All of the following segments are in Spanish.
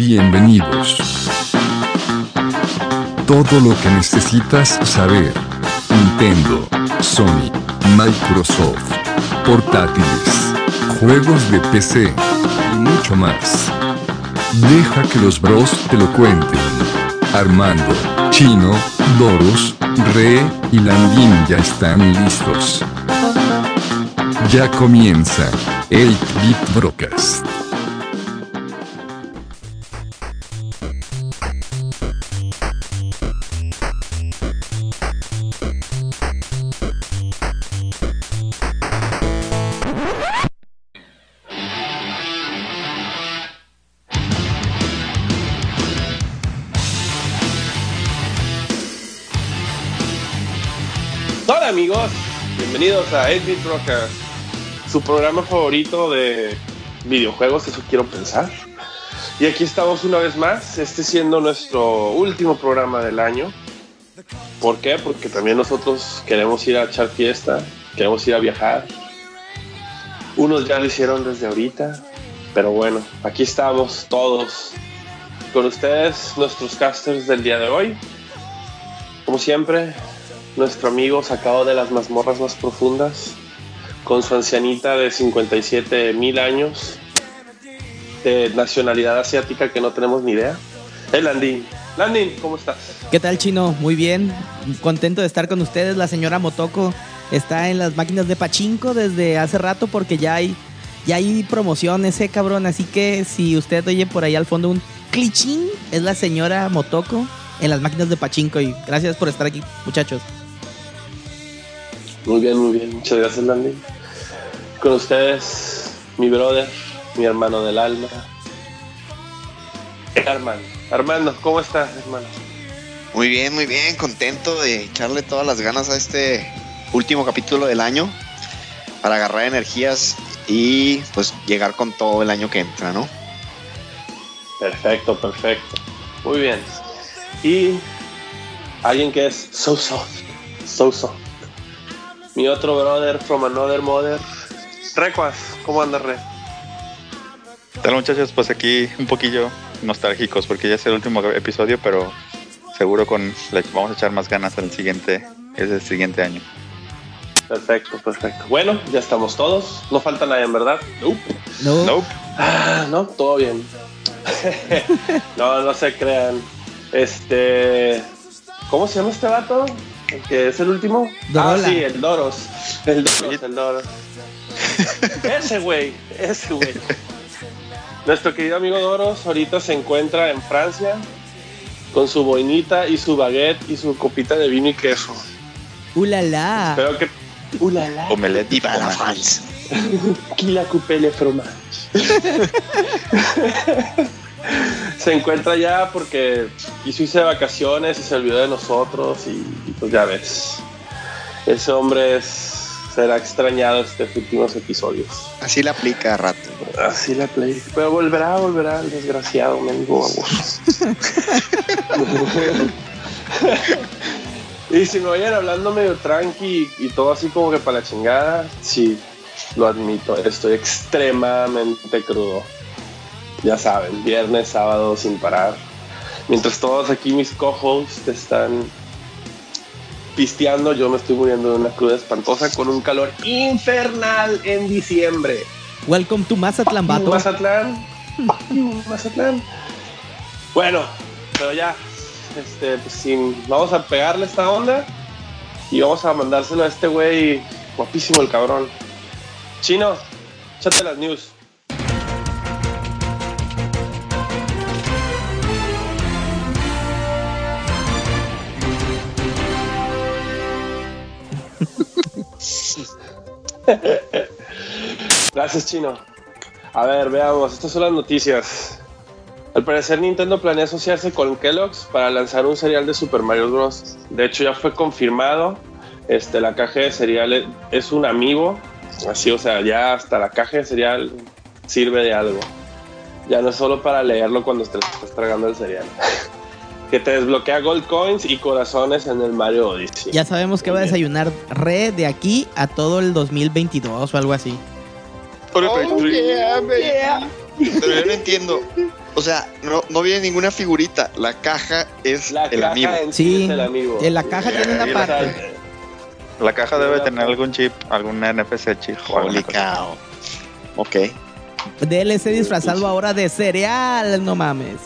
Bienvenidos. Todo lo que necesitas saber. Nintendo, Sony, Microsoft, portátiles, juegos de PC y mucho más. Deja que los bros te lo cuenten. Armando, Chino, Doros, Re y Landin ya están listos. Ya comienza el Bit Broadcast. Bienvenidos a 8-Bit Rocker, su programa favorito de videojuegos, eso quiero pensar. Y aquí estamos una vez más, este siendo nuestro último programa del año. ¿Por qué? Porque también nosotros queremos ir a echar fiesta, queremos ir a viajar. Unos ya lo hicieron desde ahorita, pero bueno, aquí estamos todos con ustedes, nuestros casters del día de hoy. Como siempre, nuestro amigo sacado de las mazmorras más profundas, con su ancianita de 57 mil años, de nacionalidad asiática que no tenemos ni idea. El Landín. Landín, ¿cómo estás? ¿Qué tal, Chino? Muy bien. Contento de estar con ustedes. La señora Motoko está en las máquinas de Pachinko desde hace rato porque ya hay, ya hay promoción ese cabrón. Así que si usted oye por ahí al fondo un clichín, es la señora Motoko en las máquinas de Pachinko. Y gracias por estar aquí, muchachos. Muy bien, muy bien. Muchas gracias, Landín. Con ustedes, mi brother, mi hermano del alma. Armando. Armando, ¿cómo estás, hermano? Muy bien, muy bien, contento de echarle todas las ganas a este último capítulo del año para agarrar energías y pues llegar con todo el año que entra, ¿no? Perfecto, perfecto. Muy bien. Y alguien que es so soft, so soft. Mi otro brother from another mother. Recuas, ¿cómo andas, Re? ¿Qué tal muchachos? Pues aquí un poquillo nostálgicos porque ya es el último episodio, pero seguro con le vamos a echar más ganas al siguiente, es el siguiente año. Perfecto, perfecto. Bueno, ya estamos todos. No falta nadie, en verdad. Nope. No. Nope. Ah, no, todo bien. no, no se crean. Este. ¿Cómo se llama este vato? ¿El que es el último? Dorola. Ah, sí, el Doros. El Doros, el Doros. ese güey, ese güey. Nuestro querido amigo Doros ahorita se encuentra en Francia con su boinita y su baguette y su copita de vino y queso. ¡Ulala! Espero que. ¡Ulala! Omelette. Viva la. France. Qui la coupe le fromage. se encuentra ya porque quiso irse de vacaciones y se olvidó de nosotros y, y pues ya ves. Ese hombre es- será extrañado estos últimos episodios. Así la aplica a rato. Así la play. Pero volverá, volverá el desgraciado, mendigo baboso. y si me oyen hablando medio tranqui y, y todo así como que para la chingada, sí, lo admito, estoy extremadamente crudo. Ya saben, viernes, sábado sin parar. Mientras todos aquí mis co-hosts están pisteando, yo me estoy muriendo de una cruda espantosa con un calor infernal en diciembre. Welcome to Mazatlán, vato. Mazatlán. Mazatlán. Bueno, pero ya, este, pues sin, vamos a pegarle esta onda y vamos a mandárselo a este güey guapísimo el cabrón. Chino, échate las news. Gracias, Chino. A ver, veamos, estas son las noticias. Al parecer Nintendo planea asociarse con Kellogg's para lanzar un cereal de Super Mario Bros. De hecho ya fue confirmado. Este, la caja de cereal es un amigo. Así, o sea, ya hasta la caja de cereal sirve de algo. Ya no es solo para leerlo cuando estás tragando el cereal. Que te desbloquea Gold Coins y corazones en el Mario Odyssey. Ya sabemos que va a desayunar re de aquí a todo el 2022 o algo así. Oh, yeah, baby. Pero yo no entiendo. O sea, no, no viene ninguna figurita. La caja es La el caja amigo. en sí, Sí, es el amigo. en la caja tiene una parte. La caja debe tener algún chip, algún NFC chip. Holy cow. Ok. DLC disfrazado ahora de cereal, no mames.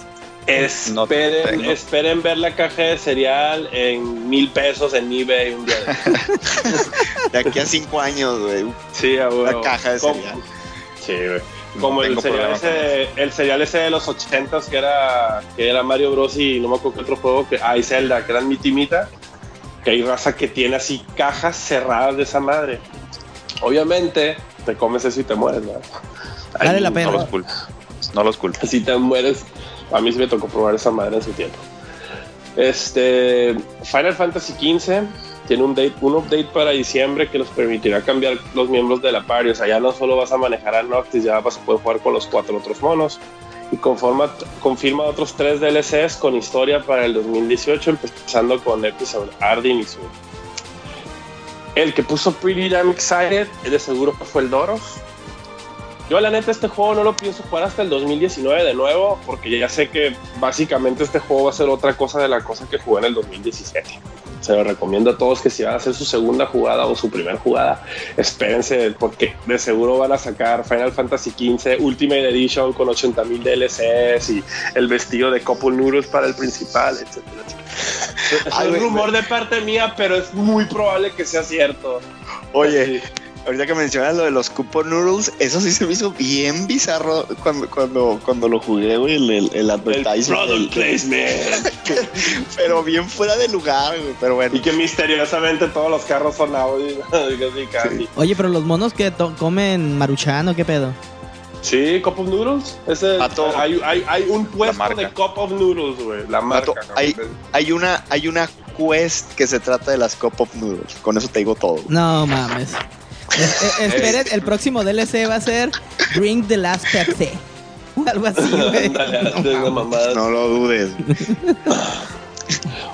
No Esperen, esperen ver la caja de cereal en mil pesos en eBay un día. de- De aquí a cinco años, güey. Sí, a huevo. La caja de cereal. Sí, güey. No Como el cereal, ese, el cereal ese de los ochentas que era, que era Mario Bros. y no me acuerdo qué otro juego, que hay Zelda, que eran mi timita, que hay raza que tiene así cajas cerradas de esa madre. Obviamente, te comes eso y te mueres, ¿verdad? Vale la no pena. No los culpo. No los culpo. si te mueres. A mí sí me tocó probar esa madre en su tiempo. Este Final Fantasy XV tiene un, date, un update para diciembre que nos permitirá cambiar los miembros de la party. O sea, ya no solo vas a manejar a Noctis, ya vas a poder jugar con los cuatro otros monos. Y confirma otros tres DLCs con historia para el 2018, empezando con Episode Ardyn y su. El que puso Pretty Damn Excited, de seguro fue el Doros. Yo la neta este juego no lo pienso jugar hasta el 2019 de nuevo, porque ya sé que básicamente este juego va a ser otra cosa de la cosa que jugué en el 2017. Se lo recomiendo a todos que si van a hacer su segunda jugada o su primera jugada, espérense, porque de seguro van a sacar Final Fantasy XV Ultimate Edition con 80.000 DLCs y el vestido de Couple Noodles para el principal, etcétera, etcétera. Es un rumor de parte mía, pero es muy probable que sea cierto. Oye, ahorita que mencionas lo de los coupon noodles, eso sí se me hizo bien bizarro cuando, cuando, cuando lo jugué, güey, el, el, el El advertisement. product placement. pero bien fuera de lugar, güey. Pero bueno. Y que misteriosamente todos los carros son Audi. casi, casi. Oye, pero los monos que comen maruchano, ¿qué pedo? Sí, Cup of Noodles. Ese, Pato. hay, hay, hay un puesto de Cup of Noodles, güey. La marca. Pato, hay- Hay una, hay una quest que se trata de las Cup of Noodles. Con eso te digo todo. güey. No mames. Es- es- esperen, el próximo DLC va a ser Drink the Last Pepsi. Algo así, güey. No. No lo dudes.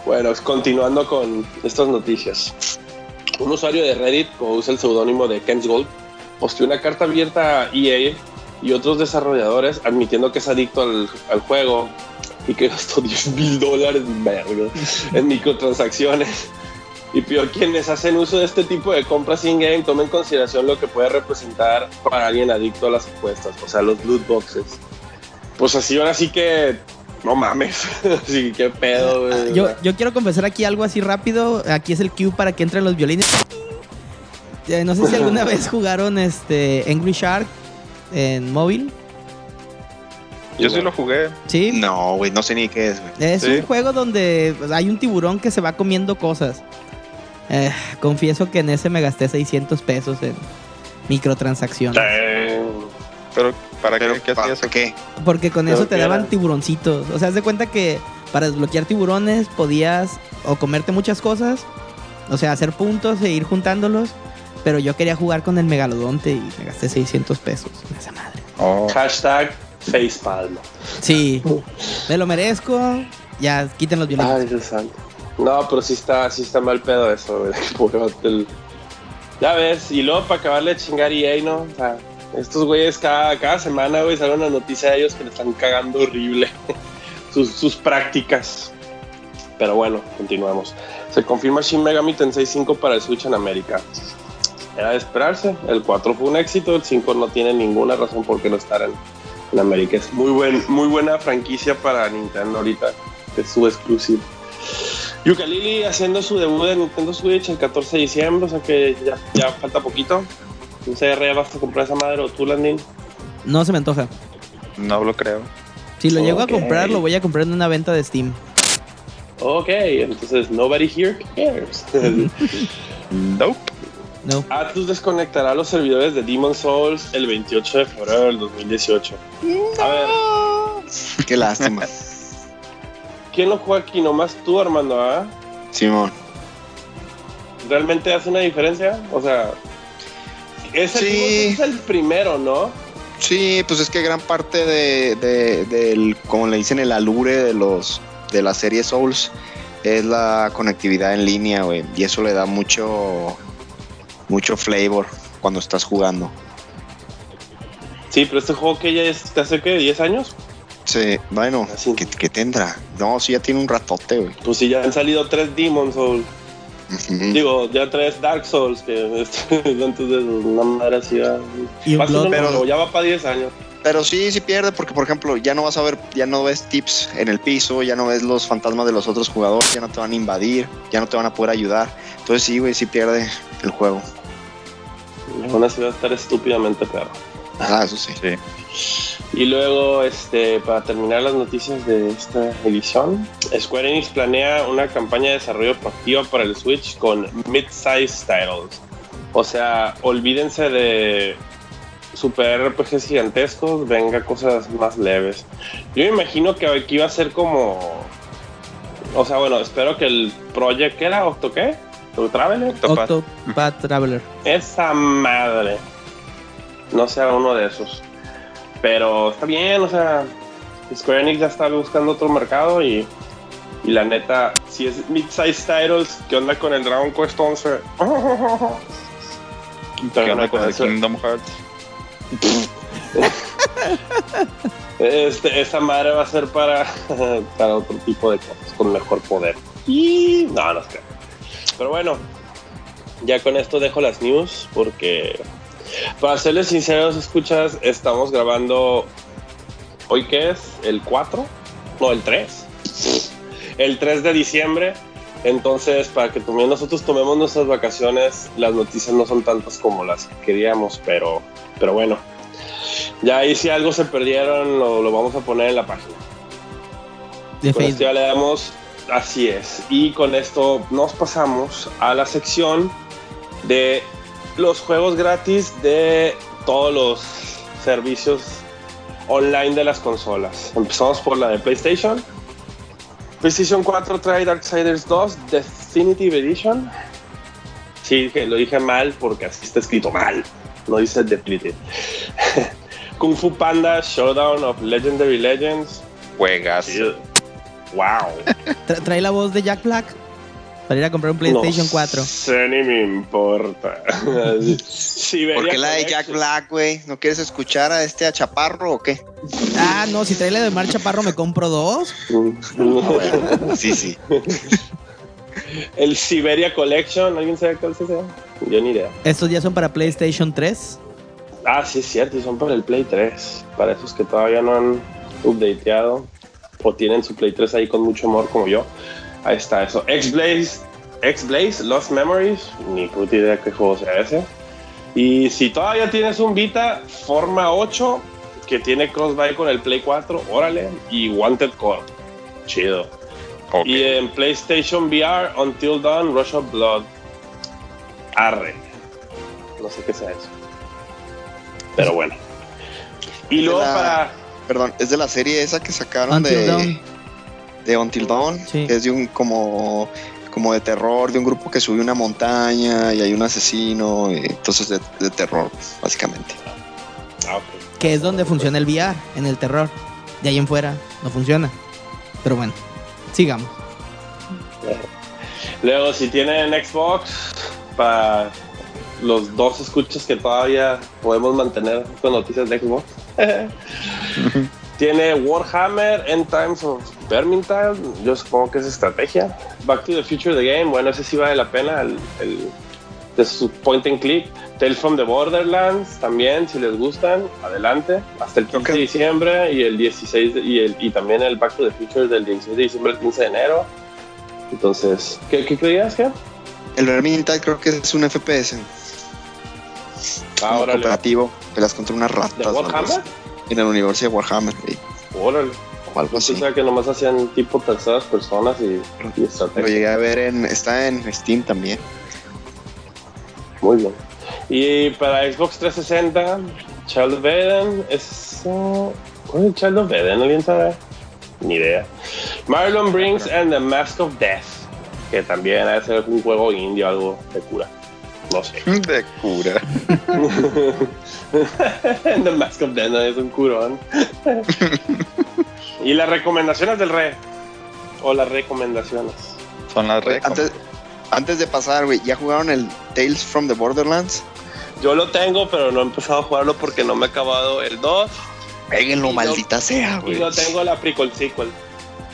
Bueno, continuando con estas noticias. Un usuario de Reddit, como usa el seudónimo de Ken's Gold, posteó una carta abierta a EA y otros desarrolladores admitiendo que es adicto al, al juego y que gastó 10 mil dólares en microtransacciones. Y a quienes hacen uso de este tipo de compras in-game tomen en consideración lo que puede representar para alguien adicto a las apuestas, o sea, los loot boxes. Pues así, ahora sí que no mames. sí, qué pedo, güey. Yo, yo quiero confesar aquí algo así rápido. Aquí es el cue para que entren los violines. Eh, no sé si alguna vez jugaron este Angry Shark en móvil. Yo sí lo jugué. Sí. No, güey, no sé ni qué es, güey. Es Sí. un juego donde pues, hay un tiburón que se va comiendo cosas. Eh, confieso que en ese me gasté 600 pesos en microtransacciones. Eh, Pero, ¿para Pero, qué? ¿Qué ¿para hacías? qué? Porque con Pero eso te ¿qué daban era? tiburoncitos. O sea, haz de cuenta que para desbloquear tiburones podías o comerte muchas cosas, o sea, hacer puntos e ir juntándolos. Pero yo quería jugar con el megalodonte y me gasté 600 pesos en esa madre. Oh, hashtag facepalm. Sí, me lo merezco. Ya, quiten los violines. Ay, Dios santo. No, pero sí está, sí está mal pedo eso, güey. Ya ves, y luego para acabarle de chingar EA, ¿no? O sea, estos güeyes cada, cada semana, güey, sale una noticia de ellos que le están cagando horrible sus, sus prácticas. Pero bueno, continuamos. Se confirma Shin Megami Tensei 5 para el Switch en América. Era de esperarse. El 4 fue un éxito, el 5 no tiene ninguna razón por qué no estar en, en América. Es muy, buen, muy buena franquicia para Nintendo ahorita. Es su exclusivo. Yooka-Laylee haciendo su debut en Nintendo Switch el 14 de diciembre, o sea que ya, ya falta poquito. No sé, ¿ya vas a comprar esa madre o tú, Landin? No se me antoja. no lo creo. Si lo llego a comprar, lo voy a comprar en una venta de Steam. Ok, entonces nobody here cares. Nope. No. Atlus desconectará los servidores de Demon Souls el 28 de febrero del 2018. A ver, Qué lástima. ¿Quién lo juega aquí? Nomás tú, Armando, ¿ah? Simón. ¿Realmente hace una diferencia? O sea, es el, Sí. es el primero, ¿no? Sí, pues es que gran parte de, de- del, como le dicen, el alure de los de la serie Souls es la conectividad en línea, güey. Y eso le da mucho, mucho flavor cuando estás jugando. Sí, pero este juego que ya es hace, ¿qué? ¿10 años? Sí, bueno. ¿qué, qué tendrá? No, sí, ya tiene un ratote, güey. Pues sí, ya han salido tres Demon Souls. Digo, ya tres Dark Souls, que antes de una madre así. ya- Y un Blood- pero- ya va para 10 años. Pero sí, sí pierde porque, por ejemplo, ya no vas a ver, ya no ves tips en el piso, ya no ves los fantasmas de los otros jugadores, ya no te van a invadir, ya no te van a poder ayudar. Entonces sí, güey, sí pierde el juego. Aún así va a estar estúpidamente perro. Ah, eso sí. Sí. Y luego, este, para terminar las noticias de esta edición, Square Enix planea una campaña de desarrollo proactiva para el Switch con mid-size titles. O sea, olvídense de super RPGs gigantescos, venga cosas más leves. Yo me imagino que aquí va a ser como. O sea, bueno, espero que el Project, ¿qué era? ¿Octo qué? ¿Octo Traveler? Octopath Traveler. Esa madre. No sea uno de esos. Pero está bien, o sea, Square Enix ya está buscando otro mercado y, y la neta, si es mid-size titles, ¿qué onda con el Dragon Quest 11? ¿Qué onda con el? Kingdom Hearts? Este, esa madre va a ser para, para otro tipo de cosas, con mejor poder. Y no, no sé. Pero bueno, ya con esto dejo las news porque, para serles sinceros, escuchas, estamos grabando hoy que es el 4, no, el 3. El 3 de diciembre. Entonces, para que también nosotros tomemos nuestras vacaciones, las noticias no son tantas como las que queríamos, pero, pero bueno. Ya ahí si algo se perdieron, lo, lo vamos a poner en la página. De Con esto Facebook. ya le damos, así es. Y con esto nos pasamos a la sección de los juegos gratis de todos los servicios online de las consolas. Empezamos por la de PlayStation. PlayStation 4 trae Darksiders 2 Definitive Edition. Sí, lo dije mal porque así está escrito mal. No dice Definitive. Kung Fu Panda Showdown of Legendary Legends. Juegas. Sí. Wow. Tra- trae la voz de Jack Black para ir a comprar un PlayStation no 4. sé ni me importa. Siberia ¿Por qué la de Jack. Black, güey? ¿No quieres escuchar a este a Chaparro o qué? Ah, no, si trae la de Mar Chaparro me compro dos. Sí, sí. El Siberia Collection, ¿alguien sabe cuál es ese? Yo ni idea. Estos ya son para PlayStation 3. Ah, sí, es cierto, y son para el Play 3. Para esos que todavía no han updateado o tienen su Play 3 ahí con mucho amor como yo. Ahí está eso. X-Blaze, X-Blaze, Lost Memories, ni puta idea qué juego sea ese. Y si todavía tienes un Vita, Forma 8, que tiene crossbuy con el Play 4, órale, y Wanted Core. Chido. Y en PlayStation VR, Until Dawn, Rush of Blood. Arre. No sé qué sea eso. Pero bueno. Y luego la- para. Perdón, es de la serie esa que sacaron Until de, Dawn. De Until Dawn, Sí. que es de un como como de terror, de un grupo que sube una montaña y hay un asesino, y entonces de, de terror, básicamente. Ah. Que es donde funciona el VR, en el terror. De ahí en fuera no funciona. Pero bueno, sigamos. Luego, si tienen Xbox, para los dos escuchas que todavía podemos mantener con noticias de Xbox, tiene Warhammer End Times of Vermintide. Yo supongo que es estrategia. Back to the Future the Game, bueno, ese sí vale la pena. El, el- de su point and click. Tales from the Borderlands también, si les gustan, adelante. Hasta el 15 Ok. de diciembre y el 16 de- y, el, y también el Back to the Future del 16 de diciembre al 15 de enero. Entonces, ¿qué, qué creías que? El Vermintide creo que es un FPS como Ahora cooperativo, contra unas ¿De ratas. algo así. En el universo de Warhammer, Órale. o algo Yo así. pensaba que nomás hacían tipo terceras personas y, y Lo llegué a ver en, está en Steam también. Muy bien. Y para Xbox 360, Child of Eden es. uh, ¿Cuál es Child of Eden? ¿Alguien sabe? Ni idea. Marlon Brings and the Mask of Death. Que también ha de ser un juego indio, algo de cura. No sé. De cura. the Mask of no es un curón. y las recomendaciones del rey. O las recomendaciones. Son las Güey, recom. antes, antes de pasar, güey, ¿ya jugaron el Tales from the Borderlands? Yo lo tengo, pero no he empezado a jugarlo porque no me he acabado el 2. Péguenlo, maldita sea, Y güey. lo tengo la prequel sequel.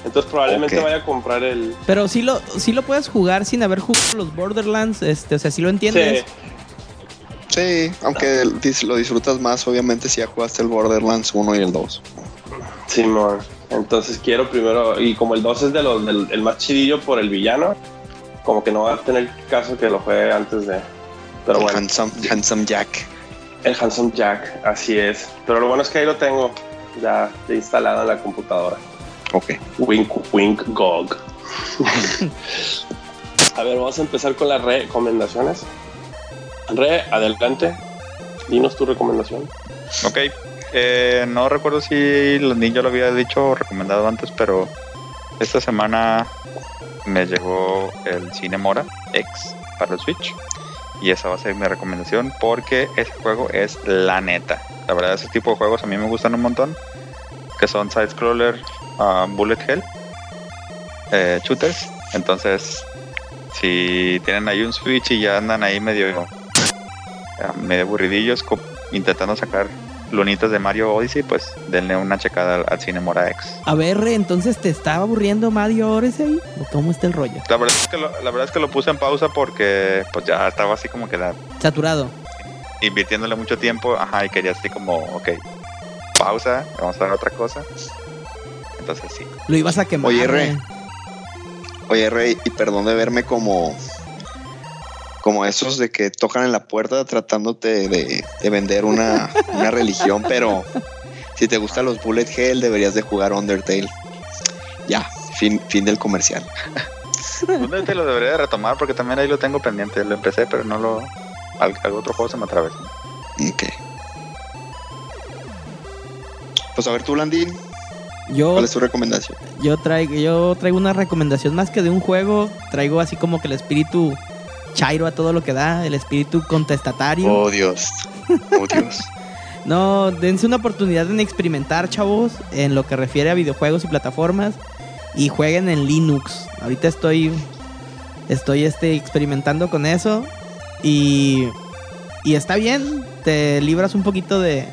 Entonces probablemente vaya a comprar el... Pero sí lo, sí lo puedes jugar sin haber jugado los Borderlands, este, o sea, sí lo entiendes. Sí, Sí, aunque lo disfrutas más, obviamente, si ya jugaste el Borderlands 1 y el 2. Simón. Entonces quiero primero, y como el 2 es de los, del el más chidillo por el villano, como que no va a tener caso que lo juegue antes de... Pero el bueno, handsome, handsome Jack. el Handsome Jack, así es. Pero lo bueno es que ahí lo tengo ya instalado en la computadora. Ok. Wink, wink, gog. a ver, vamos a empezar con las recomendaciones. Re, adelante. Dinos tu recomendación. Ok. Eh, no recuerdo si el niño lo había dicho o recomendado antes, pero esta semana me llegó el Cinemora X para el Switch. Y esa va a ser mi recomendación porque ese juego es la neta. La verdad, ese tipo de juegos a mí me gustan un montón. Que son side-scroller, ah, bullet hell, eh, shooters. Entonces, si tienen ahí un Switch y ya andan ahí medio, ah, medio aburridillos intentando sacar lunitas de Mario Odyssey, pues denle una checada al, al Cinemora X. A ver, entonces te estaba aburriendo Mario Odyssey o cómo está el rollo? La verdad es que lo, la verdad es que lo puse en pausa porque pues ya estaba así como que la- Saturado. invirtiéndole mucho tiempo, ajá, y quería así como, ok, pausa, vamos a ver otra cosa. Lo ibas a quemar. Oye, Re. Re. Oye, Rey, y perdón de verme como. Como esos de que tocan en la puerta tratándote de, de vender una, una religión, pero si te gustan los Bullet Hell, deberías de jugar Undertale. Ya, fin, fin del comercial. ¿Dónde te lo debería de retomar? Porque también ahí lo tengo pendiente, lo empecé, pero no lo... Al, al otro juego se me atravesó. Ok. Pues a ver tú, Landín, Yo, ¿cuál es tu recomendación? yo, traigo, yo traigo una recomendación más que de un juego. Traigo así como que el espíritu chairo a todo lo que da, el espíritu contestatario. Oh, Dios. Oh, Dios. No, dense una oportunidad en experimentar, chavos, en lo que refiere a videojuegos y plataformas. Y jueguen en Linux. Ahorita estoy. Estoy este, experimentando con eso. Y. Y está bien. Te libras un poquito de.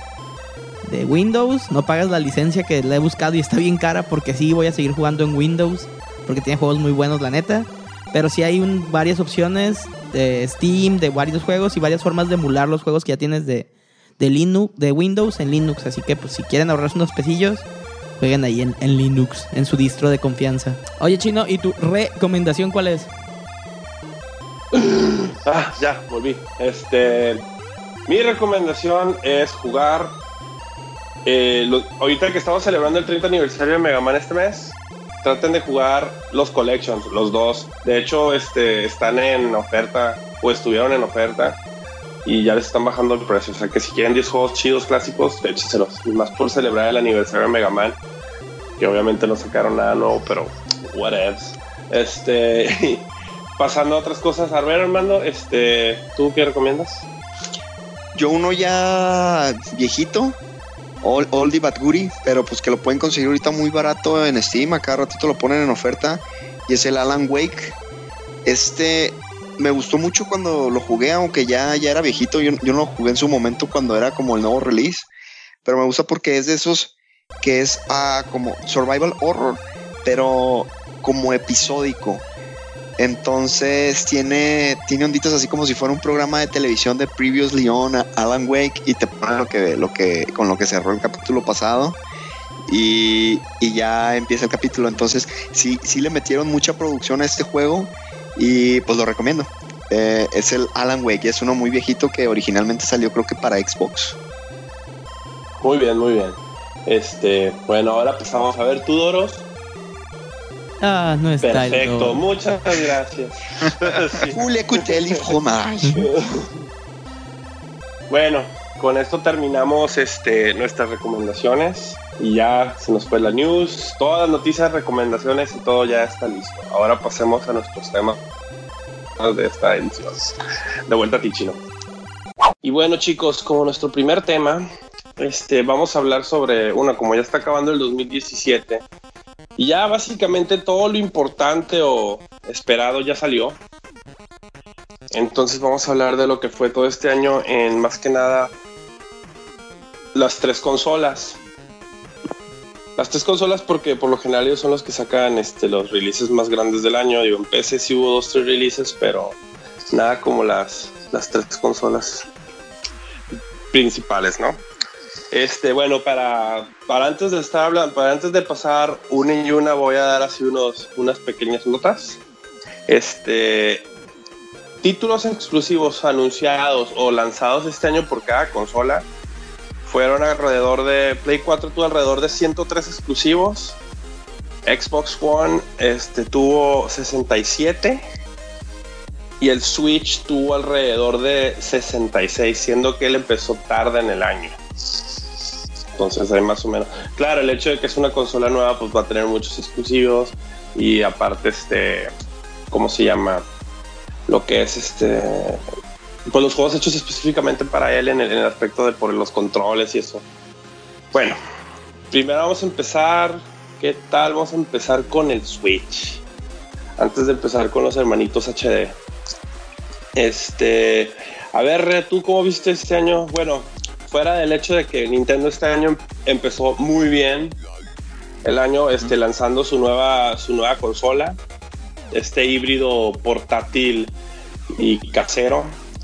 De Windows. No pagas la licencia que la he buscado y está bien cara. Porque sí voy a seguir jugando en Windows. Porque tiene juegos muy buenos, la neta. Pero sí hay un- varias opciones de Steam, de varios juegos y varias formas de emular los juegos que ya tienes de, de Linux, de Windows en Linux. Así que pues si quieren ahorrarse unos pesillos, jueguen ahí en, en Linux, en su distro de confianza. Oye, Chino, ¿y tu recomendación cuál es? Ah, ya, volví. Este, mi recomendación es jugar. Eh, ahorita que estamos celebrando el 30 aniversario de Mega Man este mes, traten de jugar los collections, los dos. De hecho, este, están en oferta o estuvieron en oferta y ya les están bajando el precio. O sea que si quieren 10 juegos chidos clásicos, échenselos. Y más por celebrar el aniversario de Mega Man, que obviamente no sacaron nada nuevo, pero whatever. Este. pasando a otras cosas. A ver, Armando, este, ¿tú qué recomiendas? Yo uno ya viejito, old, oldie but goodie, pero pues que lo pueden conseguir ahorita muy barato en Steam, a ratito lo ponen en oferta, y es el Alan Wake. Este me gustó mucho cuando lo jugué, aunque ya, ya era viejito, yo, yo no lo jugué en su momento cuando era como el nuevo release, pero me gusta porque es de esos que es ah, como survival horror, pero como episódico. Entonces tiene, tiene onditas así como si fuera un programa de televisión de Previously on Alan Wake y te pone lo que, lo que, con lo que cerró el capítulo pasado y, y ya empieza el capítulo. Entonces sí, sí le metieron mucha producción a este juego y pues lo recomiendo. Eh, es el Alan Wake es uno muy viejito que originalmente salió creo que para Xbox. Muy bien, muy bien. Este, bueno, ahora pasamos a ver Tudoros. Ah, no está el Perfecto, muchas gracias. Sí. Fromage. Bueno, con esto terminamos este, nuestras recomendaciones y ya se nos fue la news, todas las noticias, recomendaciones y todo ya está listo. Ahora pasemos a nuestros temas de esta edición. De vuelta a ti, Chino. Y bueno, chicos, como nuestro primer tema, este, vamos a hablar sobre, una, como ya está acabando el 2017, y ya básicamente todo lo importante o esperado ya salió. Entonces vamos a hablar de lo que fue todo este año en más que nada las tres consolas. Las tres consolas porque por lo general ellos son los que sacan este, los releases más grandes del año. Digo, en PC sí hubo dos, tres releases, pero nada como las, las tres consolas principales, ¿no? Este, bueno, para, para antes de estar hablando, para antes de pasar una y una, voy a dar así unos, unas pequeñas notas. Este, títulos exclusivos anunciados o lanzados este año por cada consola fueron alrededor de Play 4 tuvo alrededor de 103 exclusivos. Xbox One este, tuvo 67 y el Switch tuvo alrededor de 66, siendo que él empezó tarde en el año. Entonces hay más o menos. Claro, el hecho de que es una consola nueva, pues va a tener muchos exclusivos. Y aparte, este. ¿Cómo se llama? Lo que es este. Pues los juegos hechos específicamente para él en el, en el aspecto de por los controles y eso. Bueno, primero vamos a empezar. ¿Qué tal? Vamos a empezar con el Switch. Antes de empezar con los hermanitos HD. Este. A ver, ¿tú cómo viste este año? Bueno, fuera del hecho de que Nintendo este año empezó muy bien el año este, lanzando su nueva, su nueva consola, este híbrido portátil y casero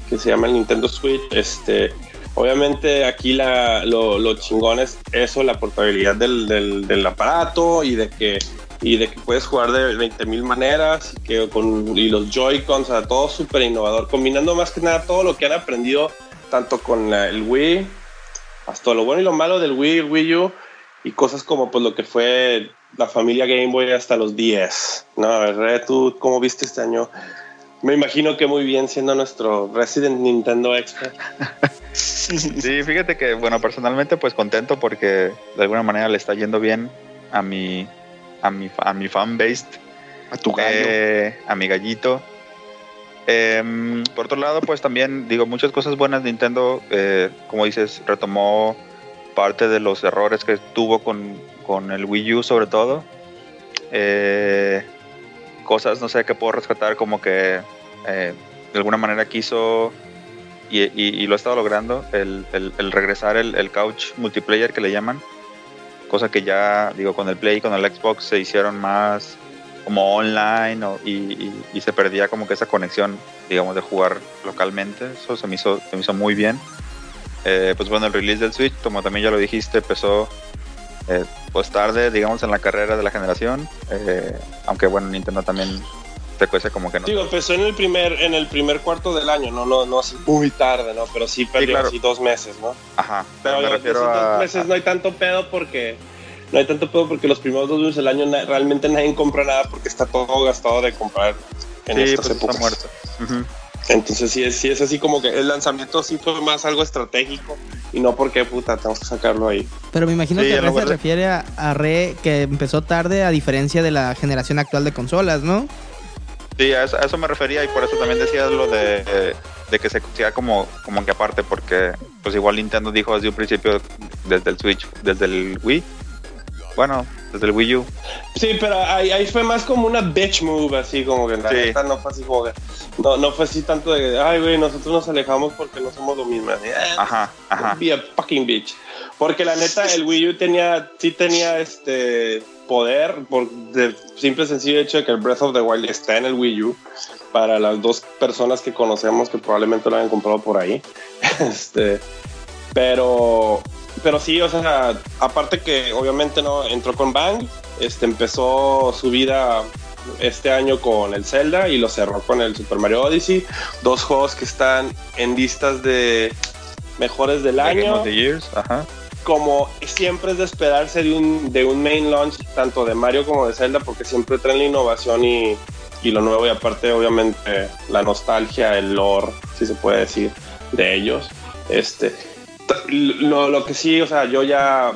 que se llama el Nintendo Switch. Este, obviamente aquí la, lo, lo chingón es eso, la portabilidad del, del, del aparato y de que y de que puedes jugar de 20 mil maneras y, que con, y los Joy-Cons, o sea, todo súper innovador, combinando más que nada todo lo que han aprendido tanto con la, el Wii hasta lo bueno y lo malo del Wii, Wii U y cosas como pues lo que fue la familia Game Boy hasta los 10. No, a ver, ¿tú cómo viste este año? Me imagino que muy bien siendo nuestro Resident Nintendo Expert. sí, fíjate que, bueno, personalmente pues contento porque de alguna manera le está yendo bien a mi, a mi, a mi fan base. A tu gallo. Eh, a mi gallito. Eh, por otro lado, pues también digo muchas cosas buenas. Nintendo, eh, como dices, retomó parte de los errores que tuvo con, con el Wii U, sobre todo. Eh, cosas, no sé, que puedo rescatar, como que eh, de alguna manera quiso y, lo ha estado logrando el regresar el, el, couch multiplayer que le llaman. Cosa que ya, digo, con el Play y con el Xbox se hicieron más como online o, y, y, y, se perdía como que esa conexión, digamos, de jugar localmente. Eso se me hizo, se me hizo muy bien. Eh, pues bueno, el release del Switch, como también ya lo dijiste, empezó eh, pues tarde, digamos, en la carrera de la generación. Eh, aunque bueno, Nintendo también te cuesta como que no. Digo, empezó en el primer, en el primer cuarto del año, no, no, no así muy tarde, ¿no? Pero sí perdió sí, claro. así dos meses, ¿no? Ajá. Pero, me refiero a, dos meses a... no hay tanto pedo porque no hay tanto pedo porque los primeros dos meses del año na realmente nadie compra nada porque está todo gastado de comprar en sí, estas pues épocas. Está muerto. Uh -huh. Entonces sí es, sí es así como que el lanzamiento sí fue más algo estratégico y no porque puta tenemos que sacarlo ahí. Pero me imagino sí, que Re se refiere a, a, Re que empezó tarde a diferencia de la generación actual de consolas, ¿no? Sí, a eso, a eso me refería y por eso también decía lo de, de, de que se considera como, como que aparte porque pues igual Nintendo dijo desde un principio desde el Switch, desde el Wii bueno, desde el Wii U. Sí, pero ahí, ahí, fue más como una bitch move, así como que la sí. no fue así como que, no, no fue así tanto de, ay, güey, nosotros nos alejamos porque no somos lo mismo. Así, eh, ajá, ajá. Be a fucking bitch. Porque la neta, el Wii U tenía, sí tenía este poder, por de simple sencillo hecho de que el Breath of the Wild está en el Wii U, para las dos personas que conocemos que probablemente lo hayan comprado por ahí. este, pero pero sí, o sea, aparte que obviamente no entró con Bang, este empezó su vida este año con el Zelda y lo cerró con el Super Mario Odyssey, dos juegos que están en listas de mejores del The año. Game of the Years, ajá. Como siempre es de esperarse de un, de un main launch, tanto de Mario como de Zelda, porque siempre traen la innovación y, y lo nuevo, y aparte, obviamente, la nostalgia, el lore, si se puede decir, de ellos. Este, lo, lo, que sí, o sea, yo ya,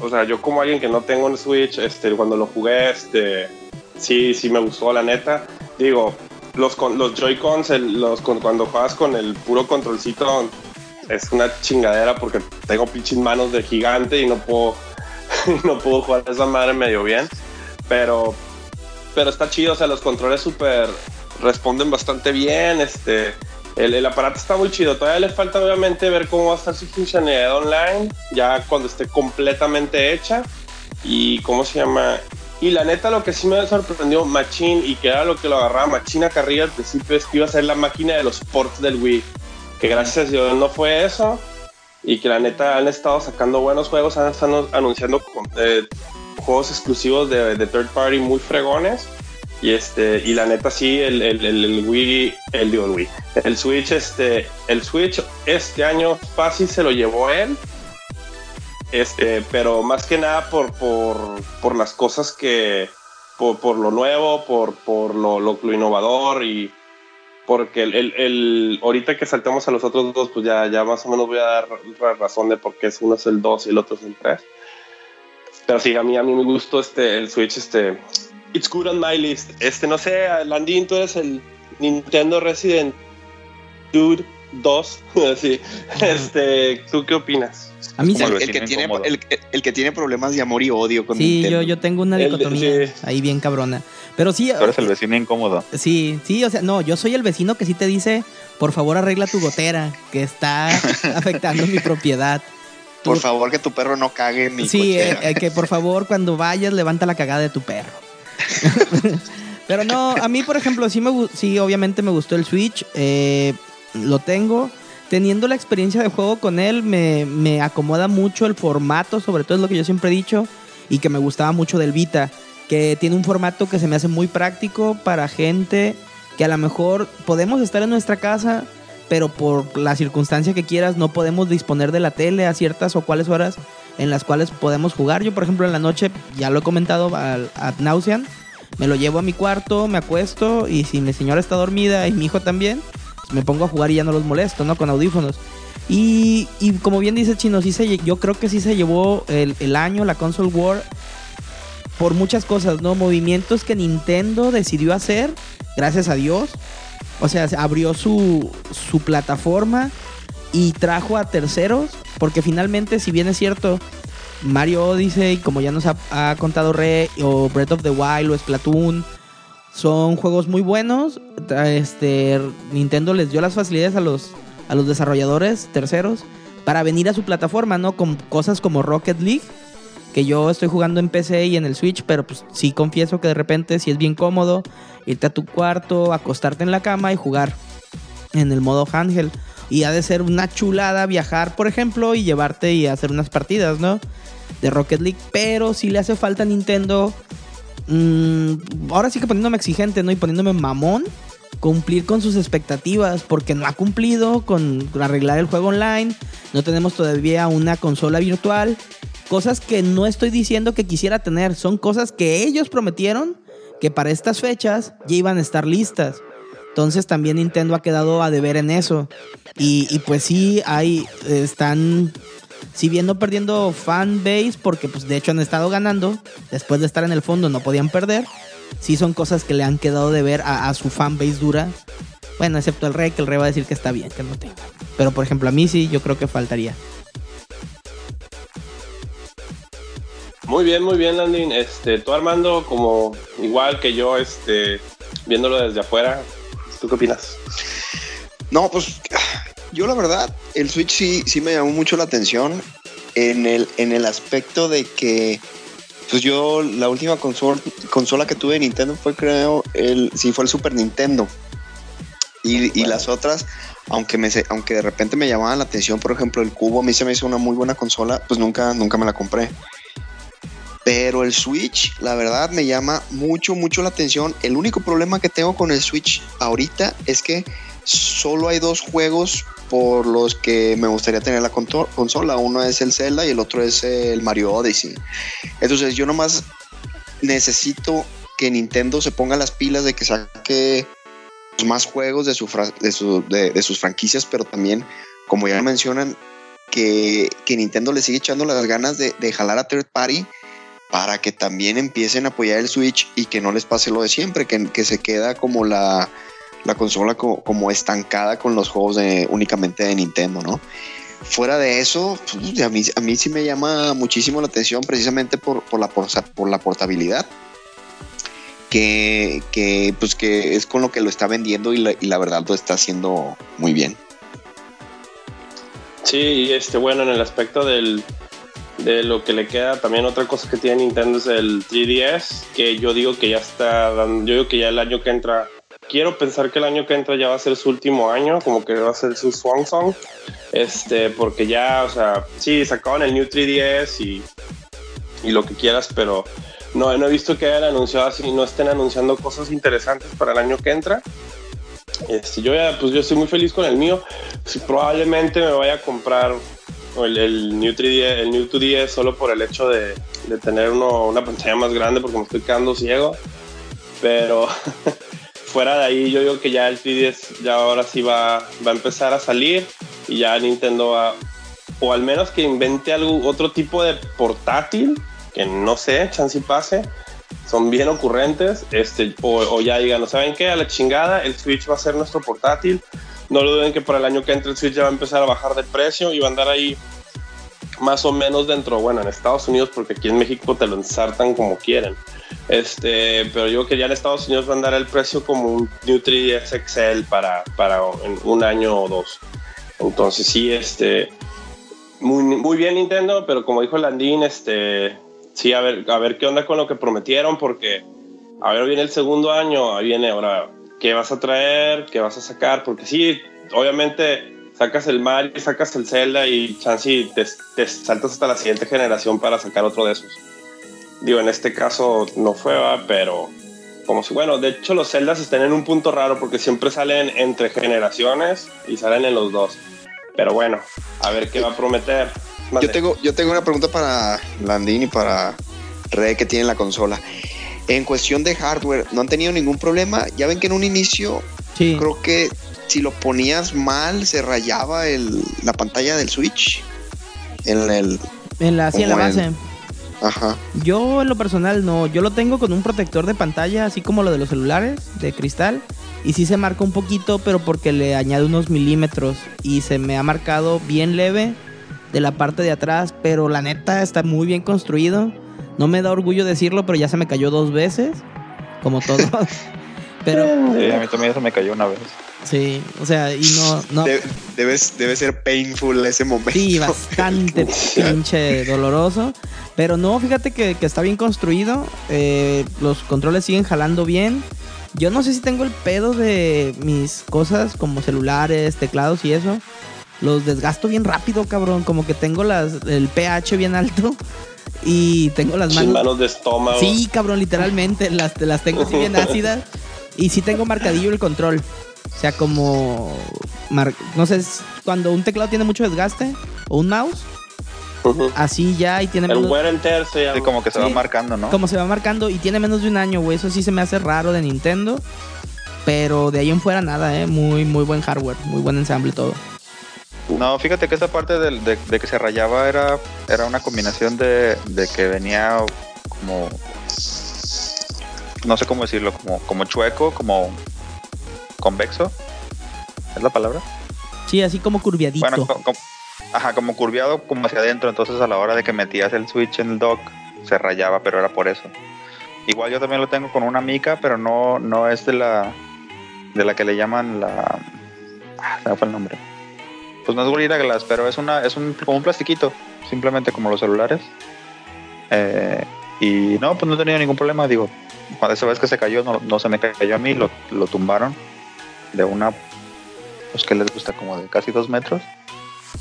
o sea, yo como alguien que no tengo un Switch, este, cuando lo jugué, este, sí, sí me gustó, la neta. Digo, los, los Joy-Cons, los, cuando juegas con el puro controlcito, es una chingadera porque tengo pinches manos de gigante y no puedo, no puedo jugar esa madre medio bien. Pero, pero está chido, o sea, los controles súper responden bastante bien. Este, el, el, aparato está muy chido. Todavía le falta obviamente ver cómo va a estar su funcionalidad online, ya cuando esté completamente hecha. Y cómo se llama. Y la neta, lo que sí me sorprendió, Machine, y que era lo que lo agarraba Machine a carrilla al principio, es que iba a ser la máquina de los ports del Wii. Que gracias a Dios no fue eso. Y que la neta han estado sacando buenos juegos, han estado anunciando eh, juegos exclusivos de, third party muy fregones. Y este, y la neta sí, el, el, el, Wii, el digo el Wii, el Switch, este, el Switch este año fácil se lo llevó él. Este, pero más que nada por, por, por las cosas que, por, por, lo nuevo, por, por lo, lo, innovador y porque el, el, ahorita que saltemos a los otros dos, pues ya, ya más o menos voy a dar razón de por qué es uno es el 2 y el otro es el 3. Pero sí, a mí, a mí me gustó este, el Switch, este, It's good on my list. Este, no sé, Landín, tú eres el Nintendo Resident Dude 2. sí. Este, ¿tú qué opinas? A mí el, el, que tiene, el, el, que tiene problemas de amor y odio con Sí, Nintendo. yo, yo tengo una dicotomía sí. ahí bien cabrona. Pero sí. Tú eres el vecino incómodo. Sí, sí, o sea, no, yo soy el vecino que sí te dice, por favor arregla tu gotera, que está afectando mi propiedad. Por favor, que tu perro no cague en mi Sí, eh, que por favor cuando vayas levanta la cagada de tu perro. Pero no, a mí, por ejemplo, sí, me, sí obviamente me gustó el Switch. Eh, lo tengo. Teniendo la experiencia de juego con él, me, me, acomoda mucho el formato, sobre todo es lo que yo siempre he dicho, y que me gustaba mucho del Vita, que tiene un formato que se me hace muy práctico para gente que a lo mejor podemos estar en nuestra casa, pero por la circunstancia que quieras no podemos disponer de la tele a ciertas o cuales horas en las cuales podemos jugar. Yo, por ejemplo, en la noche, ya lo he comentado al ad nauseam, me lo llevo a mi cuarto, me acuesto y si mi señora está dormida y mi hijo también, pues me pongo a jugar y ya no los molesto, ¿no? Con audífonos. Y, y como bien dice Chino, sí se, yo creo que sí se llevó el, el año, la console war, por muchas cosas, ¿no? Movimientos que Nintendo decidió hacer, gracias a Dios. O sea, abrió su, su plataforma y trajo a terceros, porque finalmente, si bien es cierto, Mario Odyssey, como ya nos ha, contado Re, o Breath of the Wild o Splatoon, son juegos muy buenos. Este, Nintendo les dio las facilidades a los, a los desarrolladores terceros para venir a su plataforma, ¿no? Con cosas como Rocket League, que yo estoy jugando en PC y en el Switch, pero pues sí confieso que de repente sí es bien cómodo irte a tu cuarto, acostarte en la cama y jugar en el modo handheld. Y ha de ser una chulada viajar, por ejemplo, y llevarte y hacer unas partidas, ¿no? De Rocket League. Pero si le hace falta a Nintendo. Mmm, ahora sí que poniéndome exigente, ¿no? Y poniéndome mamón. Cumplir con sus expectativas. Porque no ha cumplido con arreglar el juego online. No tenemos todavía una consola virtual. Cosas que no estoy diciendo que quisiera tener. Son cosas que ellos prometieron. Que para estas fechas ya iban a estar listas. Entonces también Nintendo ha quedado a deber en eso. Y, pues sí, hay, están, si bien no perdiendo fan base, porque pues de hecho han estado ganando, después de estar en el fondo no podían perder. Sí son cosas que le han quedado de ver a, su fan base dura. Bueno, excepto el rey, que el rey va a decir que está bien, que no tenga. Pero por ejemplo a mí sí, yo creo que faltaría. Muy bien, muy bien, Landin. Este, tú Armando, como igual que yo, este, viéndolo desde afuera, ¿Tú qué opinas? No, pues yo la verdad, el Switch sí, sí me llamó mucho la atención en el, en el aspecto de que, pues yo la última consola, consola que tuve de Nintendo fue creo, el, sí fue el Super Nintendo. Y, y las otras, aunque, me, aunque de repente me llamaban la atención, por ejemplo, el Cubo a mí se me hizo una muy buena consola, pues nunca, nunca me la compré. Pero el Switch, la verdad, me llama mucho, mucho la atención. El único problema que tengo con el Switch ahorita es que solo hay dos juegos por los que me gustaría tener la consola. Uno es el Zelda y el otro es el Mario Odyssey. Entonces yo nomás necesito que Nintendo se ponga las pilas de que saque más juegos de, su de, su, de, de sus franquicias, pero también, como ya mencionan, que, Nintendo le sigue echando las ganas de jalar a third party para que también empiecen a apoyar el Switch y que no les pase lo de siempre, que, que se queda como la, la consola como, estancada con los juegos únicamente de Nintendo, ¿no? Fuera de eso, pues, a, mí, a mí sí me llama muchísimo la atención precisamente por, por, la, por la portabilidad. que, que, pues que es con lo que lo está vendiendo y la, y la verdad lo está haciendo muy bien. Sí, este, bueno, en el aspecto del, de lo que le queda, también otra cosa que tiene Nintendo es el 3DS, que yo digo que ya está dando, yo digo que ya el año que entra, quiero pensar que el año que entra ya va a ser su último año, como que va a ser su Swan Song, este, porque ya, o sea, sí, sacaban el New 3DS y, y lo que quieras, pero no, no he visto que hayan anunciado así, no estén anunciando cosas interesantes para el año que entra. Este, yo ya, pues yo estoy muy feliz con el mío. Sí, probablemente me vaya a comprar el, el New 3DS, el New 2DS solo por el hecho de, de tener uno, una pantalla más grande porque me estoy quedando ciego. Pero fuera de ahí, yo digo que ya el 3DS ya ahora sí va, va a empezar a salir y ya Nintendo va, o al menos que invente algo, otro tipo de portátil, que no sé, chance y pase, son bien ocurrentes, este, o, o ya digan, ¿no saben qué? A la chingada, el Switch va a ser nuestro portátil. No duden que para el año que entra el Switch ya va a empezar a bajar de precio y va a andar ahí más o menos dentro, bueno, en Estados Unidos, porque aquí en México te lo ensartan como quieren. Este, pero yo que ya en Estados Unidos va a andar el precio como un New 3DS XL para, para un año o dos. Entonces sí, este, muy, muy bien Nintendo, pero como dijo Landín, este, sí, a ver, a ver qué onda con lo que prometieron, porque a ver, viene el segundo año, ahí viene ahora, ¿qué vas a traer? ¿Qué vas a sacar? Porque sí, obviamente sacas el Mario, sacas el Zelda y chance te, te saltas hasta la siguiente generación para sacar otro de esos. Digo, en este caso no fue, ¿va? pero como si, bueno, de hecho los Zeldas están en un punto raro porque siempre salen entre generaciones y salen en los dos. Pero bueno, a ver qué va a prometer. Yo tengo, yo tengo una pregunta para Landín y para Red que tiene la consola. En cuestión de hardware, ¿no han tenido ningún problema? Ya ven que en un inicio Sí. creo que si lo ponías mal se rayaba el, la pantalla del Switch. En el... En la, sí, en la como en- base. Ajá. Yo en lo personal no, yo lo tengo con un protector de pantalla, así como lo de los celulares, de cristal. Y sí se marca un poquito, pero porque le añade unos milímetros. Y se me ha marcado bien leve de la parte de atrás, pero la neta está muy bien construido. No me da orgullo decirlo, pero ya se me cayó dos veces, como todo. pero Sí, a mí también se me cayó una vez. sí, o sea, y no, no. De- debes, debe ser painful ese momento. Sí, bastante pinche doloroso. Pero no, fíjate que, que está bien construido. eh, los controles siguen jalando bien. Yo no sé si tengo el pedo de mis cosas como celulares, teclados y eso. Los desgasto bien rápido, cabrón. Como que tengo las, el pH bien alto. Y tengo las Sin manos. manos de estómago. Sí, cabrón, literalmente. Las, las tengo así bien ácidas. Y sí tengo marcadillo el control. O sea, como. mar- no sé, cuando un teclado tiene mucho desgaste. O un mouse. Así ya y tiene El menos- wear and tear se llama. Sí, como que se va marcando, ¿no? como se va marcando y tiene menos de un año, güey. Eso sí se me hace raro de Nintendo. Pero de ahí en fuera nada, eh. Muy, muy buen hardware, muy buen ensamble todo. No, fíjate que esa parte de, de que se rayaba era, era una combinación de, de que venía como. No sé cómo decirlo, como, como chueco, como convexo. ¿Es la palabra? Sí, así como curviadito. Bueno, co- co- ajá, como curviado como hacia adentro. Entonces a la hora de que metías el switch en el dock, se rayaba, pero era por eso. Igual yo también lo tengo con una mica, pero no, no es de la de la que le llaman la. Ah, se me fue el nombre. Pues no es Gorilla Glass, pero es una, es un como un plastiquito, simplemente como los celulares. Eh, y no, pues no he tenido ningún problema. Digo, cuando esa vez que se cayó, no, no se me cayó a mí, lo, lo tumbaron de una, pues que les gusta como de casi dos metros.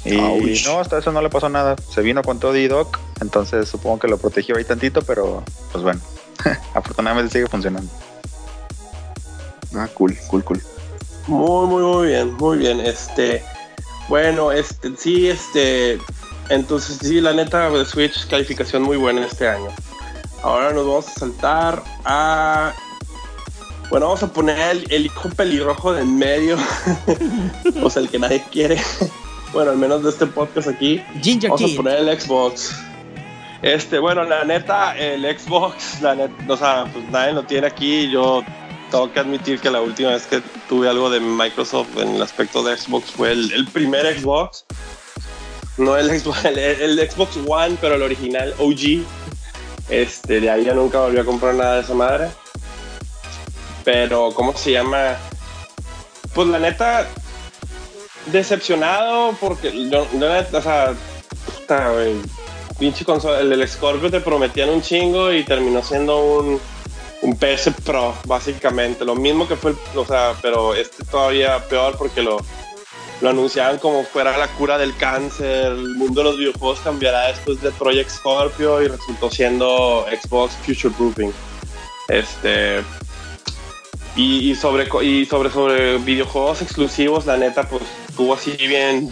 Y Ouch. no, hasta eso no le pasó nada. Se vino con todo y doc, entonces supongo que lo protegió ahí tantito, pero pues bueno, afortunadamente sigue funcionando. Ah, cool, cool, cool. Muy, muy, muy bien, muy bien. Este, bueno, este, sí, este, entonces sí, la neta de Switch calificación muy buena este año. Ahora nos vamos a saltar a, bueno, vamos a poner el, el hijo pelirrojo de en medio, o sea, el que nadie quiere. Bueno, al menos de este podcast aquí. Ginger Vamos a poner el Xbox. Este, bueno, la neta, el Xbox, la neta, o sea, pues nadie lo tiene aquí. Yo tengo que admitir que la última vez que tuve algo de Microsoft en el aspecto de Xbox fue el, primer Xbox. No el Xbox, el, Xbox One, pero el original OG. Este, de ahí ya nunca volví a comprar nada de esa madre. Pero, ¿cómo se llama? Pues la neta, decepcionado porque, o sea, puta, güey, pinche consola, el Scorpio te prometían un chingo y terminó siendo un, un PS Pro, básicamente. Lo mismo que fue el, o sea, pero este todavía peor porque lo, anunciaban como fuera la cura del cáncer, el mundo de los videojuegos cambiará después de Project Scorpio y resultó siendo Xbox Future Proofing. Este y, sobre y sobre sobre videojuegos exclusivos, la neta pues estuvo así bien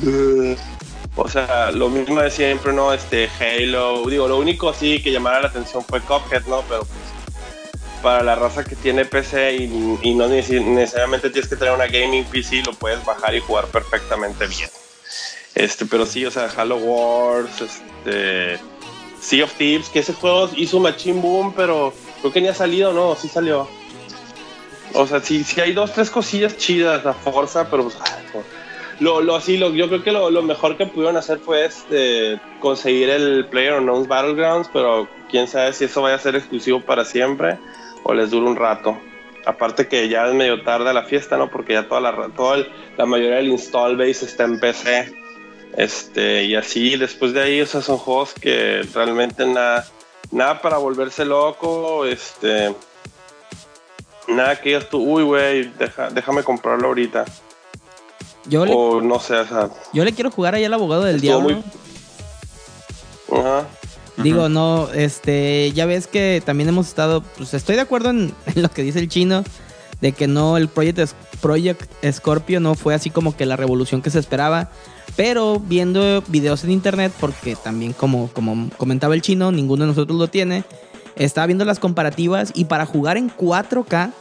o sea, lo mismo de siempre, ¿no? Este Halo, digo, lo único así que llamara la atención fue Cuphead, ¿no? Pero pues para la raza que tiene PC y, no neces- necesariamente tienes que tener una gaming PC, lo puedes bajar y jugar perfectamente bien. Este, pero sí, o sea, Halo Wars, este, Sea of Thieves, que ese juego hizo Machine Boom, pero creo que ni ha salido, ¿no? Sí salió. O sea, sí, sí hay dos, tres cosillas chidas, la Forza, pero pues, lo, lo así, lo, yo creo que lo, mejor que pudieron hacer fue este, conseguir el PlayerUnknown's Battlegrounds, pero quién sabe si eso vaya a ser exclusivo para siempre o les dura un rato. Aparte que ya es medio tarde la fiesta, ¿no? Porque ya toda la, toda el- la mayoría del install base está en PC. Este, y así, después de ahí, o sea, son juegos que realmente nada, nada para volverse loco, este, nada que digas tú, uy, güey, deja, déjame comprarlo ahorita. Yo le, O no sé, o sea, yo le quiero jugar ahí al abogado del diablo. muy- ajá. Digo, no, este, ya ves que también hemos estado, pues estoy de acuerdo en, en lo que dice el chino, de que no, el Project, Project Scorpio no fue así como que la revolución que se esperaba, pero viendo videos en internet, porque también como, como comentaba el chino, ninguno de nosotros lo tiene, estaba viendo las comparativas y para jugar en 4K,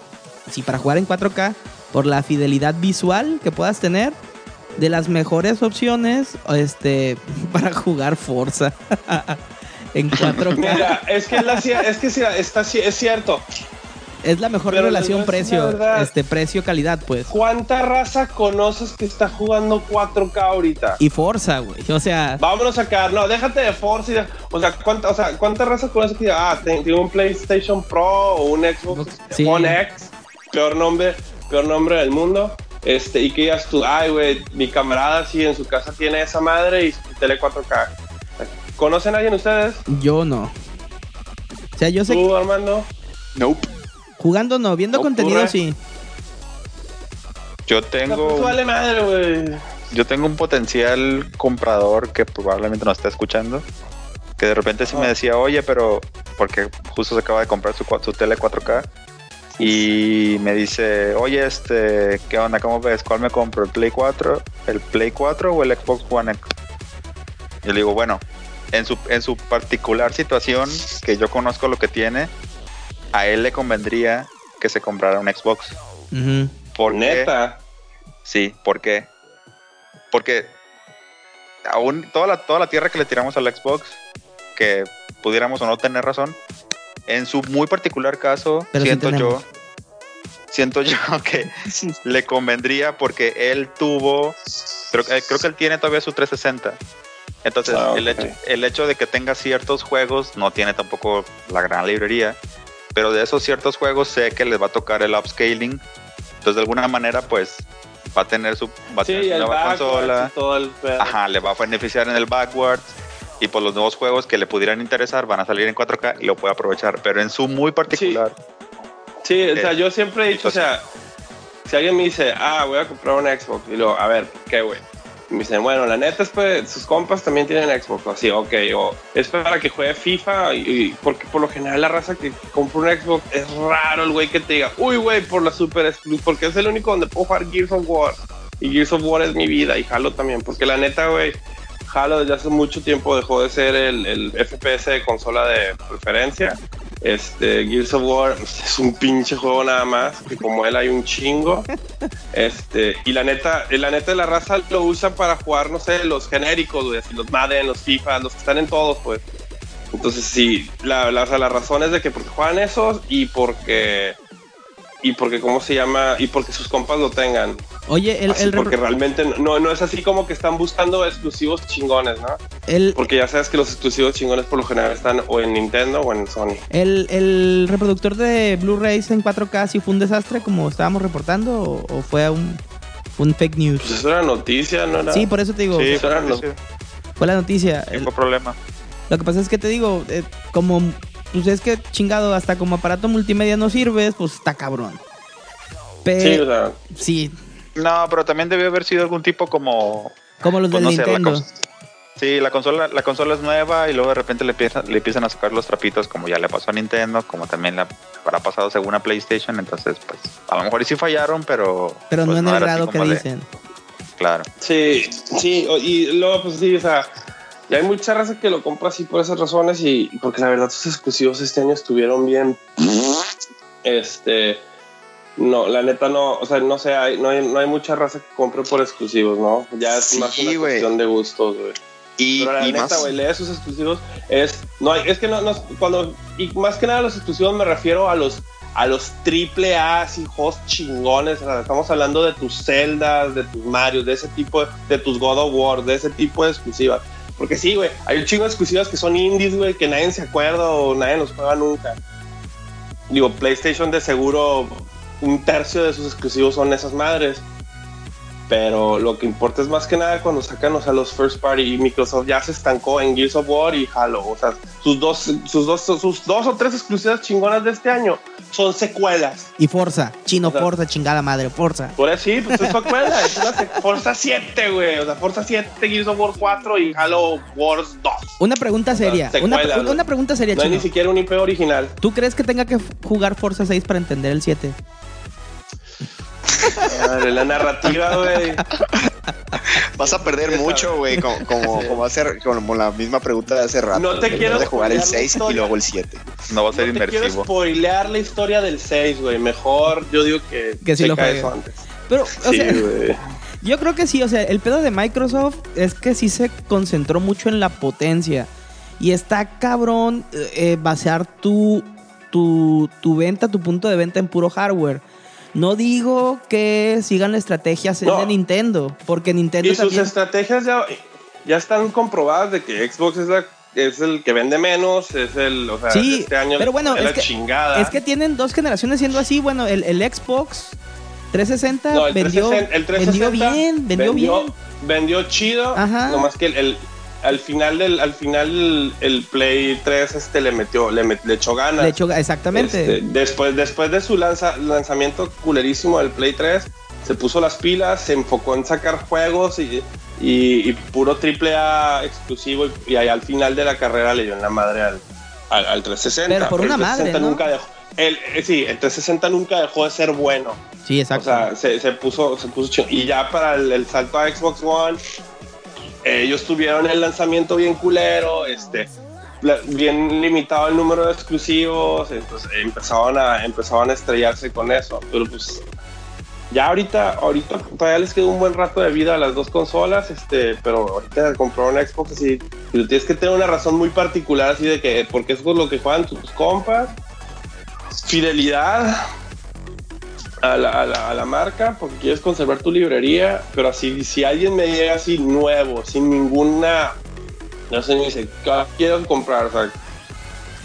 sí, para jugar en 4K, por la fidelidad visual que puedas tener, de las mejores opciones, este, para jugar Forza. en 4K. Mira, es que, es, la es que está, es cierto. es la mejor pero relación a decir precio, este precio calidad, pues. ¿Cuánta raza conoces que está jugando 4K ahorita? Y Forza, güey. O sea, Vámonos a sacar, no, déjate de Forza y de- o sea, ¿cuánta, o sea, ¿cuánta raza conoces que ah, ten- tiene un PlayStation Pro o un Xbox Sí. One X? Peor nombre, peor nombre del mundo. Este, y que digas tú, ay, güey, mi camarada sí en su casa tiene esa madre y su tele 4K. ¿Conocen a alguien ustedes? yo no. O sea, yo sé que ¿Tú, Armando? Nope. jugando no, viendo ¿No contenido ocurre? sí. Yo No, tengo, pues vale madre, güey. yo tengo un potencial comprador que probablemente nos está escuchando. Que de repente sí me Ajá. decía, oye, pero porque justo se acaba de comprar su, su tele 4K. Y me dice, oye, este, ¿qué onda? ¿Cómo ves? ¿Cuál me compro? ¿El Play 4? ¿El Play 4 o el Xbox One X? Yo le digo, bueno, en su, en su particular situación, que yo conozco lo que tiene, a él le convendría que se comprara un Xbox. ¿Por qué? Neta. Sí, ¿por qué? Porque aún toda la, toda la tierra que le tiramos al Xbox, que pudiéramos o no tener razón, en su muy particular caso, Pero sí siento yo, siento yo que le convendría porque él tuvo, creo, que- creo que él tiene todavía su 360. Entonces, Ah, el, hecho, el hecho de que tenga ciertos juegos, no tiene tampoco la gran librería, pero de esos ciertos juegos sé que les va a tocar el upscaling. Entonces, de alguna manera, pues, va a tener su, va a Sí, tener su el nueva backwards consola. todo el. Ajá, le va a beneficiar en el backwards. Y por los nuevos juegos que le pudieran interesar van a salir en 4K y lo puede aprovechar. Pero en su muy particular, Sí, o sea, Eh, yo siempre he dicho, o sea, si alguien me dice, ah, voy a comprar un Xbox, y luego, a ver, ¿qué, güey? Me dicen, bueno, la neta es pues, sus compas también tienen Xbox, así, ok, o es para que juegue FIFA, y, y- porque por lo general la raza que compra un Xbox es raro el güey que te diga, uy, güey, por la Super Exclusive, porque es el único donde puedo jugar Gears of War, y Gears of War es mi vida, y Halo también, porque la neta, güey, Halo desde hace mucho tiempo dejó de ser el, el FPS de consola de preferencia. Este, Gears of War es un pinche juego nada más, que como él hay un chingo. Este, y la neta, la neta de la raza lo usa para jugar, no sé, los genéricos, así, los Madden, los FIFA, los que están en todos, pues. Entonces, sí, la, la, o sea, la razón es de que porque juegan esos y porque y porque cómo se llama y porque sus compas lo tengan Oye, el, Así, el, porque realmente no, no es así como que están buscando exclusivos chingones, ¿no? el, Porque ya sabes que los exclusivos chingones por lo general están o en Nintendo o en Sony. el- el reproductor de Blu-rays en 4K sí fue un desastre como estábamos reportando o, o fue un, un fake news. Pues eso era noticia, ¿no era? Sí, por eso te digo, Sí, eso era fue, lo- sí, fue la noticia. sí El- fue problema. Lo que pasa es que te digo, eh, como pues es que chingado, hasta como aparato multimedia no sirves, pues está cabrón. Sí, Pero o sea, sí, No, pero también debió haber sido algún tipo como como los Pues del no sé, la Nintendo. Sí, la consola, la consola es nueva y luego de repente le empiezan, le empiezan a sacar los trapitos como ya le pasó a Nintendo, como también le habrá pasado según a PlayStation, entonces pues a lo mejor y sí fallaron, pero... pero pues, no en el grado que de- dicen. Claro. sí, sí, y luego pues sí, o sea, ya hay mucha raza que lo compra así por esas razones y porque la verdad sus exclusivos este año estuvieron bien, este, no, la neta no, o sea, no sé, hay, no, hay, no hay mucha raza que compre por exclusivos, ¿no? Ya es Sí, más una cuestión de gustos, güey. Y, Pero la y neta, más, güey, lee sus exclusivos. Es, no hay, es que no, no, cuando, y más que nada los exclusivos me refiero a los, a los triple A, y juegos chingones. Estamos hablando de tus Zeldas, de tus Mario, de ese tipo, de tus God of War, de ese tipo de exclusivas. Porque sí, güey, hay un chingo exclusivas que son indies, güey, que nadie se acuerda o nadie los juega nunca. Digo, PlayStation de seguro, un tercio de sus exclusivos son esas madres. Pero lo que importa es más que nada cuando sacan o sea, los first party y Microsoft ya se estancó en Gears of War y Halo. O sea, sus dos, sus dos, sus dos o tres exclusivas chingonas de este año son secuelas. Y Forza, chino O sea- Forza, chingada madre, Forza. Por eso sí, pues es secuela. es una sec- Forza 7, güey. O sea, Forza 7, Gears of War 4 y Halo Wars 2. Una pregunta seria, sea, una, secuela, una- ¿no? una pregunta seria, No hay chino. ni siquiera un IP original. ¿Tú crees que tenga que jugar Forza 6 para entender el 7? Madre, la narrativa, güey. vas a perder mucho, güey, como, como, como, hace- como la misma pregunta de hace rato. No te quiero de jugar el spoilear la 6 y luego el 7. No va a ser no te quiero inmersivo. spoilear la historia del 6, güey. Mejor yo digo que, Que sí lo eso antes. Pero, o Sí, sea, güey. yo creo que sí, o sea, el pedo de Microsoft es que sí se concentró mucho en la potencia. Y está cabrón eh, eh, basear tu, tu, tu venta, tu punto de venta en puro hardware. No digo que sigan la estrategia No. de Nintendo, porque Nintendo Y sus también... estrategias ya, ya están comprobadas de que Xbox es, la, es el que vende menos, es el, o sea, Sí, este año pero bueno, es la que- chingada. Es que tienen dos generaciones siendo así. Bueno, el, el Xbox 360 No, el vendió, 360 el vendió 360 bien, vendió, bien. vendió chido, Ajá. nomás que el- al final del, al final el, Play 3 este le metió, le, met- le echó ganas. De hecho, exactamente. Este, después, después de su lanza- lanzamiento culerísimo del Play 3, se puso las pilas, se enfocó en sacar juegos y, y- y puro triple A exclusivo y, y ahí al final de la carrera le dio en la madre al, al, al 360. Pero por el una madre, 360 ¿no? nunca dejó, el, eh, sí, el 360 nunca dejó de ser bueno. sí, exacto. O sea, se, se puso, se puso. Y ya para el, el salto a Xbox One, ellos tuvieron el lanzamiento bien culero, este, bien limitado el número de exclusivos, entonces empezaban a, empezaban a estrellarse con eso. Pero pues ya ahorita, ahorita todavía les queda un buen rato de vida a las dos consolas, este, pero ahorita comprar una Xbox así, pero tienes que tener una razón muy particular así de que, porque eso es lo que juegan tus compas, fidelidad a la, a la- a la marca porque quieres conservar tu librería, pero así, si alguien me llega así nuevo, sin ninguna, no sé, me dice, ¿qué quiero comprar? O sea,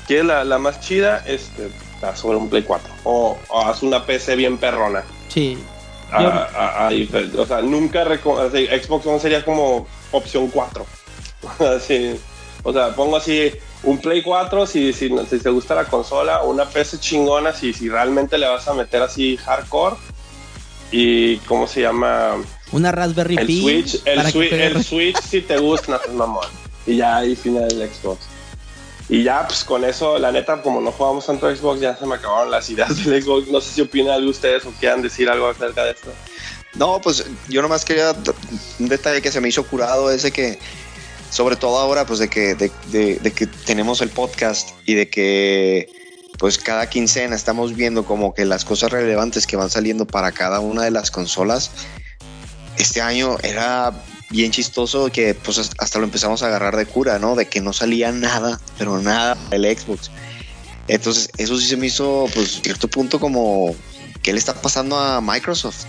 ¿quieres la, la más chida? Este, está sobre un Play 4 o, o haz una PC bien perrona. sí. A- Yo- o sea, nunca así, Xbox One sería como opción 4. así, o sea, pongo así un Play 4 si, si, si te gusta la consola, una PC chingona si, si realmente le vas a meter así hardcore. Y cómo se llama Una Raspberry el Pi. Switch, el, Swi- el Switch si te gusta, no, pues, mamón. Y ya ahí final el Xbox. Y ya, pues con eso, la neta, como no jugamos tanto Xbox, ya se me acabaron las ideas del Xbox. No sé si opinan algo ustedes o quieran decir algo acerca de esto. No, pues yo nomás quería un detalle que se me hizo curado ese que, sobre todo ahora, pues de que, de, que tenemos el podcast y de que pues cada quincena estamos viendo como que las cosas relevantes que van saliendo para cada una de las consolas. Este año era bien chistoso que pues hasta- hasta lo empezamos a agarrar de cura, ¿no? De que no salía nada, pero nada del Xbox. Entonces, eso sí se me hizo, pues, cierto punto como, ¿qué le está pasando a Microsoft?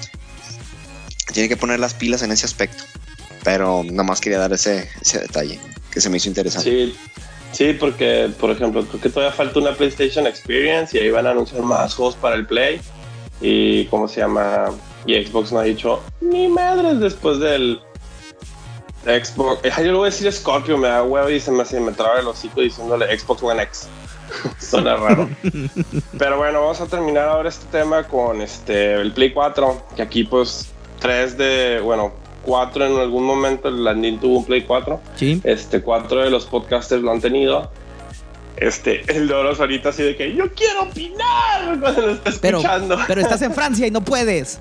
tiene que poner las pilas en ese aspecto. Pero nomás quería dar ese, ese detalle que se me hizo interesante. Sí, sí, porque, por ejemplo, creo que todavía falta una PlayStation Experience y ahí van a anunciar más juegos para el Play. Y, ¿cómo se llama? Y Xbox no ha dicho ni madres después del Xbox. Yo le voy a decir Scorpio, me da huevo y se me, se me traba el hocico diciéndole Xbox One X. Suena raro. Pero bueno, vamos a terminar ahora este tema con este el Play 4. Que aquí, pues, tres de, bueno, cuatro en algún momento. El Landin tuvo un Play 4. Sí. Este, cuatro de los podcasters lo han tenido. Este, el Doros ahorita así de que yo quiero opinar cuando lo está escuchando. pero estás en Francia y no puedes.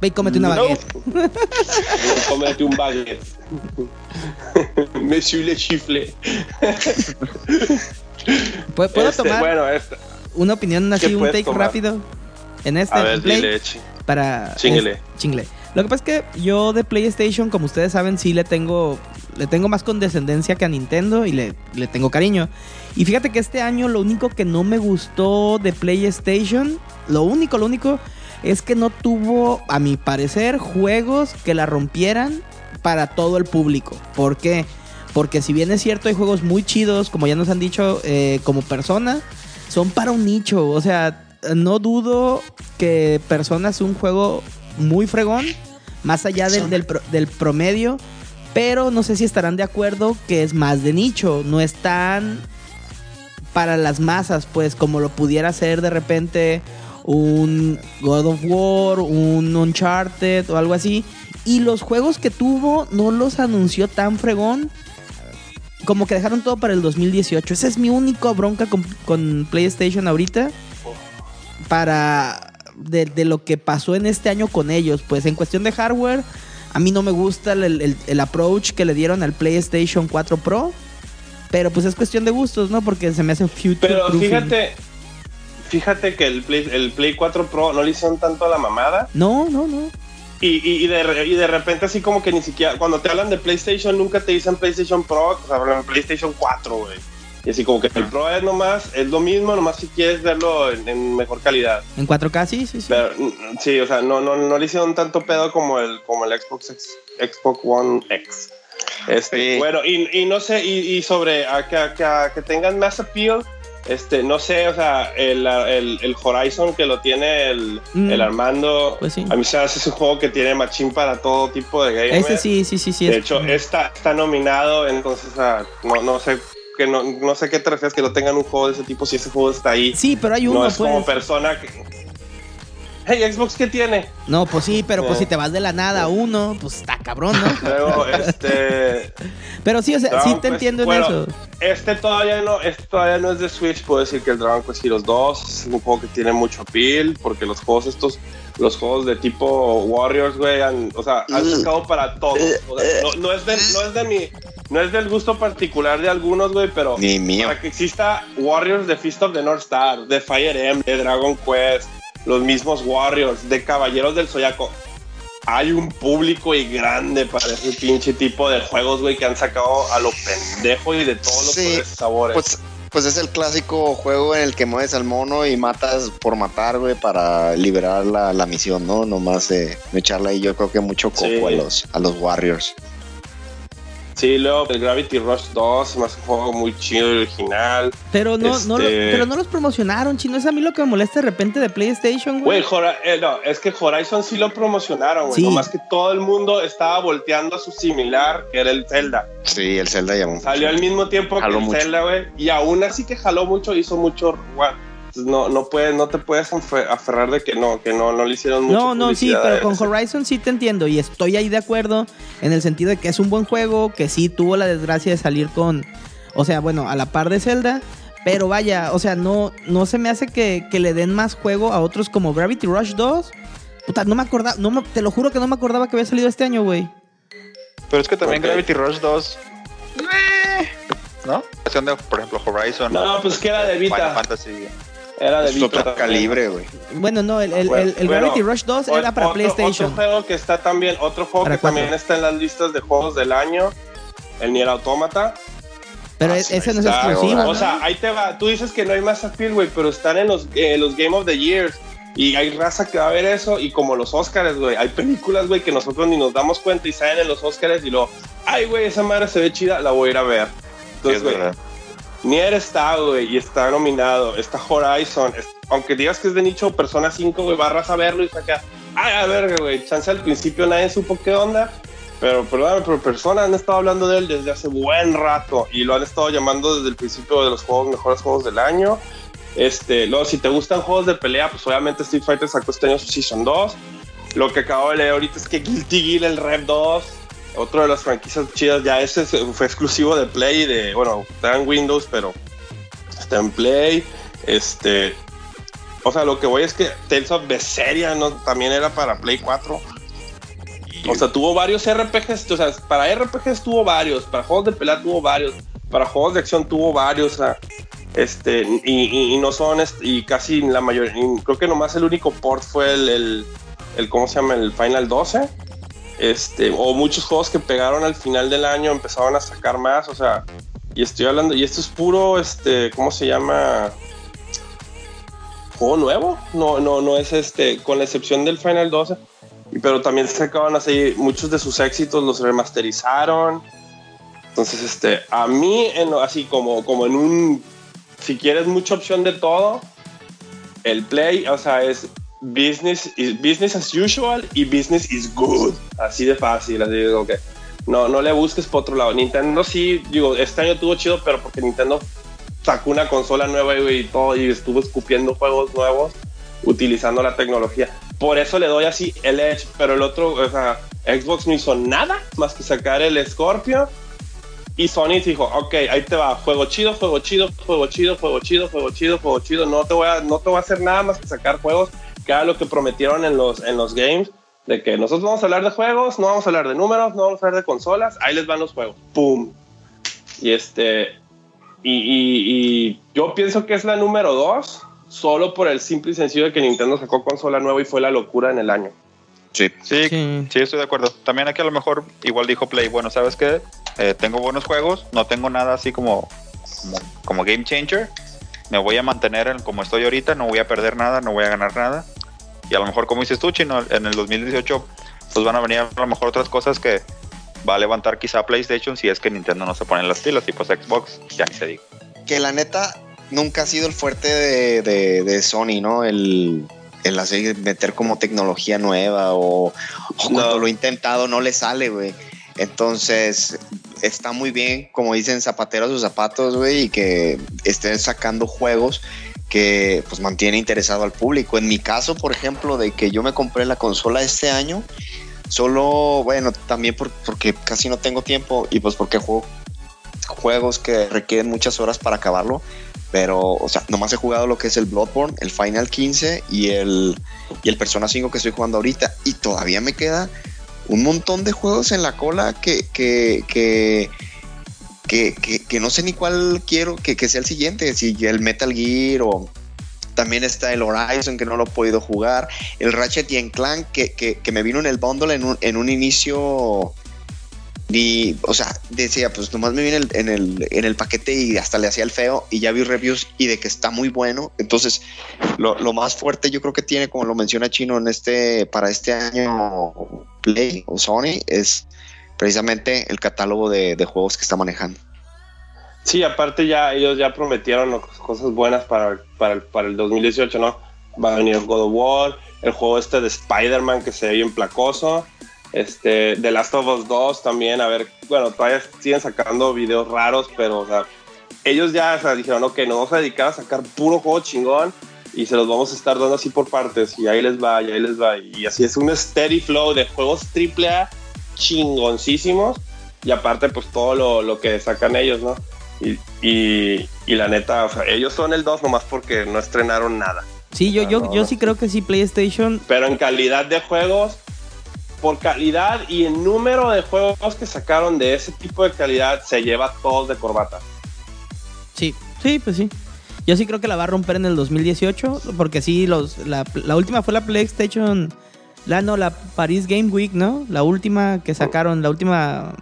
Ve y cómete una No. baguette. Cómete un baguette. Monsieur le chifle. ¿Puedo, puedo Este, tomar Bueno, este, una opinión así, ¿qué un take tomar? rápido? En este a ver, Play, dile, chi- para Chinguele. es- chingle. Lo que pasa es que yo de PlayStation, como ustedes saben, sí le tengo le tengo más condescendencia que a Nintendo y le, le tengo cariño. Y fíjate que este año lo único que no me gustó de PlayStation, lo único, lo único es que no tuvo, a mi parecer, juegos que la rompieran para todo el público. ¿Por qué? Porque si bien es cierto, hay juegos muy chidos, como ya nos han dicho, eh, como persona, son para un nicho. O sea, no dudo que Persona es un juego muy fregón, más allá del, del pro- del promedio, pero no sé si estarán de acuerdo que es más de nicho, no es tan para las masas, pues como lo pudiera ser de repente un God of War, un Uncharted o algo así. Y los juegos que tuvo no los anunció tan fregón. Como que dejaron todo para el 2018. Esa es mi única bronca con, con PlayStation ahorita. Para de, de lo que pasó en este año con ellos. Pues en cuestión de hardware, a mí no me gusta el, el- el approach que le dieron al PlayStation 4 Pro. Pero pues es cuestión de gustos, ¿no? Porque se me hace future Pero proofing. fíjate, fíjate que el Play, el Play 4 Pro no le hicieron tanto a la mamada. No, no, no. Y, y, y de, y de repente así como que ni siquiera, cuando te hablan de PlayStation, nunca te dicen PlayStation Pro, o sea, hablan de PlayStation 4, güey. Y así como que el Pro es nomás, es lo mismo, nomás si quieres verlo en, en mejor calidad. En 4K, sí, sí, sí. Pero mm, sí, o sea, no, no, no le hicieron tanto pedo como el, como el Xbox, X- Xbox One X. Este, Sí. Bueno, y, y no sé, y, y sobre a que, a que, a que tengan más appeal, este, no sé, o sea, el, el, el Horizon que lo tiene el, Mm. el Armando, Pues sí. a mí se me hace ese juego que tiene machín para todo tipo de gamers. Ese sí, sí, sí, sí. De es- hecho, está, está nominado, entonces, o sea, no, no sé que no, no sé qué te refieres que no tengan un juego de ese tipo si ese juego está ahí. Sí, pero hay uno, no es pues. como persona que... Hey, Xbox, ¿qué tiene? No, pues sí, pero pues Eh. si te vas de la nada a uno, pues está cabrón, ¿no? Luego, este... Pero sí, o sea, sí te Quest- entiendo en bueno, eso. Este todavía no, este todavía no es de Switch, puedo decir que el Dragon Quest Heroes 2 es un juego que tiene mucho appeal, porque los juegos estos, los juegos de tipo Warriors, güey, han- o sea, han Mm. sacado para todos. O sea, no, no es de, no es de mi, no es del gusto particular de algunos, güey, pero Ni mío. para que exista Warriors de Fist of the North Star, de Fire Emblem, de Dragon Quest, los mismos Warriors, de Caballeros del Zodiaco. Hay un público y grande para ese pinche tipo de juegos, güey, que han sacado a lo pendejo y de todos los Sí, sabores. Pues, pues es el clásico juego en el que mueves al mono y matas por matar, güey, para liberar la, la misión, ¿no? Nomás de, de echarle ahí, yo creo que mucho coco Sí. a los a los Warriors. Sí, luego el Gravity Rush 2, más un juego muy chido y original. Pero no, no, lo- este- pero no los promocionaron, chino. Es a mí lo que me molesta de repente de PlayStation, güey. Güey, Hora- eh, no, es que Horizon sí lo promocionaron, güey. Sí. Nomás que todo el mundo estaba volteando a su similar, que era el Zelda. Sí, el Zelda llamó. Salió al mismo tiempo Jaló que el mucho. Zelda, güey. Y aún así que jaló mucho, hizo mucho. bueno, entonces no, no, puedes, no te puedes afe- aferrar de que no, que no, no le hicieron mucho. No, no, sí, pero con Horizon sí te entiendo y estoy ahí de acuerdo en el sentido de que es un buen juego, que sí tuvo la desgracia de salir con, o sea, bueno, a la par de Zelda, pero vaya, o sea, no, no se me hace que, que le den más juego a otros como Gravity Rush 2. Puta, no me acordaba, no me- te lo juro que no me acordaba que había salido este año, güey. Pero es que también. Gravity Rush 2. eh, ¿No? Por ejemplo, Horizon. No, pues que era de Final Vita. Fantasy. Era de Es otro también. calibre, güey. Bueno, no, el, el- Bueno, el- bueno, Gravity Rush 2 era para Otro- PlayStation. Otro juego que está también, otro juego que cuatro. también está en las listas de juegos del año, el Nier Automata. pero Ah, ese no es exclusivo. O sea, ahí te va. Tú dices que no hay más appeal, güey, pero están en los, eh, los Game of the Years. Y hay raza que va a ver eso y como los Oscars, güey, hay películas, güey, que nosotros ni nos damos cuenta y salen en los Oscars y lo, ay, güey, esa madre se ve chida, la voy a ir a ver. Entonces, güey, Nier está, güey, y está nominado, está Horizon, aunque digas que es de nicho Persona 5, güey, barras a verlo y saca, ay, a ver, güey, chance al principio nadie supo qué onda, pero perdóname, pero personas han estado hablando de él desde hace buen rato y lo han estado llamando desde el principio de los juegos, mejores juegos del año. Este, luego, si te gustan juegos de pelea, pues obviamente Street Fighter sacó este año su Season 2. Lo que acabo de leer ahorita es que Guilty Gear, el Rev 2, otro de las franquicias chidas, ya ese fue exclusivo de Play, de, bueno, está en Windows, pero está en Play. Este, o sea, lo que voy es que Tales of Berseria ¿no? también era para Play 4. O sea, tuvo varios RPGs, o sea, para RPGs tuvo varios, para juegos de pelea tuvo varios, para juegos de acción tuvo varios, este, y, no son, y casi la mayoría, creo que nomás el único port fue el, el, ¿cómo se llama? El Final 12. Este, o muchos juegos que pegaron al final del año empezaron a sacar más, o sea, y estoy hablando, y esto es puro, este, ¿cómo se llama? Juego nuevo, no, no, no es este, con la excepción del Final 12, pero también sacaban así muchos de sus éxitos, los remasterizaron. Entonces, este, a mí, en, así como, como en un si quieres mucha opción de todo, el play, o sea, es business, is business as usual y business is good. Así de fácil, así digo que no, no le busques por otro lado. Nintendo sí, digo, este año tuvo chido, pero porque Nintendo sacó una consola nueva y, todo y estuvo escupiendo juegos nuevos utilizando la tecnología. Por eso le doy así el Edge, pero el otro, o sea, Xbox no hizo nada más que sacar el Scorpio y Sony dijo, ok, ahí te va, juego chido, juego chido, juego chido, juego chido, juego chido, juego chido. No te voy a, no te voy a hacer nada más que sacar juegos, que era lo que prometieron en los, en los games, de que nosotros vamos a hablar de juegos, no vamos a hablar de números, no vamos a hablar de consolas, ahí les van los juegos. ¡Pum! Y este, y, y, yo pienso que es la número dos, solo por el simple y sencillo de que Nintendo sacó consola nueva y fue la locura en el año. Sí, sí, sí, estoy de acuerdo. También aquí a lo mejor igual dijo Play, bueno, ¿sabes qué? Eh, tengo buenos juegos, no tengo nada así como, como, game changer. Me voy a mantener en como estoy ahorita, no voy a perder nada, no voy a ganar nada. Y a lo mejor, como dices tú, Chino, en el 2018 pues van a venir a lo mejor otras cosas que va a levantar quizá PlayStation si es que Nintendo no se pone en las pilas y pues Xbox, ya ni se diga. Que la neta nunca ha sido el fuerte de, de, Sony, ¿no? El, el hacer meter como tecnología nueva o, cuando lo he intentado no le sale, güey. Entonces, está muy bien, como dicen, zapateros sus zapatos, güey, y que estén sacando juegos que pues mantiene interesado al público. En mi caso, por ejemplo, de que yo me compré la consola este año, solo, bueno, también porque casi no tengo tiempo y pues porque juego juegos que requieren muchas horas para acabarlo, pero, o sea, nomás he jugado lo que es el Bloodborne, el Final 15 y el, y el Persona 5 que estoy jugando ahorita y todavía me queda un montón de juegos en la cola que, que, que, que, no sé ni cuál quiero que, sea el siguiente, si el Metal Gear o también está el Horizon que no lo he podido jugar, el Ratchet y Clank que, que, me vino en el bundle en un, en un inicio y, o sea, decía, pues nomás me viene en el, en el paquete y hasta le hacía el feo y ya vi reviews y de que está muy bueno. Entonces, lo, lo, más fuerte yo creo que tiene, como lo menciona Chino, en este, para este año Play o Sony, es precisamente el catálogo de, de juegos que está manejando. Sí, aparte ya ellos ya prometieron cosas buenas para, para, el, para el 2018, ¿no? Va a venir God of War, el juego este de Spider-Man que se ve bien placoso este, The Last of Us 2 también, a ver, bueno, todavía siguen sacando videos raros, pero, ellos ya dijeron, ok, nos vamos a dedicar a sacar puro juego chingón y se los vamos a estar dando así por partes y ahí les va, y ahí les va. Y así es un steady flow de juegos AAA chingoncísimos y aparte pues todo lo, lo que sacan ellos, ¿no? Y, y, y, la neta, o sea, ellos son el 2 nomás porque no estrenaron nada. Sí, yo, yo, yo sí creo que sí, PlayStation. Pero en calidad de juegos, por calidad y el número de juegos que sacaron de ese tipo de calidad se lleva todos de corbata. Sí, sí, pues sí. Yo sí creo que la va a romper en el 2018, porque sí, los, la, última fue la PlayStation, la no, la Paris Game Week, ¿no? La última que sacaron, la última...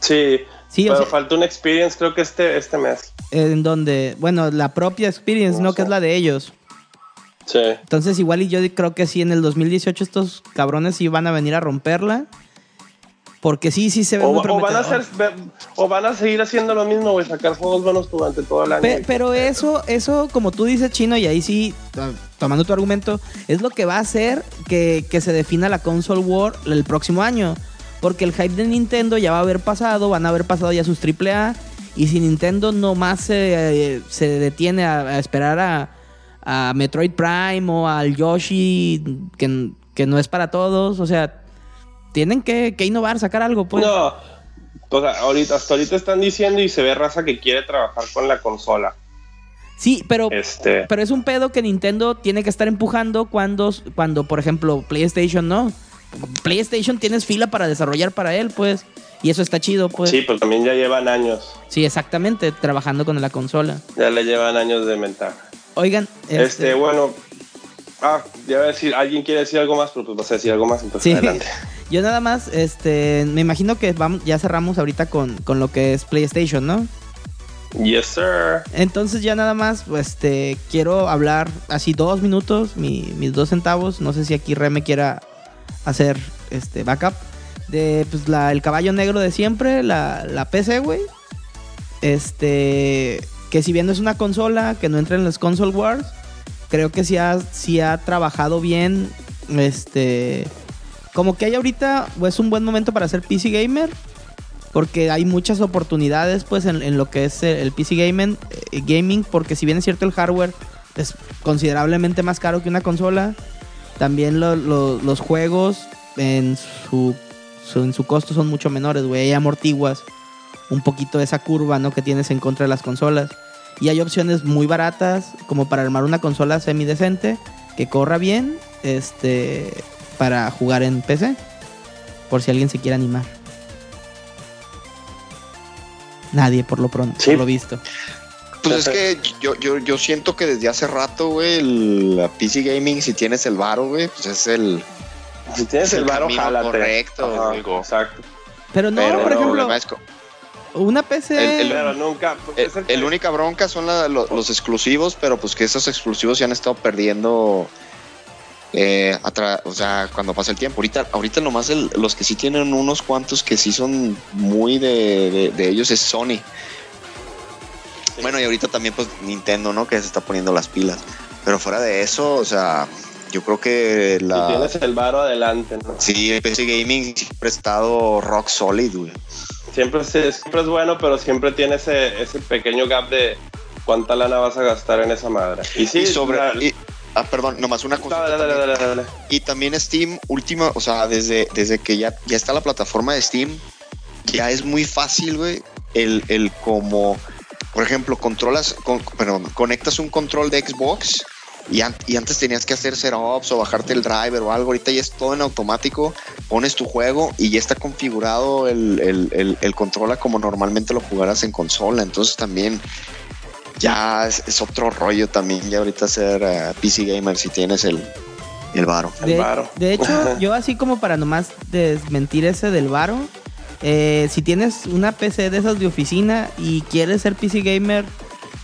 Sí, sí pero falta una experience creo que este, este mes. En donde, bueno, la propia experience, ¿no? Que es la de ellos. Sí. Entonces igual y yo creo que sí, en el 2018 estos cabrones sí van a venir a romperla. Porque sí, sí se ve O, muy o van a hacer, o van a seguir haciendo lo mismo, güey, sacar juegos buenos durante todo el año. Pe- pero eso, eso, como tú dices, Chino, y ahí sí, tomando tu argumento, es lo que va a hacer que, que se defina la console war el próximo año. Porque el hype de Nintendo ya va a haber pasado, van a haber pasado ya sus AAA. Y si Nintendo nomás se, se detiene a, a esperar a, a Metroid Prime o al Yoshi, que, que no es para todos, o sea, tienen que, que innovar, sacar algo, pues. No, o sea, ahorita, hasta ahorita están diciendo y se ve raza que quiere trabajar con la consola. Sí, pero Este, Pero es un pedo que Nintendo tiene que estar empujando cuando, cuando por ejemplo, PlayStation no. PlayStation tienes fila para desarrollar para él, pues. Y eso está chido, pues. sí, pero también ya llevan años. Sí, exactamente, trabajando con la consola. Ya le llevan años de ventaja. Oigan, Este, este, bueno. Ah, ya voy a decir, alguien quiere decir algo más, pero pues vas a decir algo más, entonces Sí. adelante. yo nada más, este, me imagino que vamos, ya cerramos ahorita con, con lo que es PlayStation, ¿no? Yes, sir. Entonces ya nada más, pues, este, quiero hablar así dos minutos, mi- mis dos centavos. No sé si aquí Reme quiera hacer este backup de pues la, el caballo negro de siempre, la, la PC, güey. Este, que si bien no es una consola, que no entra en los console wars, creo que sí ha, sí ha trabajado bien. Este, como que hay ahorita, pues, un buen momento para ser PC gamer. Porque hay muchas oportunidades pues en, lo que es el, PC gaming, eh, gaming, porque si bien es cierto el hardware es considerablemente más caro que una consola, también lo- lo- los juegos en su, en su costo son mucho menores, güey. Amortiguas un poquito esa curva, ¿no? Que tienes en contra de las consolas. Y hay opciones muy baratas como para armar una consola semidecente que corra bien, este, para jugar en PC. Por si alguien se quiere animar. Nadie, por lo pronto, Sí. por lo visto. Pues es que yo, yo, yo siento que desde hace rato, güey, el la PC Gaming, si tienes el varo, güey, pues es el... Si tienes Es el el varo, jálate. correcto, Ajá. Exacto. Pero no, pero por ejemplo, una PC. el- Pero nunca. pues, el, es el- el única bronca son la- lo- los exclusivos, pero pues que esos exclusivos ya han estado perdiendo... eh, o sea, cuando pasa el tiempo. Ahorita, ahorita nomás el- los que sí tienen unos cuantos que sí son muy de, de- de ellos es Sony. Bueno, y ahorita también pues Nintendo, ¿no? Que se está poniendo las pilas. Pero fuera de eso, o sea, yo creo que la... tienes el varo adelante, ¿no? Sí, el PC Gaming siempre ha estado rock solid, güey. Siempre, siempre es bueno, pero siempre tiene ese, ese pequeño gap de cuánta lana vas a gastar en esa madre. Y sí, y sobre... la- y- ah, perdón, nomás una cosa. Dale, dale, dale. Y también Steam, última, o sea, desde, desde que ya, ya está la plataforma de Steam, ya es muy fácil, güey, el, el como, por ejemplo, controlas, con, perdón, conectas un control de Xbox y, an- y antes tenías que hacer setups o bajarte el driver o algo, ahorita ya es todo en automático, pones tu juego y ya está configurado el, el, el, el control a como normalmente lo jugaras en consola, entonces también ya es, es otro rollo también, ya ahorita ser eh, PC gamer si tienes el, el varo. El De, varo. de hecho, yo así como para nomás desmentir ese del varo, eh, si tienes una PC de esas de oficina y quieres ser PC gamer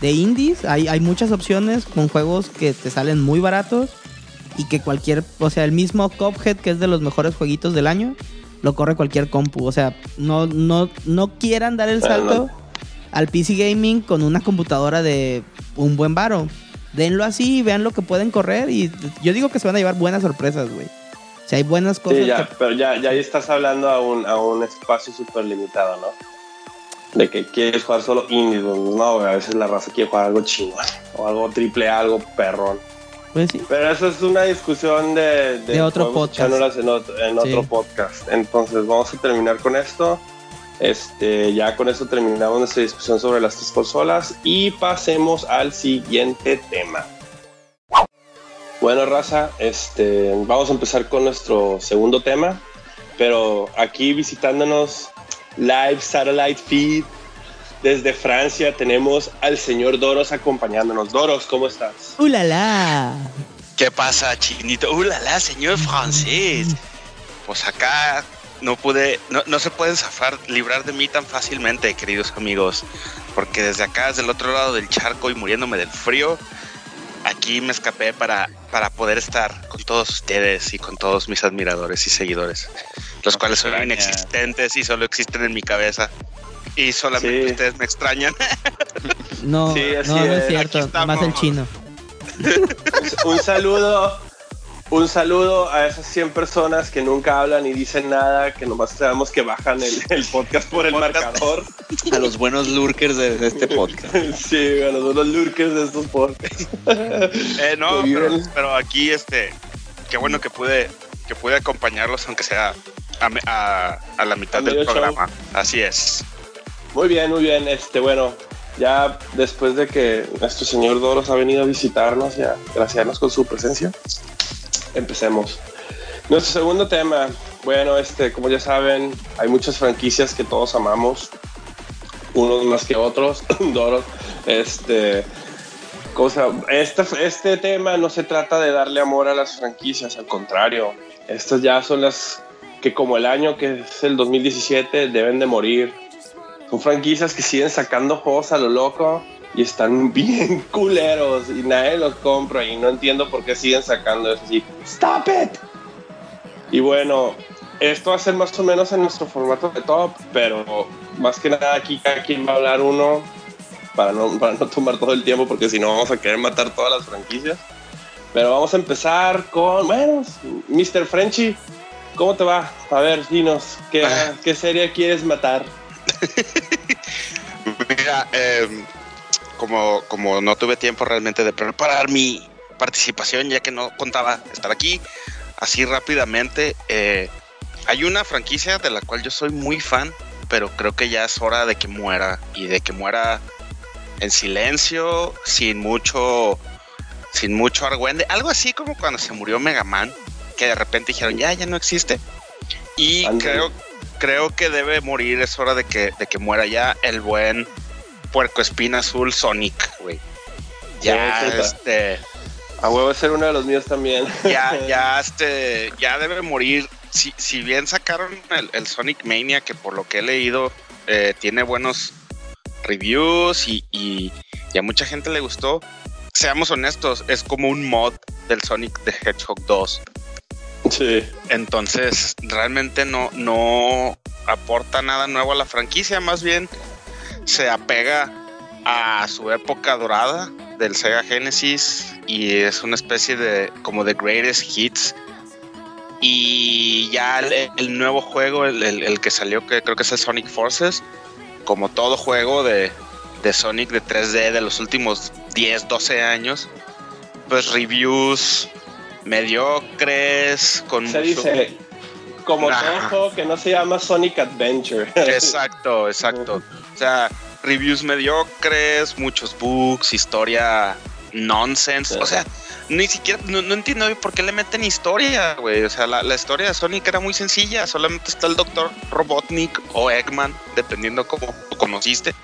de indies, hay, hay muchas opciones con juegos que te salen muy baratos y que cualquier, o sea, el mismo Cuphead, que es de los mejores jueguitos del año, lo corre cualquier compu. O sea, no, no, no quieran dar el Bueno, salto al PC gaming con una computadora de un buen varo. Denlo así y vean lo que pueden correr y yo digo que se van a llevar buenas sorpresas, güey. O sea, hay buenas cosas Sí, ya, que- pero ya, ya ahí estás hablando a un, a un espacio súper limitado, ¿no? De que quieres jugar solo indies, güey. no, güey, a veces la raza quiere jugar algo chino o algo triple A, algo perrón. Pues sí. Pero eso es una discusión de, De otro podcast. En, otro, en otro podcast. Entonces vamos a terminar con esto. Este, ya con esto terminamos nuestra discusión sobre las tres consolas y pasemos al siguiente tema. Bueno, raza, este, vamos a empezar con nuestro segundo tema, pero aquí visitándonos live satellite feed desde Francia tenemos al señor Doros acompañándonos. Doros, ¿cómo estás? ¡Uh, la, la! ¿Qué pasa, chinito? ¡Uh, la, la, señor francés! Pues acá no pude, no, no se pueden zafar, librar de mí tan fácilmente, queridos amigos. Porque desde acá, desde el otro lado del charco y muriéndome del frío, aquí me escapé para, para poder estar con todos ustedes y con todos mis admiradores y seguidores, los No cuales son extraña. inexistentes y solo existen en mi cabeza. Y solamente Sí. ustedes me extrañan. No, Sí, así no, no es es. cierto. Más el chino. Un saludo, un saludo a esas 100 personas que nunca hablan y dicen nada, que nomás sabemos que bajan el, el podcast por el Podcast. marcador. A los buenos lurkers de, de este podcast. Sí, a los, los lurkers de estos podcasts. Eh, no, pero, aquí, este, qué bueno que pude, que pude acompañarlos, aunque sea a, me- a- a la mitad A del show. programa. Así es. Muy bien, muy bien. Este, bueno, ya después de que nuestro señor Doros ha venido a visitarnos y a graciarnos con su presencia, empecemos. Nuestro segundo tema, bueno, este, como ya saben, hay muchas franquicias que todos amamos, unos más que otros, Doros. Este, cosa, este, este tema no se trata de darle amor a las franquicias, al contrario, estas ya son las que como el año que es el 2017 deben de morir. Son franquicias que siguen sacando juegos a lo loco y están bien culeros y nadie los compra y no entiendo por qué siguen sacando eso así. ¡Stop it! Y bueno, esto va a ser más o menos en nuestro formato de top, pero más que nada aquí cada quien va a hablar uno para no, para no tomar todo el tiempo porque si no vamos a querer matar todas las franquicias. Pero vamos a empezar con, bueno, Mr. Frenchy, ¿cómo te va? A ver, dinos, ¿qué, Ah. ¿qué serie quieres matar? Mira, eh, como, como no tuve tiempo realmente de preparar mi participación, ya que no contaba estar aquí, así rápidamente, eh, hay una franquicia de la cual yo soy muy fan, pero creo que ya es hora de que muera y de que muera en silencio, sin mucho, sin mucho argüende, algo así como cuando se murió Mega Man, que de repente dijeron ya, ya no existe. Y creo, creo que debe morir, es hora de que, de que muera ya el buen puerco espina azul Sonic, güey. Ya, Sí, este, A huevo ser uno de los míos también. ya, ya, este, ya debe morir. Si, si bien sacaron el, el Sonic Mania, que por lo que he leído eh, tiene buenos reviews y, y- y a mucha gente le gustó, seamos honestos, es como un mod del Sonic the Hedgehog 2. Sí. Entonces, realmente no, no aporta nada nuevo a la franquicia, más bien se apega a su época dorada del Sega Genesis y es una especie de como de greatest hits. Y ya el, el nuevo juego, el, el- el que salió, que creo que es el Sonic Forces, como todo juego de, de Sonic de 3D de los últimos 10, 12 años, pues reviews mediocres, con Se mucho- dice como Nah. todo juego que no se llama Sonic Adventure. Exacto, exacto. O sea, reviews mediocres, muchos bugs, historia nonsense. O sea, ni siquiera, no, no entiendo por qué le meten historia, güey. O sea, la, la historia de Sonic era muy sencilla. Solamente está el doctor Robotnik o Eggman, dependiendo cómo lo conociste,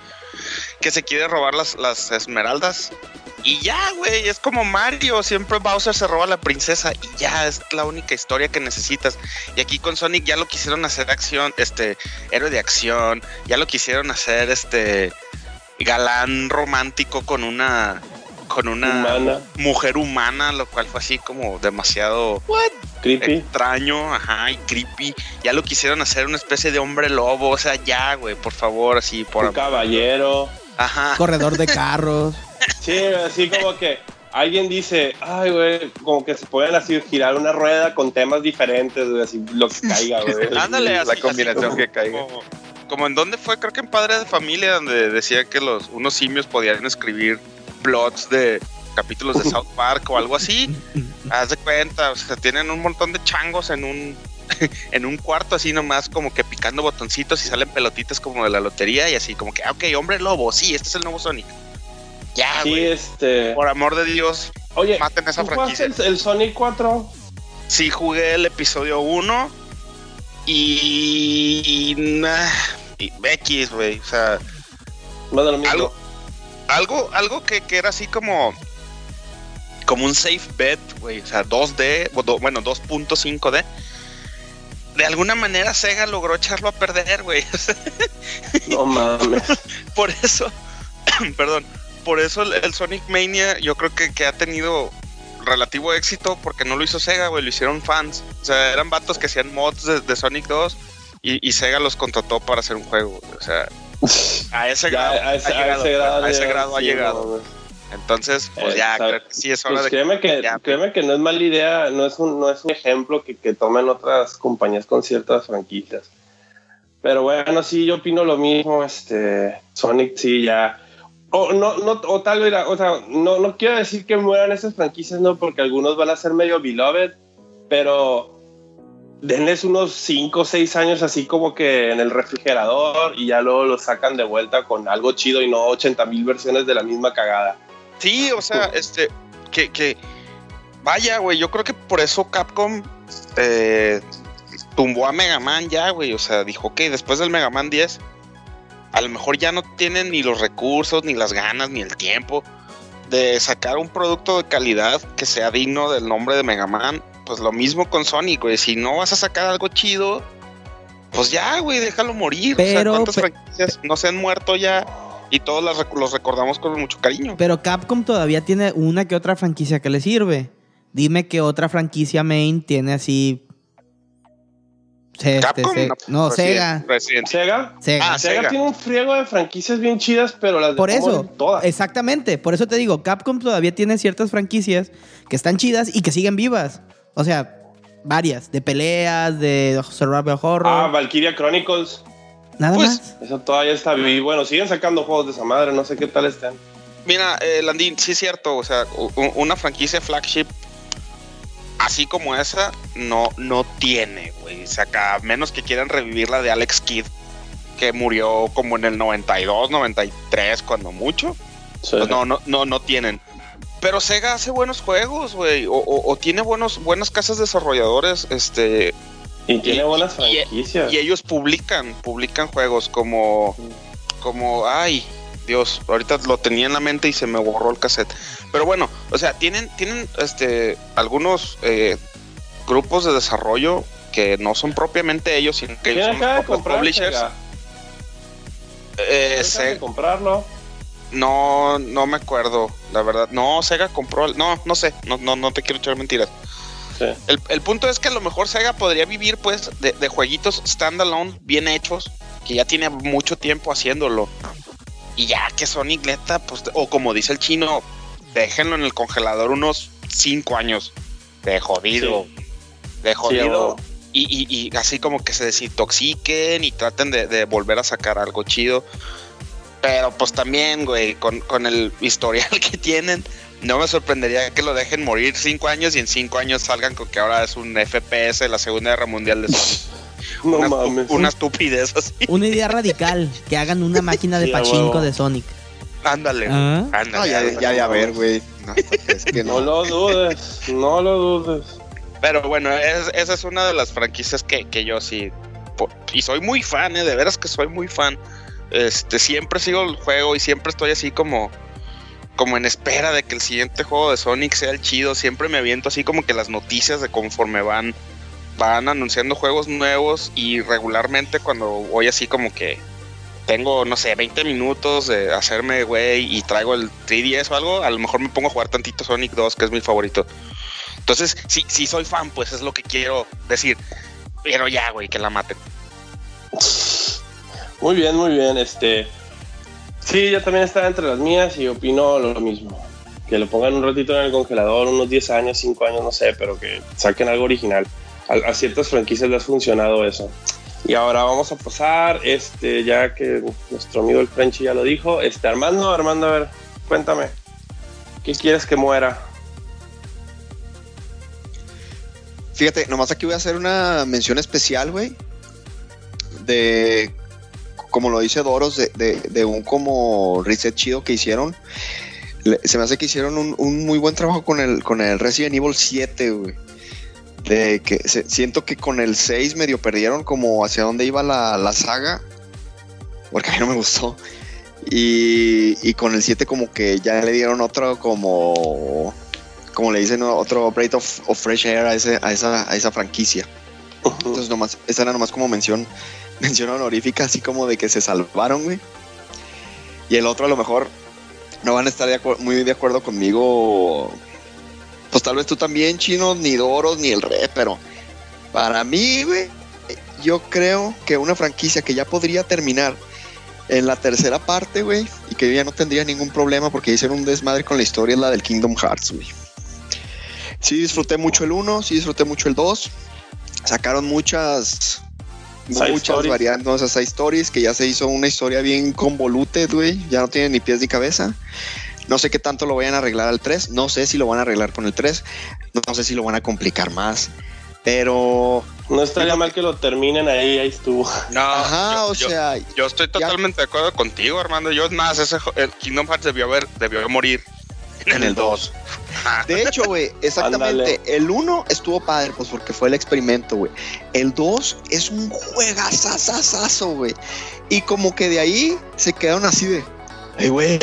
que se quiere robar las, las esmeraldas. Y ya, güey, es como Mario. Siempre Bowser se roba a la princesa y ya es la única historia que necesitas. Y aquí con Sonic ya lo quisieron hacer acción, este, héroe de acción. Ya lo quisieron hacer, este, galán romántico con una, con una Humana. mujer humana, lo cual fue así como demasiado Creepy. extraño, ajá, y creepy. Ya lo quisieron hacer una especie de hombre lobo, o sea, ya, güey, por favor, así, por Un caballero. Ajá. Corredor de carros. Sí, así como que alguien dice, ay, güey, como que se pueden así girar una rueda con temas diferentes, güey, así lo que caiga, güey. Ándale, así, La combinación así como- que caiga. Como, como en donde fue, creo que en Padre de Familia, donde decía que los unos simios podían escribir plots de capítulos de South Park o algo así. Haz de cuenta, o sea, tienen un montón de changos en un en un cuarto así nomás como que picando botoncitos y salen pelotitas como de la lotería y así como que, ah, ok, hombre lobo, sí, este es el nuevo Sonic. Ya, Sí, güey. este. Por amor de Dios, Oye, maten esa ¿tú jugaste franquicia. el, el Sonic 4? Sí jugué el episodio 1 y, y, nah, y X, güey, o sea, Más de lo mismo. algo, algo, algo que, que era así como, como un safe bet, güey, o sea, 2D, o do- bueno, 2.5D. De alguna manera Sega logró echarlo a perder, güey. No mames. por eso, perdón, por eso el, el Sonic Mania yo creo que, que ha tenido relativo éxito porque no lo hizo Sega, güey, lo hicieron fans. O sea, eran vatos que hacían mods de, de Sonic 2 y, y Sega los contrató para hacer un juego. güey. O sea, a ese Ya, grado a ese, ha llegado. a ese grado, a ese llega, grado ha sí, llegado. no, güey. Entonces, pues Eh, ya, creo que sí es hora Pues de créeme que, ya, créeme que no es mala idea, no es un, no es un ejemplo que, que tomen otras compañías con ciertas franquicias. Pero bueno, sí, yo opino lo mismo, este, Sonic sí ya... O, no, no, o tal vez, o sea, no, no quiero decir que mueran esas franquicias, no, porque algunos van a ser medio beloved, pero denles unos 5 o 6 años así como que en el refrigerador y ya luego los sacan de vuelta con algo chido y no 80 mil versiones de la misma cagada. Sí, o sea, este, que, que vaya, güey, yo creo que por eso Capcom eh, tumbó a Mega Man ya, güey, o sea, dijo, ok, después del Mega Man 10, a lo mejor ya no tienen ni los recursos, ni las ganas, ni el tiempo de sacar un producto de calidad que sea digno del nombre de Mega Man. Pues lo mismo con Sonic, güey, si no vas a sacar algo chido, pues ya, güey, déjalo morir. o sea, Pero- ¿cuántas franquicias no se han muerto ya? Y todos las rec- los recordamos con mucho cariño. Pero Capcom todavía tiene una que otra franquicia que le sirve. Dime que otra franquicia main tiene así. Este, Capcom, Se- no, Resident- Sega. Resident Sega, Sega. Ah, Sega, Sega. tiene un friego de franquicias bien chidas, pero las Por dejamos eso, todas. exactamente. Por eso te digo, Capcom todavía tiene ciertas franquicias que están chidas y que siguen vivas. O sea, varias. De peleas, de survival horror. Ah, Valkyria Chronicles. nada pues, más. Eso todavía está vivo. Bueno, siguen sacando juegos de esa madre, no sé qué tal estén. Mira, eh, Landín, sí es cierto, o sea, una franquicia flagship así como esa no, no tiene, güey. O sea, a menos que quieran revivir la de Alex Kidd, que murió como en el 92, 93, cuando mucho. Pues no, no, no, no tienen. Pero Sega hace buenos juegos, güey. O, o- o tiene buenos, buenas casas desarrolladores, este, Y tiene y- buenas y- franquicias. y ellos publican, publican juegos como, como, ay, Dios, ahorita lo tenía en la mente y se me borró el cassette. Pero bueno, o sea, tienen, tienen, este, algunos eh, grupos de desarrollo que no son propiamente ellos, sino que ¿Quién son de los propios comprar publishers. Sega? Eh, ¿Quién acaba Se- de comprarlo? no, no me acuerdo, la verdad. No, Sega compró, no, no sé, no, no, no te quiero echar mentiras. Sí. El, el punto es que a lo mejor Sega podría vivir pues de, de jueguitos standalone bien hechos, que ya tiene mucho tiempo haciéndolo. Y ya que Sonic neta, pues, o como dice el chino, déjenlo en el congelador unos 5 años. De jodido. De jodido. Sí, y, y- y así como que se desintoxiquen y traten de, de volver a sacar algo chido. Pero pues también, güey, con, con el historial que tienen, no me sorprendería que lo dejen morir cinco años y en cinco años salgan con que ahora es un FPS de la Segunda Guerra Mundial de Sony. No una, mames. una estupidez así. Una idea radical, que hagan una máquina de Sí, pachinko de Sonic. Ándale. Ah. Ándale. No, ya, ándale. ya de haber, güey. No, es que No no. lo dudes, no lo dudes. Pero bueno, es- esa es una de las franquicias que, que yo sí. Y soy muy fan, ¿eh? de veras que soy muy fan. Este, siempre sigo el juego y siempre estoy así como. Como en espera de que el siguiente juego de Sonic sea el chido. Siempre me aviento así como que las noticias de conforme van. Van anunciando juegos nuevos. Y regularmente cuando voy así como que. Tengo, no sé, 20 minutos de hacerme, güey, y traigo el 3DS o algo, a lo mejor me pongo a jugar tantito Sonic 2, que es mi favorito. Entonces, si, si soy fan, pues es lo que quiero decir. Pero ya, güey, que la maten. Muy bien, muy bien. Este. Sí, yo también estaba entre las mías y opino lo mismo. Que lo pongan un ratito en el congelador, unos 10 años, 5 años, no sé, pero que saquen algo original. A, a ciertas franquicias les ha funcionado eso. Y ahora vamos a pasar, este, ya que nuestro amigo el Frenchy ya lo dijo. Este, Armando, Armando, a ver, cuéntame. ¿Qué quieres que muera? Fíjate, nomás aquí voy a hacer una mención especial, güey. De, como lo dice Doros, de, de- de un como reset chido que hicieron. Se me hace que hicieron un, un muy buen trabajo con el, con el Resident Evil 7, güey. De que se- siento que con el 6 medio perdieron como hacia dónde iba la, la saga. Porque a mí no me gustó. Y, y con el 7 como que ya le dieron otro como como le dicen, otro breath of, of fresh air a, ese, a, esa, a esa franquicia. Entonces, nomás, esta era nomás como mención, mención honorífica, así como de que se salvaron, güey. Y el otro, a lo mejor, no van a estar de muy de acuerdo conmigo. Pues tal vez tú también, Chino, ni Doros, ni el Re, pero para mí, güey, yo creo que una franquicia que ya podría terminar en la tercera parte, güey, y que ya no tendría ningún problema porque hicieron un desmadre con la historia, es la del Kingdom Hearts, güey. Sí disfruté mucho el 1, sí disfruté mucho el 2. Sacaron muchas Side muchas variantes, o sea, side stories, que ya se hizo una historia bien convoluted, güey, ya no tiene ni pies ni cabeza. No sé qué tanto lo vayan a arreglar al 3, no sé si lo van a arreglar con el 3, no sé si lo van a complicar más, pero No estaría mal que lo terminen ahí, ahí estuvo. No, ajá, yo, o yo- sea, yo estoy totalmente de acuerdo contigo, Armando. Yo es más, ese el Kingdom Hearts debió haber, debió morir en, el 2. De hecho, güey, exactamente. El 1 estuvo padre, pues porque fue el experimento, güey. El 2 es un juegazazazazo, güey. Y como que de ahí se quedaron así de, hey, güey,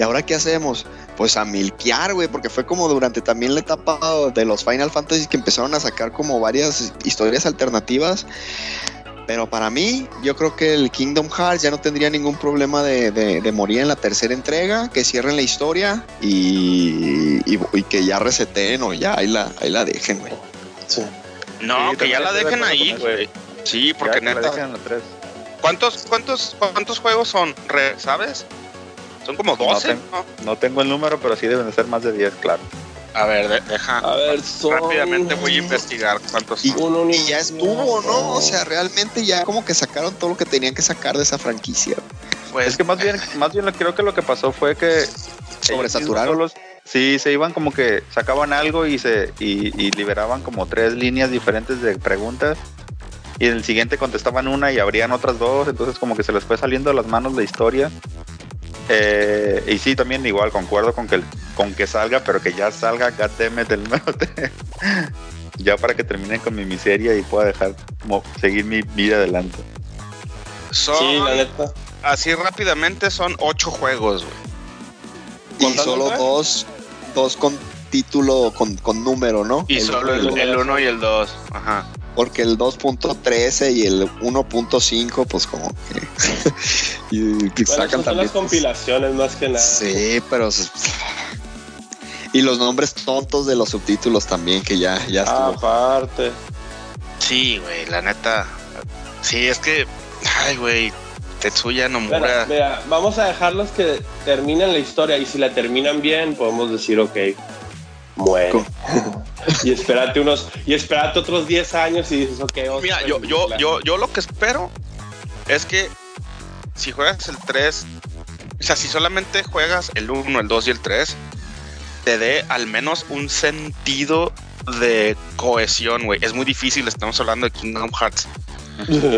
¿y ahora qué hacemos? Pues a milquear, güey, porque fue como durante también la etapa de los Final Fantasy que empezaron a sacar como varias historias alternativas. Pero para mí, yo creo que el Kingdom Hearts ya no tendría ningún problema de, de- de morir en la tercera entrega, que cierren la historia y, y- y que ya reseten o ya ahí la, ahí la dejen, güey. Sí. No, Sí, que ya la dejen ahí, güey. Sí, porque Ya que la neta. dejen en la 3. ¿Cuántos, cuántos, cuántos juegos son? ¿Sabes? Son como 12. tengo- ¿no? No tengo el número, pero sí deben de ser más de 10, claro. A ver, de- deja. A ver, son... Rápidamente voy a investigar cuántos Y- son. Y ya estuvo, ¿no? O sea, realmente ya como que sacaron todo lo que tenían que sacar de esa franquicia. Pues, Es que más bien, más bien creo que lo que pasó fue que Sobresaturaron. solos- Sí, se iban como que sacaban algo y se y, y liberaban como tres líneas diferentes de preguntas y en el siguiente contestaban una y abrían otras dos, entonces como que se les fue saliendo de las manos la historia. Eh, y sí, también igual concuerdo con que con que salga, pero que ya salga goddammit el número tres. ya para que termine con mi miseria y pueda dejar mo- seguir mi vida adelante. son, Sí, la neta. así rápidamente son 8 juegos, güey. Y ¿Contando solo dos, dos con título, con, con número, ¿no? Y El- solo el, el 1 y el 2. Ajá. Porque el 2.13 y el 1.5, pues como que... y que Bueno, sacan son también... las compilaciones más que nada. Sí, pero... Y los nombres tontos de los subtítulos también, que ya, ya Ah, estuvo. aparte. Sí, güey, la neta. Sí, es que. Ay, güey. Tetsuya Nomura. mira, vamos a dejarlos que terminen la historia y si la terminan bien, podemos decir, ok, muere. Y espérate unos, y espérate otros 10 años y dices, ok, otra Mira, yo, yo, yo, yo lo que espero es que si juegas el 3, o sea, si solamente juegas el 1, el 2 y el 3, te dé al menos un sentido de cohesión, güey. Es muy difícil, estamos hablando de Kingdom Hearts.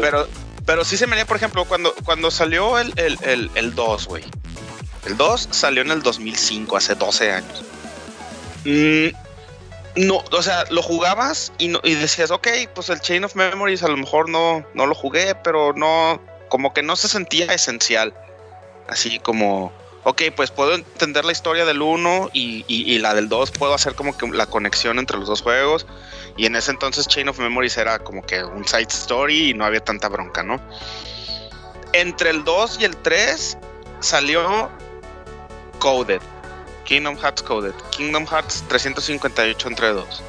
Pero, pero sí se me dio, por ejemplo, cuando, cuando salió el, el, el, el 2, güey. El 2 salió en el 2005, hace 12 años. Mm, no, o sea, lo jugabas y, no, y decías, ok, pues el Chain of Memories a lo mejor no, no lo jugué, pero no, como que no se sentía esencial. Así como, ok, pues puedo entender la historia del 1 y, y- y la del 2, puedo hacer como que la conexión entre los dos juegos. Y en ese entonces Chain of Memories era como que un side story y no había tanta bronca, ¿no? Entre el 2 y el 3 salió Coded. Kingdom Hearts Coded. Kingdom Hearts 358 entre 2.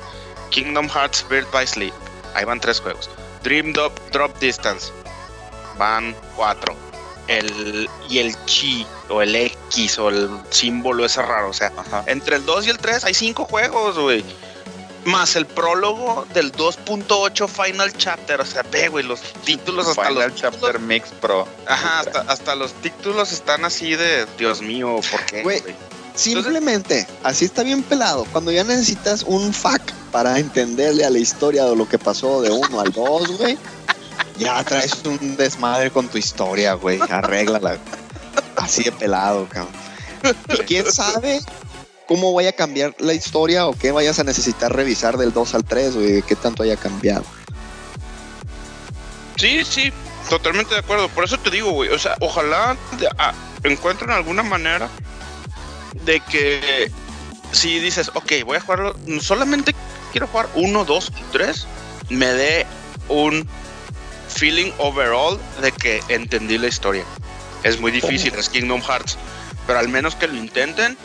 Kingdom Hearts Bird by Sleep. Ahí van tres juegos. Dream Drop, Drop Distance. Van cuatro. El, y el chi o el X o el símbolo ese raro. O sea, Ajá. entre el 2 y el 3 hay cinco juegos, güey. Más el prólogo del 2.8 Final Chapter. O sea, ve, güey, los títulos hasta Final los Chapter títulos- Mix Pro. Ajá, hasta, hasta los títulos están así de Dios mío, ¿por qué? Güey. Simplemente, así está bien pelado. Cuando ya necesitas un fac para entenderle a la historia de lo que pasó de uno al dos, güey, ya traes un desmadre con tu historia, güey. Arréglala. Así de pelado, cabrón. Y quién sabe cómo vaya a cambiar la historia o qué vayas a necesitar revisar del 2 al 3, güey, qué tanto haya cambiado. Sí, sí, totalmente de acuerdo. Por eso te digo, güey. O sea, ojalá ah, encuentren alguna manera de que si dices, ok, voy a jugarlo, solamente quiero jugar uno, dos y tres, me dé un feeling overall de que entendí la historia. Es muy difícil, es Kingdom Hearts. pero al menos que lo intenten.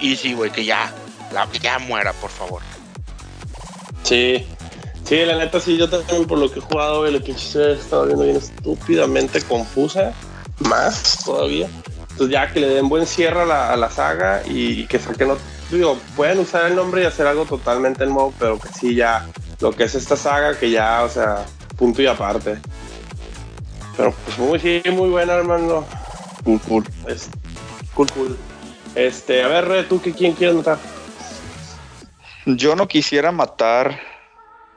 Y sí, güey, que ya, la, ya muera, por favor. Sí, sí, la neta, sí, yo también por lo que he jugado, güey, la pinche he estado viendo bien estúpidamente confusa, más todavía. Entonces ya que le den buen cierre a la, a la saga y, que saquen otro, digo, pueden usar el nombre y hacer algo totalmente nuevo, pero que sí ya, lo que es esta saga, que ya, o sea, punto y aparte. Pero pues muy, sí, muy buena, hermano. Cool, cool. Es, cool, cool. Este, a ver, ¿tú qué, quién quieres notar? Yo no quisiera matar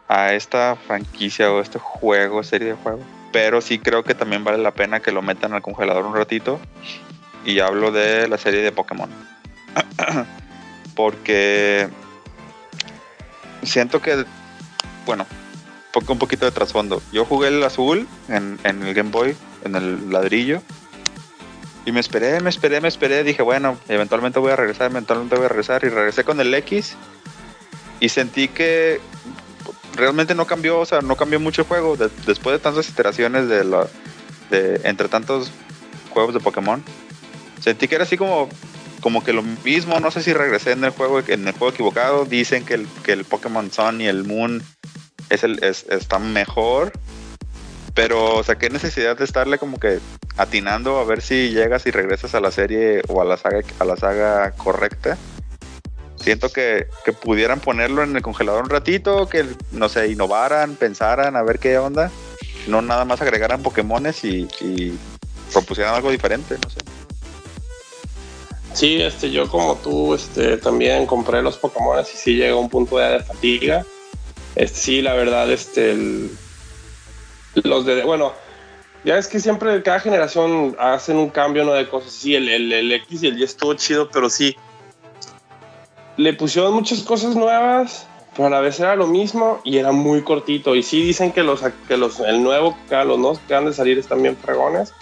a esta franquicia o este juego, serie de juegos, pero sí creo que también vale la pena que lo metan al congelador un ratito. Y hablo de la serie de Pokémon. Porque siento que, bueno, un poquito de trasfondo. Yo jugué el azul en, el Game Boy, en el ladrillo. Y me esperé, me esperé, me esperé. Dije, bueno, eventualmente voy a regresar, eventualmente voy a regresar. Y regresé con el X. Y sentí que realmente no cambió, o sea, no cambió mucho el juego. De- después de tantas iteraciones de, entre tantos juegos de Pokémon, sentí que era así como, como que lo mismo. No sé si regresé en el juego, en el juego equivocado. Dicen que el, que el Pokémon Sun y el Moon es el, es, está mejor. Pero, o sea, qué necesidad de estarle como que atinando a ver si llegas y regresas a la serie o a la saga, a la saga correcta. Siento que, que pudieran ponerlo en el congelador un ratito, que no sé, innovaran, pensaran a ver qué onda. No nada más agregaran Pokémones y, y propusieran algo diferente, no sé. Sí, este, yo como tú, este, también compré los Pokémon y sí llegó a un punto de fatiga. Este, sí, la verdad, este, el- los de, bueno, ya es que siempre cada generación hacen un cambio, ¿no? De cosas. Sí, el, el, el X y el Y estuvo chido, pero sí, le pusieron muchas cosas nuevas, pero a la vez era lo mismo y era muy cortito. Y sí dicen que los, que los, el nuevo, que los nuevos que van de salir están bien fregones.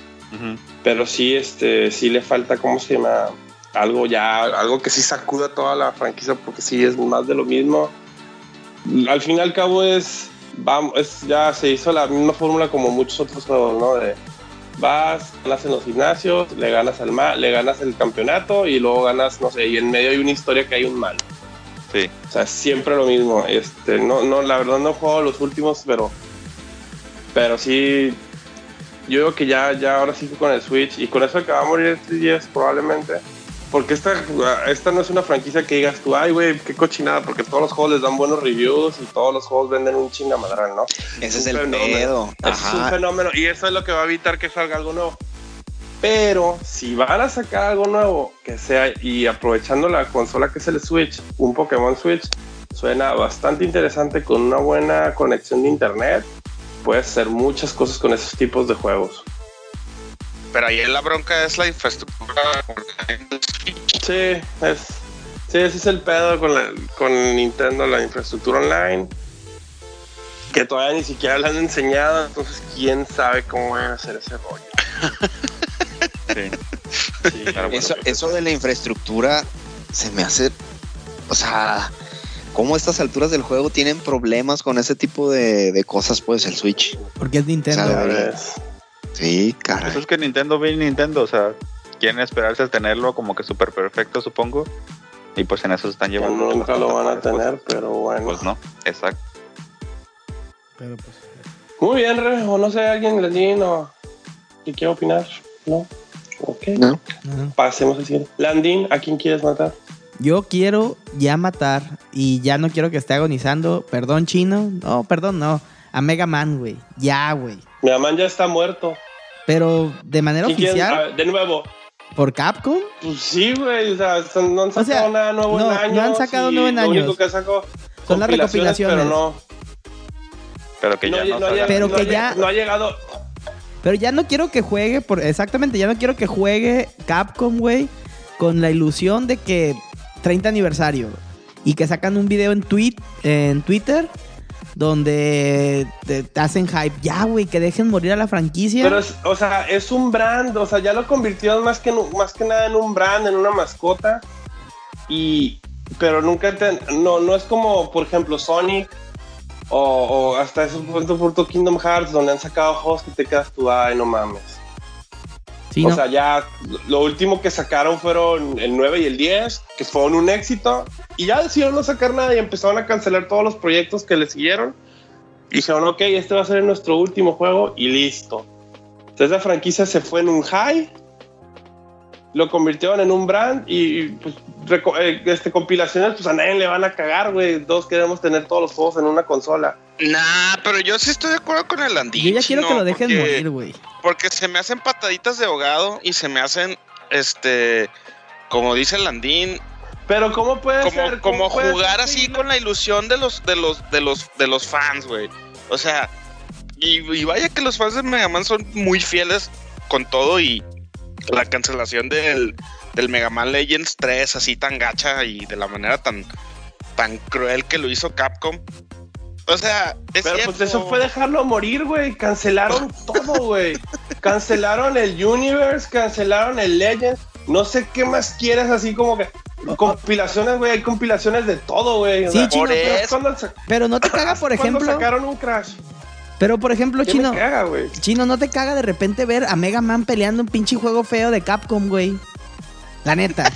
Pero sí, este, sí le falta, ¿cómo se llama? Algo ya, algo que sí sacuda toda la franquicia, porque sí es más de lo mismo. Al fin y al cabo es, vamos, es, ya se hizo la misma fórmula como muchos otros juegos, ¿no? De vas, ganas en los gimnasios, le ganas al ma- le ganas el campeonato y luego ganas, no sé, y en medio hay una historia que hay un mal. Sí. O sea, siempre lo mismo. Este, no, no, la verdad no he jugado los últimos, pero, pero sí, yo digo que ya, ya ahora sí con el Switch y con eso que va a morir el 3DS probablemente. Porque esta, esta no es una franquicia que digas tú, ay, güey, qué cochinada, porque todos los juegos les dan buenos reviews y todos los juegos venden un chingamadral, ¿no? Ese es un el fenómeno. pedo. Es un fenómeno y eso es lo que va a evitar que salga algo nuevo. Pero si van a sacar algo nuevo que sea y aprovechando la consola que es el Switch, un Pokémon Switch, suena bastante interesante con una buena conexión de internet. Puedes hacer muchas cosas con esos tipos de juegos. Pero ahí la bronca es la infraestructura. Sí, es, sí, ese es el pedo con, la- con Nintendo, la infraestructura online. Que todavía ni siquiera la han enseñado, entonces quién sabe cómo van a hacer ese rollo. Sí. Sí, Claro, bueno, Eso, eso de la infraestructura se me hace. O sea, ¿cómo a estas alturas del juego tienen problemas con ese tipo de, de cosas? Pues el Switch. Porque es Nintendo. Ya ves. Sí, Pues caray. es que Nintendo ve Nintendo, o sea, quieren esperarse a tenerlo como que súper perfecto, supongo. Y pues en eso se están llevando. nunca lo van a tener, pero bueno. Pues no, exacto. Pero pues, Muy bien, Re, o no sé, alguien Landín o que quiera opinar. No. Ok. No. Pasemos al siguiente. Landín, ¿a quién quieres matar? Yo quiero ya matar y ya no quiero que esté agonizando. Perdón, chino. No, perdón, no. A Mega Man, güey. Ya, güey. Mi mamá ya está muerto. Pero de manera ¿Quién quiere- oficial, a ver, de nuevo. por Capcom, Pues sí, güey. O sea, no han sacado sea, nada nuevo no, en no años. han sacado nuevo en Lo años. único que sacó Son las recopilaciones. Pero no. Pero que ya no, no, no ha Pero no que ya- No ha llegado. Pero ya no quiero que juegue, por, exactamente, ya no quiero que juegue Capcom, güey, con la ilusión de que 30 aniversario y que sacan un video en, tweet, en Twitter donde te, hacen hype. Ya, güey, que dejen morir a la franquicia. Pero, es, o sea, es un brand. O sea, ya lo convirtieron más que, más que nada en un brand, en una mascota. Y. Pero nunca te. No, no es como, por ejemplo, Sonic. O, o hasta ese punto Kingdom Hearts, donde han sacado juegos que te quedas tú, ay, no mames. Sí, o no. sea, ya lo último que sacaron fueron el 9 y el 10, que fueron un éxito. Y ya decidieron no sacar nada y empezaron a cancelar todos los proyectos que le siguieron. Y dijeron, ok, este va a ser nuestro último juego y listo. Entonces la franquicia se fue en un high, lo convirtieron en un brand y, y, pues, eh, este, compilaciones, pues a nadie le van a cagar, güey. Todos queremos tener todos los juegos en una consola. Nah, pero yo sí estoy de acuerdo con el Andín. Yo ya quiero que lo dejen porque- morir, güey. Porque se me hacen pataditas de ahogado y se me hacen, este, como dice el Andín, Pero ¿cómo puede como, ser? como ¿Cómo puede jugar ser así con la ilusión de los, de los, de los, de los fans, güey. O sea, y, y vaya que los fans de Mega Man son muy fieles con todo y la cancelación del, del Mega Man Legends 3 así tan gacha y de la manera tan, tan cruel que lo hizo Capcom. O sea, es Pero cierto. pues eso fue dejarlo morir, güey. Cancelaron todo, güey. Cancelaron el Universe, cancelaron el Legends. No sé qué más quieres, así como que. Compilaciones, güey. Hay compilaciones de todo, güey. O Sí, sea, chino, por pero eso. ¿cuándo sa- Pero no te caga, por ejemplo. sacaron un Crash? Pero por ejemplo, ¿Qué Chino. me caga, güey? Chino, ¿no te caga de repente ver a Mega Man peleando un pinche juego feo de Capcom, güey? La neta.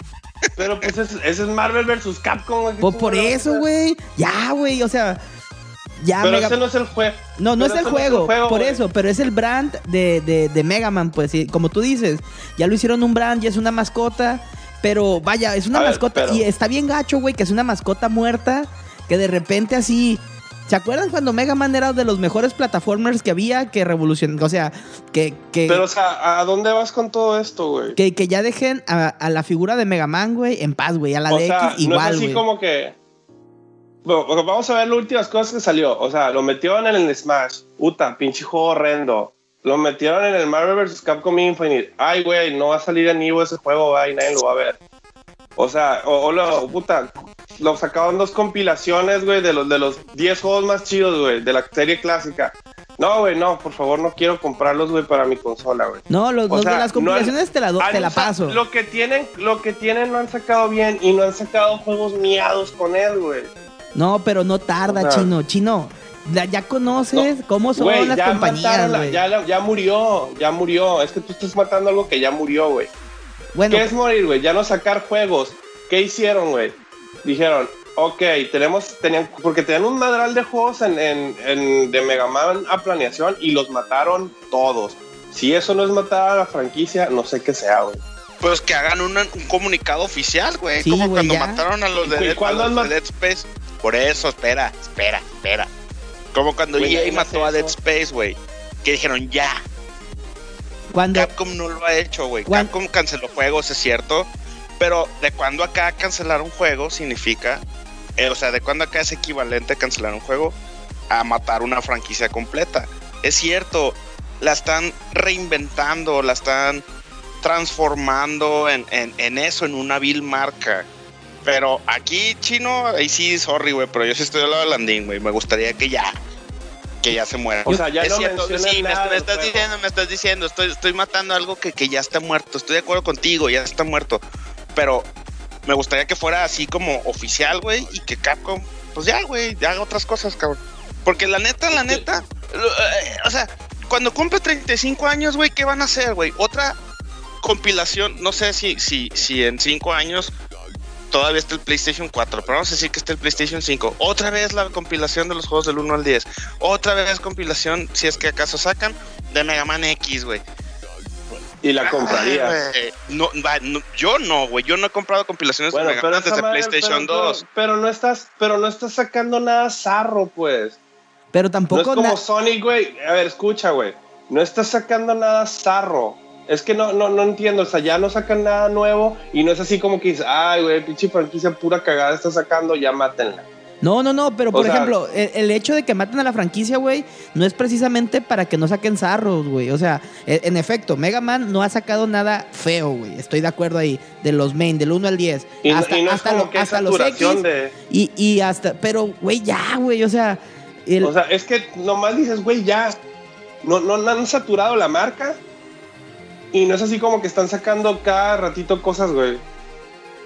Pero pues es- ese es Marvel vs. Capcom, güey. Pues por eso, güey. Ya, güey. O sea, ya Pero Mega ese no es el juego. No, no es el juego, por eso, pero es el brand de, de, de Mega Man, pues, sí, como tú dices, ya lo hicieron un brand, ya es una mascota, pero vaya, es una A ver, mascota pero- y está bien gacho, güey, que es una mascota muerta, que de repente así... ¿Se acuerdan cuando Mega Man era de los mejores plataformers que había, que revolucionó, o sea, que, que, Pero, o sea, ¿a dónde vas con todo esto, güey? que, que ya dejen a, a la figura de Mega Man, güey, en paz, güey, a la o de sea, X igual, no es así como que. Bueno, vamos a ver las últimas cosas que salió. O sea, lo metieron en el Smash. Puta, pinche juego horrendo. Lo metieron en el Marvel vs. Capcom Infinite. Ay, güey, no va a salir en Evo ese juego, va, y nadie lo va a ver. O sea, o, o lo, puta, lo sacaron dos compilaciones, güey, de los, de los 10 juegos más chidos, güey, de la serie clásica. No, güey, no, por favor, no quiero comprarlos, güey, para mi consola, güey. No, los, los sea, de las no compilaciones han- te la, do- te no, la paso. Lo que tienen, lo que tienen lo han sacado bien y no han sacado juegos miados con él, güey. No, pero no tarda, O sea, chino, chino. Ya, ya conoces cómo son las ya compañías, güey. ya, murió, ya murió. Es que tú estás matando algo que ya murió, güey. Bueno, ¿Qué es morir, güey? Ya no sacar juegos. ¿Qué hicieron, güey? Dijeron, ok, tenemos, tenían, porque tenían un madral de juegos en, en- en- de Mega Man a planeación y los mataron todos. Si eso no es matar a la franquicia, no sé qué sea, güey. Pues que hagan un, un comunicado oficial, güey. Sí, como cuando ya. mataron a los de, ¿Y Dead, a cuándo los han de mat- Dead Space. Por eso, espera, espera, espera. Como cuando Güey, EA mató a Dead. Space, güey. Que dijeron ya. cuando Capcom no lo ha hecho, güey. Capcom canceló juegos, es cierto. Pero de cuando acá cancelar un juego significa. eh, o sea, de cuando acá es equivalente a cancelar un juego a matar una franquicia completa. Es cierto, la están reinventando, la están transformando en, en- en eso, en una vil marca. Pero aquí, chino, ahí sí, sorry, güey, pero yo sí estoy al lado de Landín, güey. Me gustaría que ya, que ya se muera. O sea, ya es no cierto, sí, me, nada me estás diciendo, me estás diciendo, estoy, estoy matando algo que, que ya está muerto. Estoy de acuerdo contigo, ya está muerto. Pero me gustaría que fuera así como oficial, güey, y que Capcom, pues ya, güey, haga otras cosas, cabrón. Porque la neta, la neta, eh, o sea, cuando cumple 35 años, güey, ¿qué van a hacer, güey? Otra compilación, no sé si, si, si en 5 años todavía está el PlayStation 4, pero vamos a decir que está el PlayStation 5. Otra vez la compilación de los juegos del 1 al 10. Otra vez compilación, si es que acaso sacan, de Mega Man X, güey. Y la compraría. Ay, güey. No, va, no, yo no, güey. Yo no he comprado compilaciones Bueno, de Mega pero desde madre- PlayStation pero- 2. Pero, pero no estás, pero no estás sacando nada zarro, pues. pero No es tampoco como Sonic, güey. A ver, escucha, güey. No estás sacando nada zarro. Es que no, no, no entiendo. O sea, ya no sacan nada nuevo y no es así como que dices, ay, güey, pinche franquicia pura cagada está sacando, ya mátenla. No, no, no, pero O por sea- ejemplo, el, el hecho de que maten a la franquicia, güey, no es precisamente para que no saquen zarros, güey. O sea, e- en efecto, Mega Man no ha sacado nada feo, güey. Estoy de acuerdo ahí. De los main, del 1 al 10. Y, hasta y no es hasta como lo- que hasta los X. de. Y, y hasta, pero, güey, ya, güey. O sea, el- O sea, es que nomás dices, güey, ya. No, no, no han saturado la marca. Y no es así como que están sacando cada ratito cosas, güey.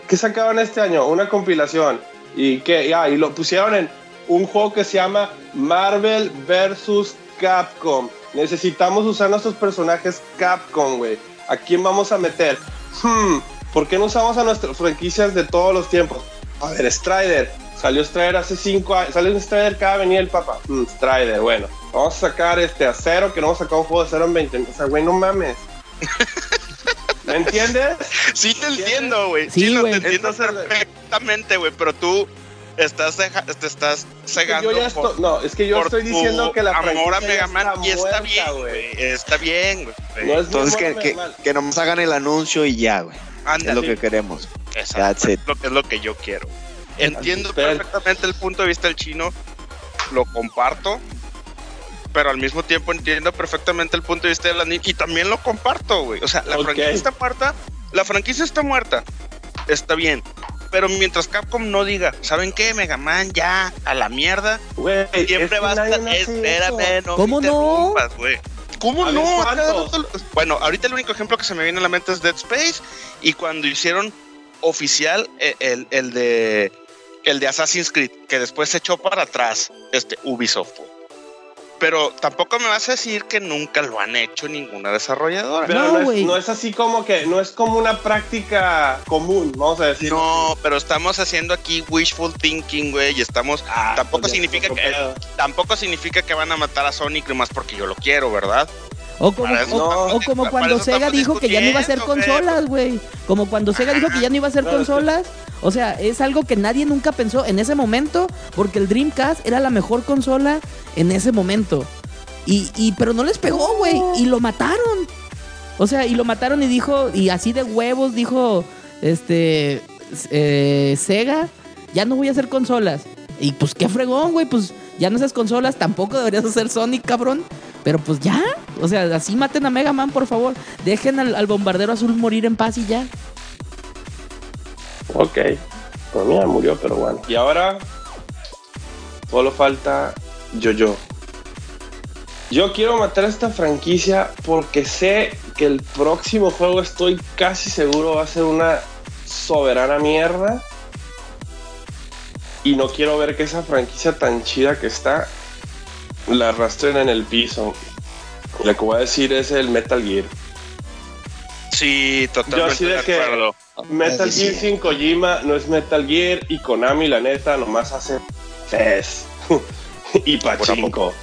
¿Qué sacaban este año? Una compilación. Y que ya, y lo pusieron en un juego que se llama Marvel vs. Capcom. Necesitamos usar nuestros personajes Capcom, güey. ¿A quién vamos a meter? Hmm, ¿por qué no usamos a nuestras franquicias de todos los tiempos? A ver, Strider. Salió Strider hace cinco años. Salió Strider cada venía el papá. Hmm, Strider, bueno. Vamos a sacar este a cero, que no vamos a sacar un juego de cero en 20. O sea, güey, no mames. ¿Me entiendes? Sí te entiendo, güey. Sí, lo güey. te entiendo Entonces- perfectamente, güey, pero tú estás te estás cegando Yo ya por- estoy, no, es que yo estoy diciendo que la amor a Mega Man está y está bien, güey. Está bien, güey. No es Entonces que, que, que nomás hagan el anuncio y ya, güey. Es lo que queremos. Exacto, That's it. Es lo que es lo que yo quiero. Entiendo perfectamente el punto de vista del chino, lo comparto, pero al mismo tiempo entiendo perfectamente el punto de vista de la niña y también lo comparto, güey. O sea, la franquicia está muerta, la franquicia está muerta, está bien. Pero mientras Capcom no diga, ¿saben qué? Mega Man ya a la mierda, Güey, siempre va a estar. Espérame, no ¿Cómo me no? interrumpas, güey. ¿Cómo A no? Bueno, ahorita el único ejemplo que se me viene a la mente es Dead Space y cuando hicieron oficial eh, el, el de el de Assassin's Creed, que después se echó para atrás este Ubisoft. Pero tampoco me vas a decir que nunca lo han hecho ninguna desarrolladora. Pero No, no, es, no es así como que, no es como una práctica común, vamos a decir. No, pero estamos haciendo aquí wishful thinking, güey, y estamos Ah, tampoco pues ya significa que pedo. tampoco significa que van a matar a Sonic nomás porque yo lo quiero, ¿verdad? O como, eso o- como cuando Sega dijo que ya no iba a hacer consolas, güey. Como cuando Sega dijo que ya no iba a hacer consolas. O sea, es algo que nadie nunca pensó en ese momento, porque el Dreamcast era la mejor consola en ese momento. Y, y pero no les pegó, güey, y lo mataron. O sea, y lo mataron y dijo, y así de huevos dijo, este, eh, Sega, ya no voy a hacer consolas. Y pues qué fregón, güey, pues ya no haces consolas, tampoco deberías hacer Sonic, cabrón. Pero pues ya, o sea, así maten a Mega Man, por favor. Dejen al, al bombardero azul morir en paz y ya. Ok. Pues mira, murió, pero bueno. Y ahora solo falta Yo-Yo. Yo quiero matar a esta franquicia porque sé que el próximo juego estoy casi seguro va a ser una soberana mierda. Y no quiero ver que esa franquicia tan chida que está la arrastren en el piso. Lo que voy a decir es el Metal Gear. Sí, Yo totalmente así de de que- acuerdo. Metal Sí. Gear sin Kojima no es Metal Gear y Konami la neta nomás hace PES y pachinko.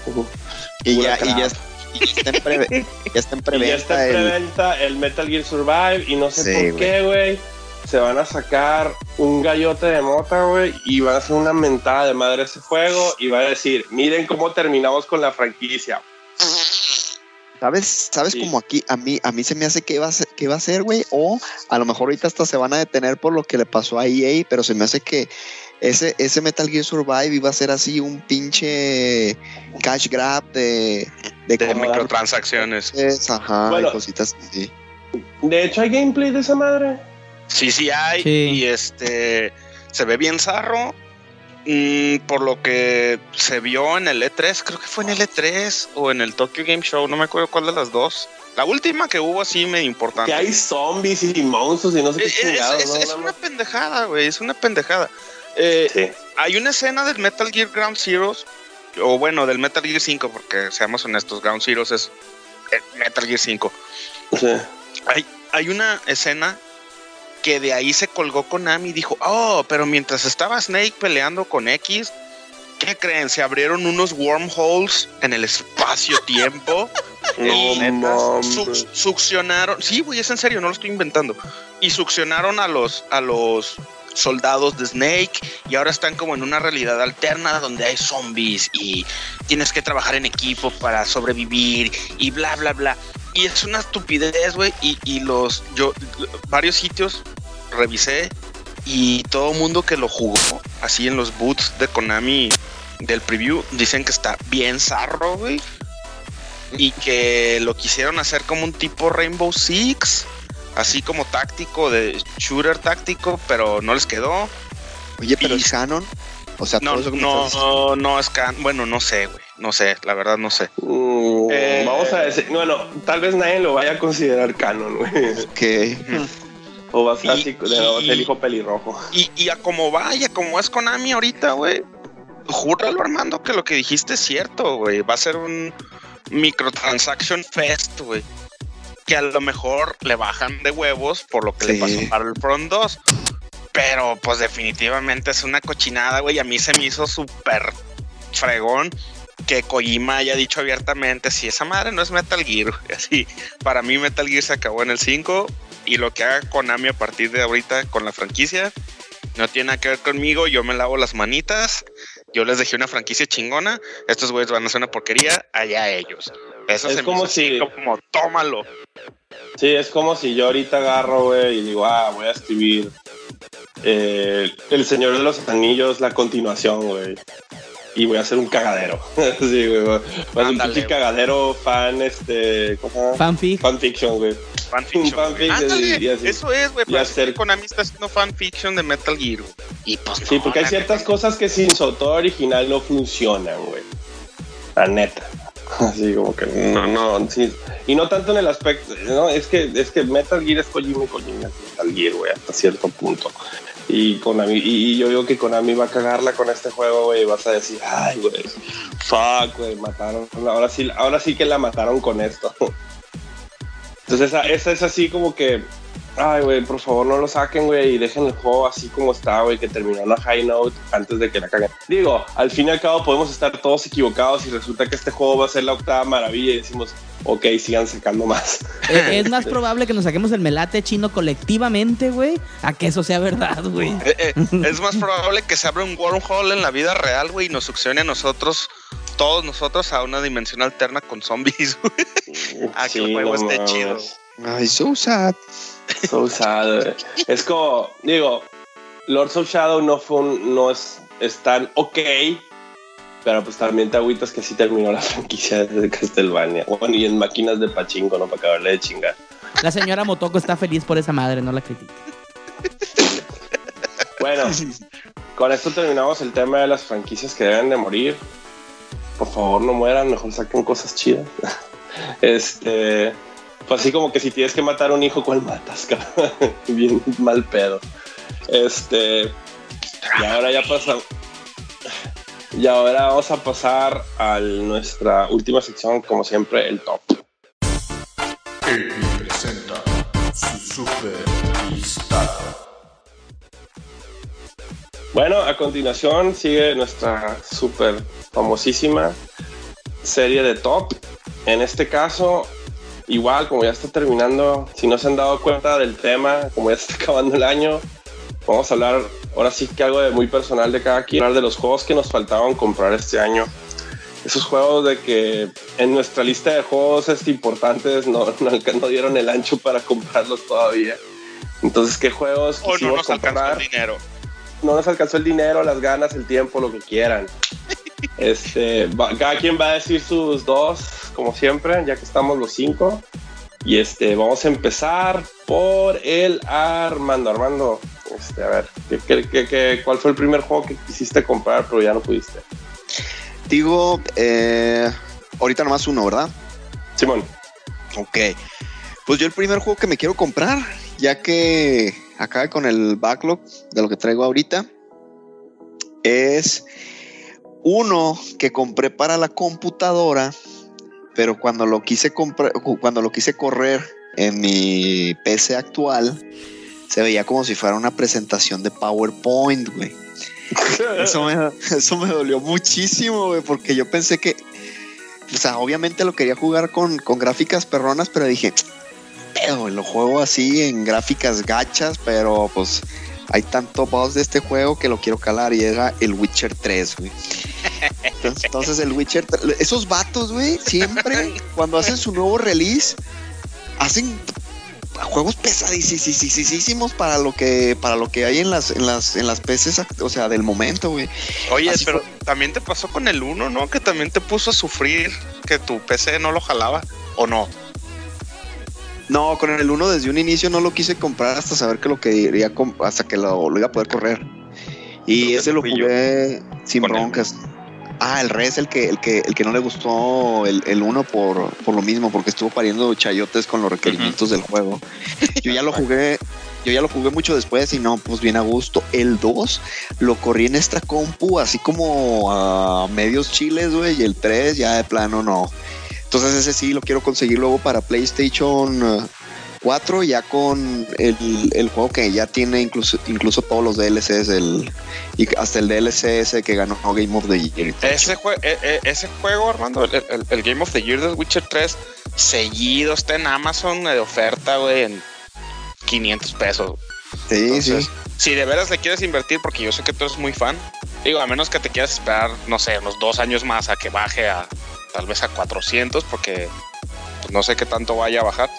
Y ya, y ya, y está en ya está en Y ya preventa está en el- preventa el Metal Gear Survive y no sé Sí, por qué, güey. Se van a sacar un gallote de mota, güey, y van a hacer una mentada de madre ese juego y va a decir, miren cómo terminamos con la franquicia. ¿Sabes? ¿Sabes Sí. como aquí a mí a mí se me hace que va a ser, que va a ser, güey? O a lo mejor ahorita hasta se van a detener por lo que le pasó a EA, pero se me hace que ese, ese Metal Gear Survive iba a ser así un pinche cash grab de, de, De microtransacciones. cosas, ajá, Bueno. y cositas así. De hecho, hay gameplay de esa madre. Sí, sí hay. Sí. Y este se ve bien zarro. Mm, por lo que se vio en el E3, creo que fue en el E3 o en el Tokyo Game Show, no me acuerdo cuál de las dos. La última que hubo así medio importante. Que hay zombies y monstruos y no sé qué Es, es- chingados, es- ¿no? es una pendejada, güey, es una pendejada. Eh, Sí. hay una escena del Metal Gear Ground Zeroes, o bueno, del Metal Gear 5, porque seamos honestos, Ground Zeroes es eh, Metal Gear 5. Sí. Hay, hay una escena que de ahí se colgó Konami y dijo, oh, pero mientras estaba Snake peleando con X, ¿qué creen? Se abrieron unos wormholes en el espacio-tiempo. No suc- succionaron, sí, güey, es en serio, no lo estoy inventando. Y succionaron a los, a los soldados de Snake y ahora están como en una realidad alterna donde hay zombies y tienes que trabajar en equipo para sobrevivir y bla, bla, bla. Y es una estupidez, güey. Y, y los, yo, varios sitios revisé y todo mundo que lo jugó, así en los boots de Konami del preview, dicen que está bien zarro, güey. Y que lo quisieron hacer como un tipo Rainbow Six, así como táctico, de shooter táctico, pero no les quedó. Oye, pero Y- es canon. O sea, No, todo eso que me estás diciendo. no, no es can, bueno, no sé, güey, no sé, la verdad no sé. Mm, Eh, Vamos a decir, bueno, tal vez nadie lo vaya a considerar canon, güey. Que O va a Y- el hijo pelirrojo. Y, y a como va y a como es Konami ahorita, güey. Júralo, Armando, que lo que dijiste es cierto, güey. Va a ser un microtransaction fest, güey. que a lo mejor le bajan de huevos por lo que le pasó para el Front 2. Pero pues definitivamente es una cochinada, güey. A mí se me hizo súper fregón que Kojima haya dicho abiertamente, si esa madre no es Metal Gear, güey". así, para mí Metal Gear se acabó en el 5 y lo que haga Konami a partir de ahorita con la franquicia no tiene nada que ver conmigo, yo me lavo las manitas, yo les dejé una franquicia chingona, estos güeyes van a hacer una porquería, allá ellos. Eso Es se como si- como tómalo. Sí, es como si yo ahorita agarro, güey, y digo, ah, voy a escribir eh, El Señor de los Anillos, la continuación, güey. Y voy a hacer un cagadero. sí, güey. Voy a hacer un pinche cagadero fan, este. Fanfic. Fanfiction, güey. Fanfiction. fanfic, Ándale, y así. eso es, güey. Y pero hacer- Konami está haciendo fanfiction de Metal Gear. güey. Y pues Sí, no, porque hay ciertas neta, cosas que sin su autor original no funcionan, güey. La neta. Así como que no, no, sí. Y no tanto en el aspecto, no, es que, es que Metal Gear es Kojima y Kojima es Metal Gear, güey, hasta cierto punto. Y Konami, y, y yo digo que Konami va a cagarla con este juego, güey, y vas a decir, ay, güey, fuck, güey, mataron, ahora sí, ahora sí que la mataron con esto. Entonces esa, esa es así como que, ay, güey, por favor no lo saquen, güey, y dejen el juego así como está, güey, que terminó en una high note antes de que la caguen. Digo, al fin y al cabo podemos estar todos equivocados y resulta que este juego va a ser la octava maravilla y decimos, ok, sigan sacando más. Eh, es más probable que nos saquemos el melate chino colectivamente, güey, a que eso sea verdad, güey. Eh, eh, es más probable que se abra un wormhole en la vida real, güey, y nos succione a nosotros, todos nosotros, a una dimensión alterna con zombies, güey. Ah, que el juego esté mames. chido. Ay, so sad. So sad, güey. Es como, digo, Lords of Shadow no fue un, no es, es tan ok, pero pues también te agüitas que sí terminó la franquicia de Castlevania. Bueno, y en máquinas de pachinko, ¿no? Para acabarle de chingar. La señora Motoko está feliz por esa madre, no la critica. Bueno, con esto terminamos el tema de las franquicias que deben de morir. Por favor, no mueran, mejor saquen cosas chidas. Este, pues así como que si tienes que matar a un hijo, ¿cuál matas? Bien mal pedo. Este, y ahora ya pasamos. Y ahora vamos a pasar a nuestra última sección, como siempre, el top. Presenta su super listado. Bueno, a continuación sigue nuestra súper famosísima serie de top. En este caso, igual, como ya está terminando, si no se han dado cuenta del tema, como ya está acabando el año, vamos a hablar ahora sí que algo de muy personal de cada quien, hablar de los juegos que nos faltaban comprar este año. Esos juegos de que en nuestra lista de juegos este, importantes no, no, dieron el ancho para comprarlos todavía. Entonces, ¿qué juegos O no nos alcanzó comprar? el dinero. no nos alcanzó el dinero, las ganas, el tiempo, lo que quieran. Este, va- cada quien va a decir sus dos, como siempre, ya que estamos los cinco. Y este, vamos a empezar por el Armando. Armando, este, a ver, ¿qué, qué- qué- qué- cuál fue el primer juego que quisiste comprar, pero ya no pudiste? Digo, eh, ahorita nomás uno, ¿verdad? Simón, Ok. Pues yo el primer juego que me quiero comprar, ya que acá con el backlog de lo que traigo ahorita, es uno que compré para la computadora, pero cuando lo quise comprar, cuando lo quise correr en mi PC actual, se veía como si fuera una presentación de PowerPoint, güey. Eso me, eso me dolió muchísimo, güey, porque yo pensé que, o sea, obviamente lo quería jugar con, con gráficas perronas, pero dije, pero lo juego así en gráficas gachas, pero pues hay tanto boss de este juego que lo quiero calar y era el Witcher 3, güey. Entonces, el Witcher, 3 esos vatos, güey, siempre cuando hacen su nuevo release, hacen juegos pesadísimos para lo que para lo que hay en las en las en las PCs, act- o sea, del momento, güey. Oye, Así pero también te pasó con el 1, ¿no? Que también te puso a sufrir que tu PC no lo jalaba, ¿o no? No, con el 1 desde un inicio no lo quise comprar hasta saber que lo quería hasta que lo, lo iba a poder correr. Y Creo ese lo jugué sin él. broncas. Ah, el Res, el que, el que, el que no le gustó el, el 1 por, por lo mismo, porque estuvo pariendo chayotes con los requerimientos del juego. Yo ya lo jugué, yo ya lo jugué mucho después y no, pues bien a gusto. El 2 lo corrí en esta compu, así como a medios chiles, güey, y el 3 ya de plano no. Entonces ese sí lo quiero conseguir luego para PlayStation uh, 4, ya con el, el juego que ya tiene incluso, incluso todos los DLCs, el, y hasta el DLC ese que ganó Game of the Year. Ese, jue- eh, eh, ese juego, Armando, el, el- el Game of the Year de Witcher 3, seguido, está en Amazon de oferta, güey, en 500 pesos. Sí, Entonces, sí. si de veras le quieres invertir, porque yo sé que tú eres muy fan, digo, a menos que te quieras esperar, no sé, unos dos años más a que baje a tal vez a 400, porque pues, no sé qué tanto vaya a bajar.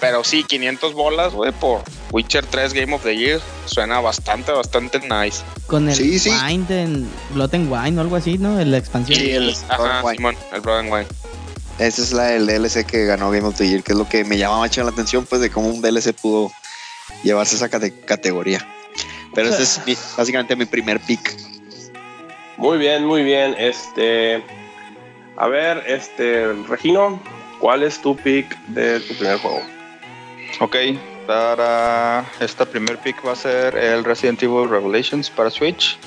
Pero sí, 500 bolas, güey, por Witcher 3 Game of the Year, suena bastante, bastante nice. Con el Sí, sí. Wine, de, Blood and Wine o algo así, ¿no? La expansión. Y el, Blood and ajá, Wine. Simón, el Blood and Wine. Ese es la del DLC que ganó Game of the Year, que es lo que me llama mucho la atención, pues de cómo un DLC pudo llevarse esa cate- categoría. Pero ese es mi- básicamente mi primer pick. Muy bien, muy bien. Este. A ver, este. Regino, ¿cuál es tu pick de tu primer juego? Ok, para esta primer pick va a ser el Resident Evil Revelations para Switch.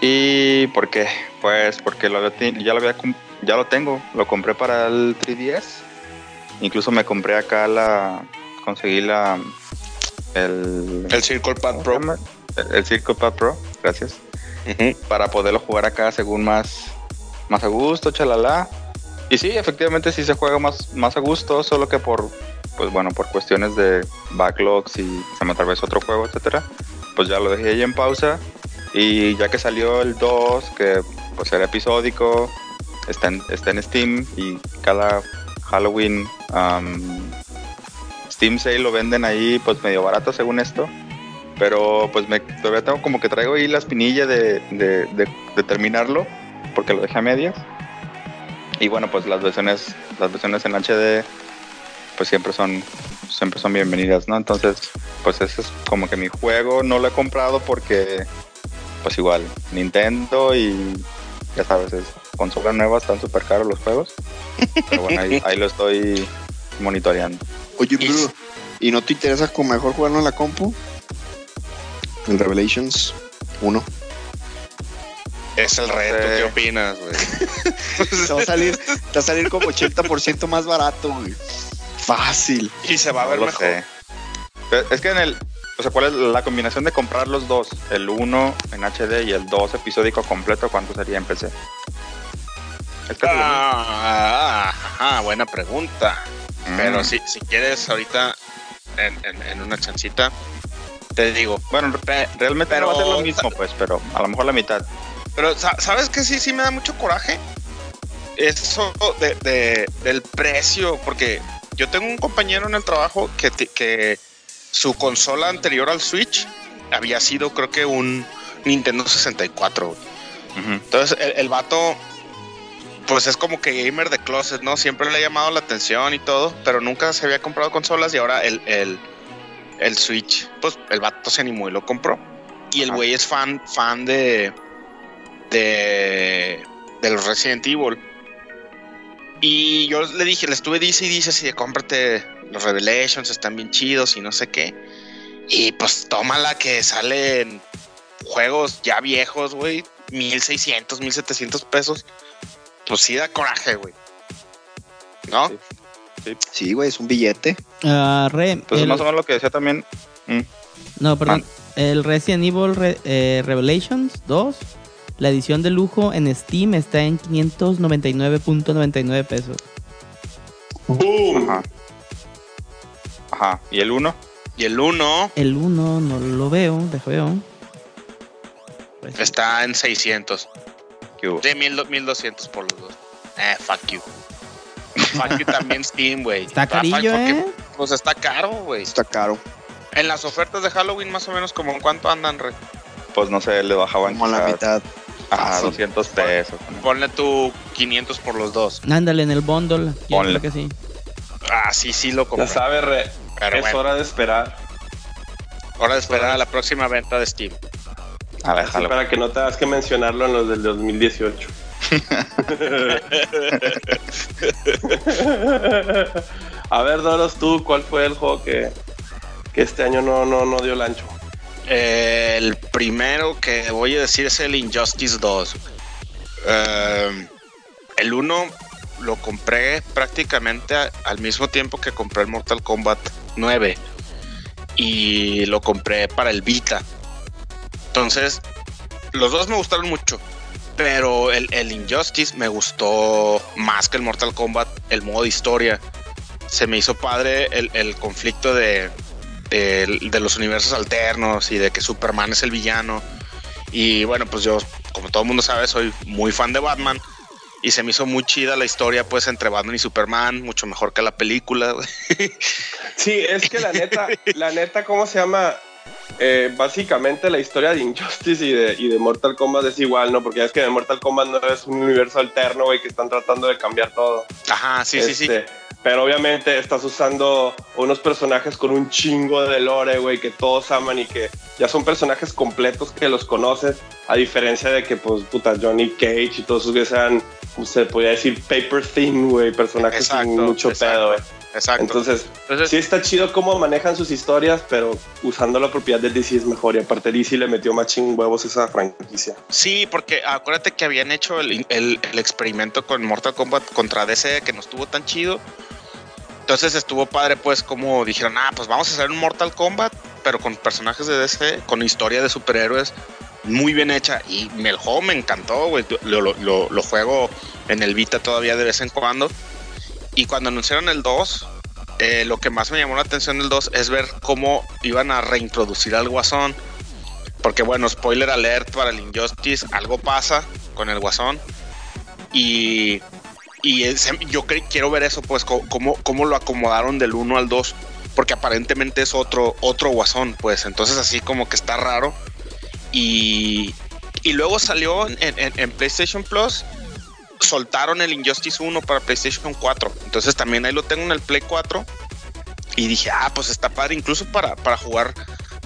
¿Y por qué? Pues porque lo había ti- ya, lo había ya lo tengo, lo compré para el 3DS. Incluso me compré acá la. Conseguí la. El. El Circle Pad ¿cómo se Pro. El, el Circle Pad Pro, gracias. Para poderlo jugar acá según más. Más a gusto, chalala. Y sí, efectivamente sí se juega más, más a gusto, solo que por pues bueno, por cuestiones de backlogs y se me atravesó otro juego, etcétera, pues ya lo dejé ahí en pausa. Y ya que salió el 2, que pues era episódico, está en, está en Steam y cada Halloween Steam Sale lo venden ahí pues medio barato según esto. Pero pues me, todavía tengo como que traigo ahí la espinilla de- de terminarlo, porque lo dejé a medias. Y bueno, pues las versiones, las versiones en HD pues siempre son siempre son bienvenidas, ¿no? Entonces, pues ese es como que mi juego no lo he comprado porque pues igual Nintendo y ya sabes, es consola nueva, están súper caros los juegos. Pero bueno, ahí, ahí lo estoy monitoreando. Oye, Y- bro, ¿y no te interesa con mejor jugarlo en la compu? El Revelations 1. Es el reto. ¿qué opinas, güey? Te va a salir, te va a salir como 80% más barato, güey. Fácil. Y se va a No ver mejor. sé. Es que en el. O sea, ¿cuál es la combinación de comprar los dos? El 1 en HD y el 2 episódico completo, ¿cuánto sería en PC? Es que Ah, ajá, buena pregunta. Mm. Pero si, si quieres ahorita en, en- en una chancita, te digo. Bueno, realmente pero- no va a ser lo mismo, pues, pero a lo mejor la mitad. Pero sa- ¿sabes que sí, sí me da mucho coraje? Eso de, de- del precio, porque yo tengo un compañero en el trabajo que, que su consola anterior al Switch había sido creo que un Nintendo 64. güey. Ujú. Entonces el, el vato, pues es como que gamer de closet, ¿no? Siempre le ha llamado la atención y todo, pero nunca se había comprado consolas y ahora el, el, el Switch, pues el vato se animó y lo compró. Y el güey es fan, fan de, de, de los Resident Evil. Y yo le dije, le estuve dice y dice así de cómprate los Revelations, están bien chidos y no sé qué. Y pues tómala que salen juegos ya viejos, güey, 1600, 1700 pesos. Pues sí da coraje, güey. ¿No? Sí. Sí, güey, es un billete. Ah, re- Pues el- más o menos lo que decía también. mm, No, perdón. El Resident Evil Re- eh, Revelations 2, la edición de lujo en Steam está en 599.99 pesos. ¡Boom! Ajá. Ajá. ¿Y el 1? Y el 1 El 1 no lo veo, dejo veo. Pues, está en 600. ¿Qué hubo? De 1200 por los dos. Eh, fuck you. fuck you también Steam, güey. Está Ah, carillo, ¿eh? Pues está caro, güey. Está caro. En las ofertas de Halloween, más o menos, como en cuánto andan, re? Pues no sé, le bajaban Como a la mitad. A Fácil. 200 pesos. Ponle tu 500 por los dos. Ándale en el bundle. Ponle. creo que sí. Ah, sí, sí lo Ya compré. sabes, Re, Pero es bueno, hora de esperar. hora de esperar a la próxima venta de Steam. A ver, Así para que no tengas que mencionarlo en los del 2018. A ver, Doros, tú, ¿cuál fue el juego que, que este año no, no, no dio el ancho? El primero que voy a decir es el Injustice 2. Eh, el 1 lo compré prácticamente al mismo tiempo que compré el Mortal Kombat 9 y lo compré para el Vita. Entonces, los dos me gustaron mucho, pero el, el Injustice me gustó más que el Mortal Kombat, el modo historia. Se me hizo padre el, el conflicto de, de, de los universos alternos y de que Superman es el villano. Y bueno, pues yo, como todo el mundo sabe, soy muy fan de Batman. Y se me hizo muy chida la historia, pues, entre Batman y Superman, mucho mejor que la película. Sí, es que la neta, la neta, ¿cómo se llama? Eh, básicamente la historia de Injustice y de, y de Mortal Kombat es igual, ¿no? Porque ya es que en Mortal Kombat no es un universo alterno, güey, que están tratando de cambiar todo. Ajá, sí, sí, sí. Pero obviamente estás usando unos personajes con un chingo de lore, güey, que todos aman y que ya son personajes completos que los conoces, a diferencia de que, pues, puta, Johnny Cage y todos esos que sean, pues, se podría decir, paper thin, güey, personajes Exacto, sin mucho exacto. pedo, güey. Exacto. Entonces, Entonces, sí está chido cómo manejan sus historias, pero usando la propiedad de DC es mejor. Y aparte DC le metió machín huevos a esa franquicia. Sí, porque acuérdate que habían hecho el, el- el experimento con Mortal Kombat contra DC que no estuvo tan chido. Entonces estuvo padre, pues, como dijeron, ah, pues vamos a hacer un Mortal Kombat, pero con personajes de DC, con historia de superhéroes muy bien hecha. Y me, me encantó, güey. Lo, lo- lo- lo juego en el Vita todavía de vez en cuando. Y cuando anunciaron el 2, eh, lo que más me llamó la atención del 2 es ver cómo iban a reintroducir al Guasón. Porque bueno, spoiler alert para el Injustice, algo pasa con el Guasón. Y, y yo quiero ver eso, pues, cómo, cómo lo acomodaron del 1 al 2. Porque aparentemente es otro, otro Guasón, pues. Entonces así como que está raro. Y, y luego salió en PlayStation Plus. Soltaron el Injustice 1 para PlayStation 4. Entonces también ahí lo tengo en el Play 4. Y dije, ah, pues está padre, incluso para, para jugar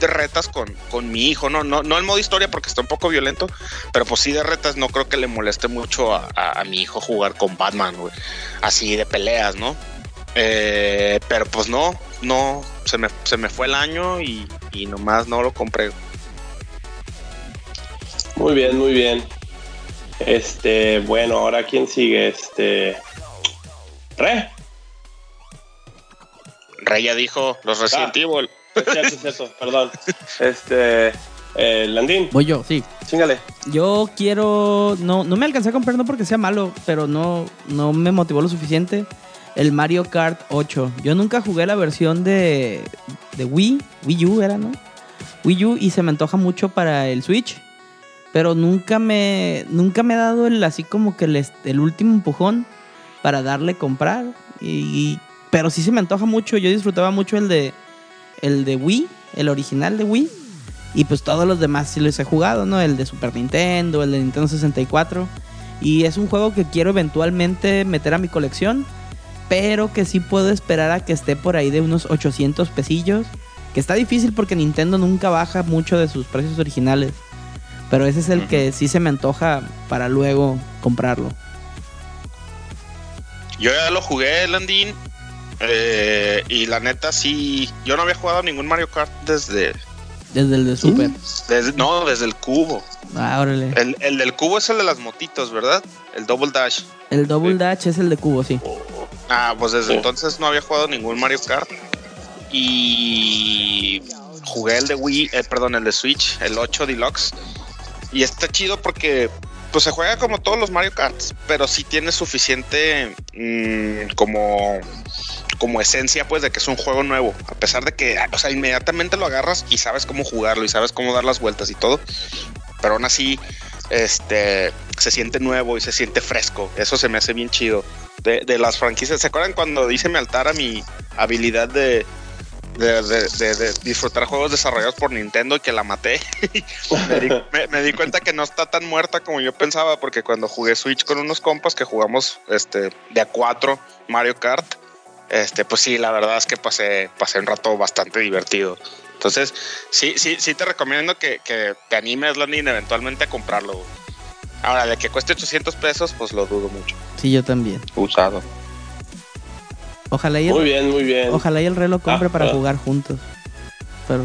de retas con, con mi hijo, ¿no? ¿no? No el modo historia porque está un poco violento, pero pues sí de retas no creo que le moleste mucho a, a- mi hijo jugar con Batman, güey. Así de peleas, ¿no? Eh, pero pues no, no, se me, se me fue el año y, y nomás no lo compré. Muy bien, muy bien. Este, bueno, ahora quién sigue? Este. Re. Rey ya dijo los Resident Ah. Evil. Es cierto, es cierto, perdón. Este. Eh, Landín, Voy yo, sí. chingale. Yo quiero. No, no me alcancé a comprar, no porque sea malo, pero no, no me motivó lo suficiente. El Mario Kart 8. Yo nunca jugué la versión de, de Wii. Wii U era, ¿no? Wii U y se me antoja mucho para el Switch. Pero nunca me, nunca me he dado el así como que el, último empujón para darle comprar. Y, pero sí se me antoja mucho. Yo disfrutaba mucho el de, el de Wii, el original de Wii. Y pues todos los demás sí los he jugado, ¿no? El de Super Nintendo, el de Nintendo 64. Y es un juego que quiero eventualmente meter a mi colección. Pero que sí puedo esperar a que esté por ahí de unos 800 pesillos. Que está difícil porque Nintendo nunca baja mucho de sus precios originales. Pero ese es el que sí se me antoja para luego comprarlo. Yo ya lo jugué, Landín. eh, y la neta sí, yo no había jugado ningún Mario Kart desde, Desde el de Super. desde no, desde el cubo. Ah, órale. El, el del cubo es el de las motitos, ¿verdad? El Double Dash. El Double Dash es el de cubo, sí. Ah, pues desde entonces no había jugado ningún Mario Kart. Y jugué el de Wii, eh, perdón, el de Switch, el 8 Deluxe. Y está chido porque pues se juega como todos los Mario Karts, pero sí tiene suficiente mm, como como esencia pues de que es un juego nuevo, a pesar de que o sea, inmediatamente lo agarras y sabes cómo jugarlo y sabes cómo dar las vueltas y todo, pero aún así este se siente nuevo y se siente fresco. Eso se me hace bien chido de, de las franquicias. ¿Se acuerdan cuando dice mi a mi habilidad de, de, de- de- de disfrutar juegos desarrollados por Nintendo y que la maté? me, di, me- me di cuenta que no está tan muerta como yo pensaba, porque cuando jugué Switch con unos compas que jugamos este, de a cuatro Mario Kart, este, pues sí, la verdad es que pasé, pasé un rato bastante divertido. Entonces, sí, sí, sí te recomiendo que, que te animes, Landin, eventualmente a comprarlo. Ahora, de que cueste 800 pesos, pues lo dudo mucho. Sí, yo también. Usado. Ojalá y Muy el, bien, muy bien. ojalá y el re lo compre Ah, para ah. jugar juntos. Pero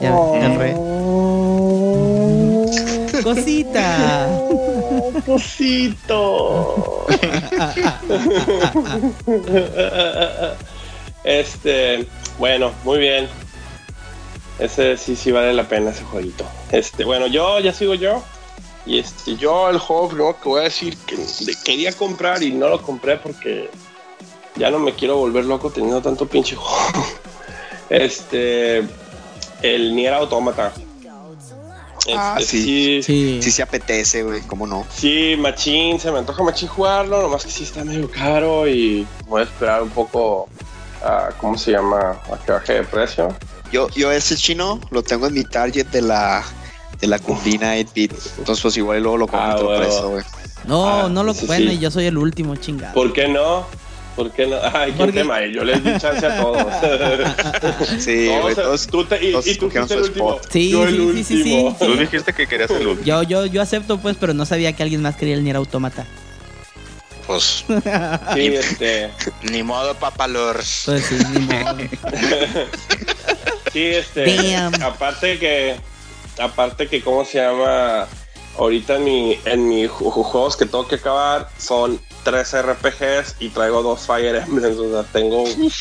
ya, el re. Cosita. cosito. este, bueno, muy bien. Ese sí, sí vale la pena ese jueguito. Este, bueno, yo ya sigo yo. Y este, yo el juego primero que voy a decir que le quería comprar y no lo compré porque ya no me quiero volver loco teniendo tanto pinche juego. Este, el Nier Automata. Ah, Este, sí. Sí. Sí se apetece, güey, cómo no. Sí, machín, se me antoja machín jugarlo, nomás que sí está medio caro y voy a esperar un poco a, ¿cómo se llama? A que baje de precio. Yo, yo ese chino lo tengo en mi target de la de la combina 8-bit. Entonces, pues igual luego lo compro Ah, precio, güey. No, Ah, no lo bueno, sí. y yo soy el último, chingado. ¿Por qué no? ¿Por qué no? Ay, qué Porque- tema, yo les di chance a todos. Sí, Todos, tú te- y, todos y tú escogieron fuiste el su último. spot. Sí, Yo el sí, sí, sí, sí. Tú dijiste que querías el último. Yo, yo, yo acepto, pues, pero no sabía que alguien más quería el Nier Automata. Pues Sí, este. ni modo, papalor. Pues sí, ni modo. Sí, este. Damn. Aparte que. Aparte que, ¿cómo se llama? Ahorita en mi, en mis ju- ju- juegos que tengo que acabar son tres RPGs y traigo dos Fire Emblems. O sea, tengo ju-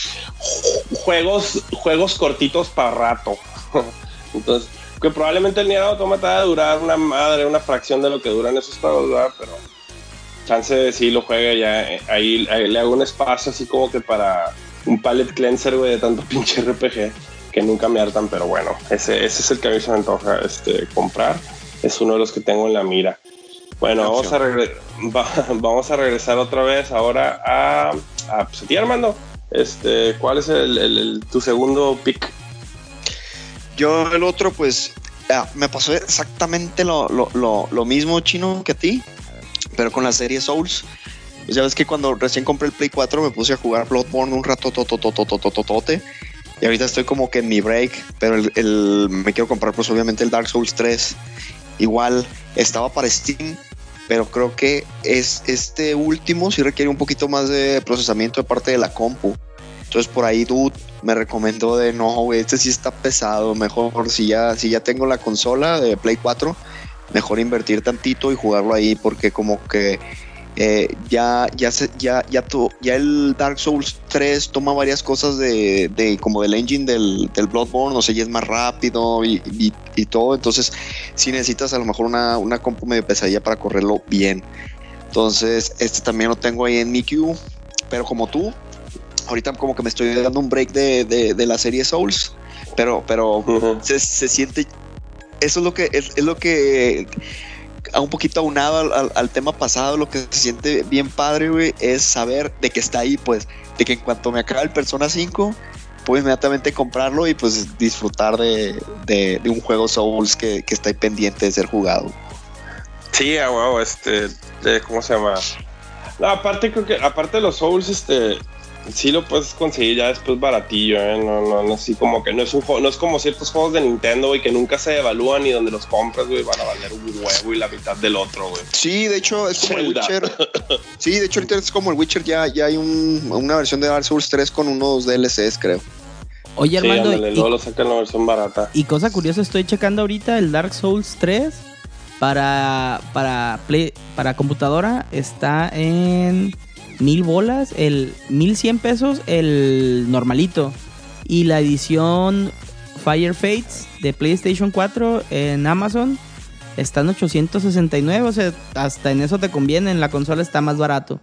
juegos, juegos cortitos para rato. Entonces, que probablemente el Nier Automata va a durar una madre, una fracción de lo que duran esos juegos, ¿verdad? Pero chance de sí lo juegue ya. eh, Ahí, ahí le hago un espacio así como que para un palette cleanser, güey, de tanto pinche RPG que nunca me hartan, pero bueno, ese, ese es el que a mí se me antoja este, comprar. Es uno de los que tengo en la mira. Bueno, vamos a, va- vamos a regresar otra vez ahora a, a, pues, a ti, Armando. Este, ¿Cuál es el, el- el- tu segundo pick? Yo el otro, pues, ah, me pasó exactamente lo, lo, lo, lo mismo, chino, que a ti, pero con la serie Souls. Pues ya ves que cuando recién compré el Play 4 me puse a jugar Bloodborne un rato, tototototototote. Y ahorita estoy como que en mi break, pero el, el- me quiero comprar pues obviamente el Dark Souls 3. Igual estaba para Steam, pero creo que es este último sí requiere un poquito más de procesamiento de parte de la compu. Entonces por ahí Dude me recomendó de no, este sí está pesado, mejor si ya, si ya tengo la consola de Play 4, mejor invertir tantito y jugarlo ahí porque como que eh, ya, ya, se, ya, ya, to- ya el Dark Souls 3 toma varias cosas de, de como del engine del, del Bloodborne, o sea, ya es más rápido y, y- y todo, entonces si necesitas a lo mejor una, una compu medio pesadilla para correrlo bien. Entonces, este también lo tengo ahí en mi queue, pero como tú, ahorita como que me estoy dando un break de, de- de la serie Souls, pero, pero Ujú. se, se siente eso es lo que es, es lo que un poquito aunado al, tema pasado lo que se siente bien padre güey es saber de que está ahí pues de que en cuanto me acabe el Persona 5 puedo inmediatamente comprarlo y pues disfrutar de, de- un juego Souls que, que está ahí pendiente de ser jugado Sí, huevo, este, ¿cómo se llama? Aparte creo que, aparte de los Souls, este, sí lo puedes conseguir ya después baratillo, ¿eh? No, no, no, así como que no es un juego, no es como ciertos juegos de Nintendo, güey, que nunca se evalúan y donde los compras, güey, van a valer un huevo y la mitad del otro, güey. sí de hecho es como el. Witcher sí de hecho ahorita es como el Witcher ya, ya hay un- una versión de Dark Souls 3 con unos DLCs creo Oye, Sí, Armando, ándale, y, luego lo sacan la versión barata. y cosa curiosa, estoy checando ahorita el Dark Souls 3 para, para, play, para computadora. Está en mil bolas, el 1100 pesos, el normalito. Y la edición Fire Fates de PlayStation 4 en Amazon está en 869. O sea, hasta en eso te conviene. En la consola está más barato.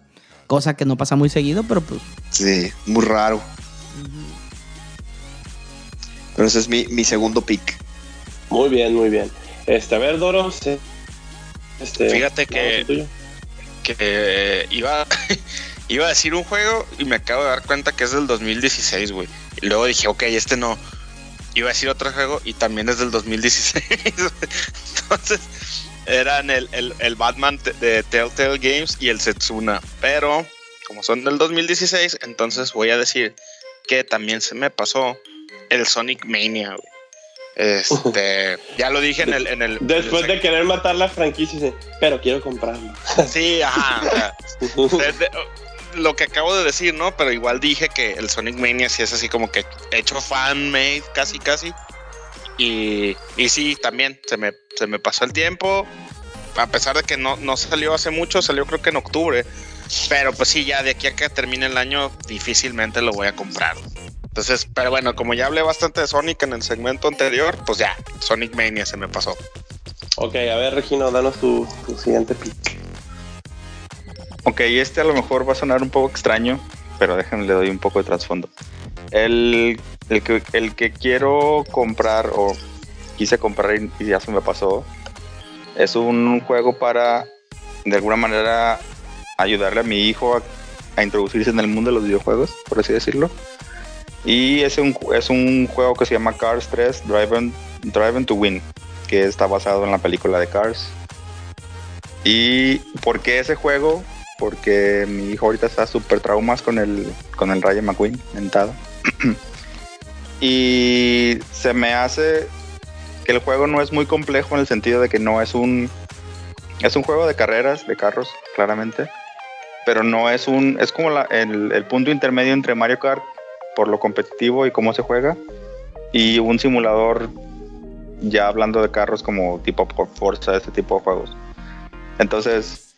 Cosa que no pasa muy seguido, pero pues sí muy raro pero ese es mi, mi segundo pick Muy bien, muy bien. Este, a ver, Doro, sí. Este, Fíjate que-. Que iba, iba a decir un juego y me acabo de dar cuenta que es del 2016, güey. Y luego dije, ok, este no. Iba a decir otro juego y también es del 2016. Entonces, eran el, el, el Batman de Telltale Games y el Setsuna. Pero, como son del 2016, entonces voy a decir que también se me pasó el Sonic Mania, güey. Este, ya lo dije en el, en el Después de querer matar la franquicia, dice, pero quiero comprarlo. Sí, ajá. lo que acabo de decir, ¿no? Pero igual dije que el Sonic Mania sí es así como que hecho fan-made, casi, casi. Y, y sí, también se me, se me pasó el tiempo. A pesar de que no, no salió hace mucho, salió creo que en octubre. Pero pues sí, ya de aquí a que termine el año, difícilmente lo voy a comprar. Entonces, pero bueno, como ya hablé bastante de Sonic en el segmento anterior, pues ya, Sonic Mania se me pasó. Ok, a ver, Regino, danos tu, tu siguiente pick. Ok, este a lo mejor va a sonar un poco extraño, pero déjenme le doy un poco de trasfondo. El, el, que, el que quiero comprar o quise comprar y ya se me pasó es un juego para de alguna manera ayudarle a mi hijo a, a introducirse en el mundo de los videojuegos, por así decirlo. Y es un, es un juego que se llama Cars 3 Driven, Driven to Win, que está basado en la película de Cars. ¿Y por qué ese juego? Porque mi hijo ahorita está súper traumas con el, con el Rayo McQueen mentado. y se me hace que el juego no es muy complejo en el sentido de que no es un es un juego de carreras de carros claramente pero no es un es como la- el, el punto intermedio entre Mario Kart por lo competitivo y cómo se juega y un simulador ya hablando de carros como tipo por Forza este tipo de juegos entonces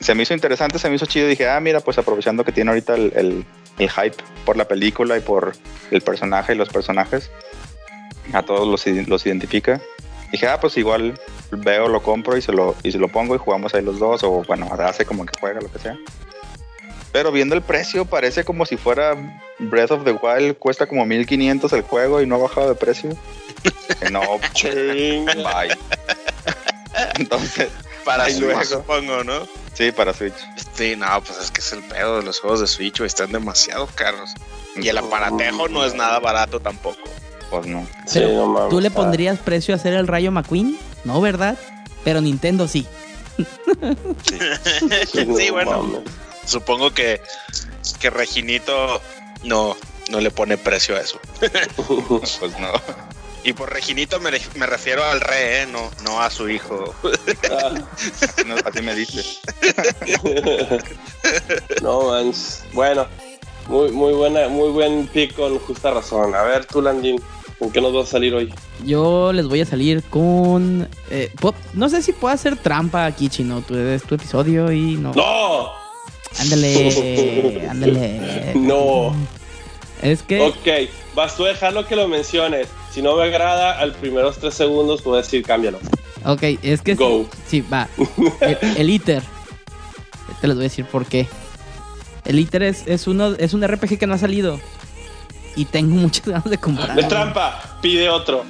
se me hizo interesante se me hizo chido dije ah mira pues aprovechando que tiene ahorita el, el- el hype por la película y por el personaje y los personajes a todos los, los identifica. Dije, ah, pues igual veo, lo compro y se lo, y se lo pongo y jugamos ahí los dos, o bueno, hace como que juega, lo que sea. Pero viendo el precio, parece como si fuera Breath of the Wild, cuesta como 1500 el juego y no ha bajado de precio. No, Chinga. bye. Entonces, Para Switch, supongo, ¿no? sí, para Switch. Sí, no, pues es que es el pedo de los juegos de Switch, güey, están demasiado caros. Y el aparatejo no es nada barato tampoco. Pues no. Sí, Pero, no mames, ¿Tú le está- pondrías precio a hacer el Rayo McQueen? No, ¿verdad? Pero Nintendo sí. Sí, no sí, bueno, mames. Supongo que, que Reginito no, no le pone precio a eso. Pues no. Y por Reginito me, me refiero al re, ¿eh? no, no a su hijo. Ah, no así me dice. no manches. Bueno, muy, muy buena, muy buen pick con justa razón. A ver, tú, Landín, ¿con qué nos vas a salir hoy? Yo les voy a salir con... eh, no sé si puedo hacer trampa aquí, Chino. Tú es tu episodio y no... ¡No! Ándale, ándale. No. Es que... Ok, vas tú a dejarlo que lo menciones. Si no me agrada, al primeros tres segundos tú decir cámbialo. Ok, es que... Go. Sí, va. El, el ITER. Te les voy a decir por qué. El ITER es, es, uno, es un RPG que no ha salido. Y tengo muchas ganas de comprar. De trampa, pide otro.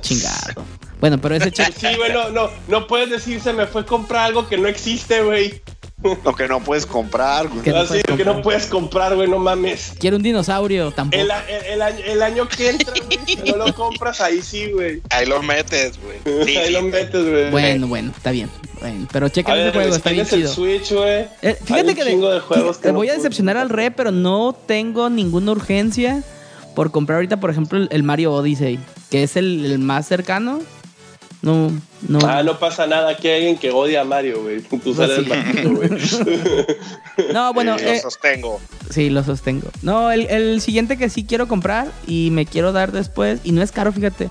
Chingado. Bueno, pero ese che- Sí, güey, no, no, puedes decir se me fue a comprar algo que no existe, güey. Lo que no puedes comprar, güey. ¿Qué no Así puedes que no puedes comprar, güey, no mames. quiero un dinosaurio, tampoco. El, a- el- el año, el año que entra, güey, si no lo compras, ahí sí, güey. Ahí lo metes, güey. Sí, ahí sí. lo metes, güey. Bueno, bueno, está bien. Bueno, pero chequen A ese ver, juego, está bien tienes el chido. Switch, güey. Eh, hay fíjate un que de- chingo de juegos que te no voy a decepcionar al re, pero no tengo ninguna urgencia por comprar ahorita, por ejemplo, el, el Mario Odyssey, que es el, el más cercano. No, no. Ah, no pasa nada. Aquí hay alguien que odia a Mario, güey. Tú sales sí. partido, güey. No, bueno, Lo eh, sostengo. sí, lo sostengo. No, el, el siguiente que sí quiero comprar y me quiero dar después, y no es caro, fíjate,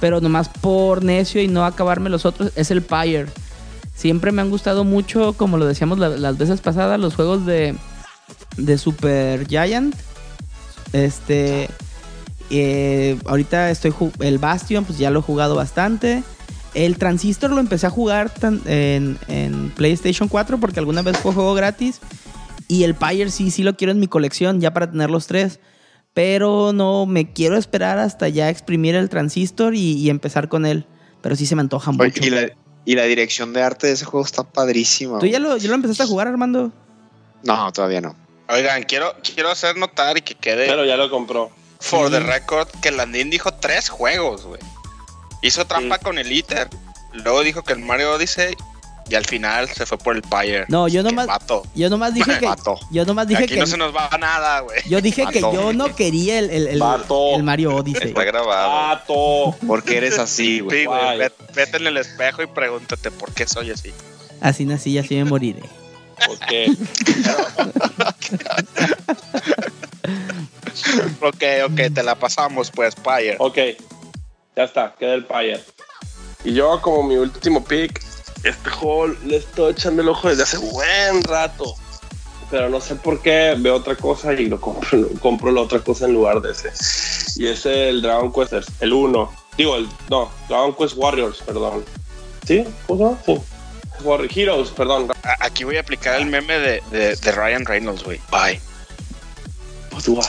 pero nomás por necio y no acabarme los otros, es el Pyre. Siempre me han gustado mucho, como lo decíamos la- las veces pasadas, los juegos de, de Super Giant. Este. eh, ahorita estoy el Bastion, pues ya lo he jugado bastante. El Transistor lo empecé a jugar tan- en, en PlayStation 4 porque alguna vez fue juego gratis. Y el Pyre sí, sí lo quiero en mi colección ya para tener los tres. Pero no, me quiero esperar hasta ya exprimir el Transistor y, y empezar con él. Pero sí se me antoja Oye, mucho. y, la, y la dirección de arte de ese juego está padrísima. ¿Tú ya lo, ya lo empezaste a jugar, Armando? No, todavía no. Oigan, quiero, quiero hacer notar y que quede Pero ya lo compró. for the record que Landín dijo tres juegos, güey. Hizo trampa con el ITER. Luego dijo que el Mario Odyssey. Y al final se fue por el Pyre. No, yo nomás- vato. Yo nomás dije que. Vato. Yo nomás dije Aquí que. no se nos va nada, güey. Yo dije que Vato. yo no quería el, el, el- Vato. el Mario Odyssey. Está grabado. Pato. Porque eres así, güey. Sí, güey. Vete en el espejo y pregúntate por qué soy así. Así nací y así me moriré. ¿Por qué? Ok, ok, te la pasamos, pues, Pyre. Ok, ya está, queda el Pyre. Y yo, como mi último pick, este juego le estoy echando el ojo desde hace buen rato. Pero no sé por qué veo otra cosa y lo compro, lo- compro la otra cosa en lugar de ese. Y es el Dragon Quest, el 1. Digo, el, no, Dragon Quest Warriors, perdón. ¿Sí? ¿Cómo se llama? Sí. War- Heroes, perdón. Aquí voy a aplicar el meme de, de, de Ryan Reynolds, güey. Bye. Pues, guay.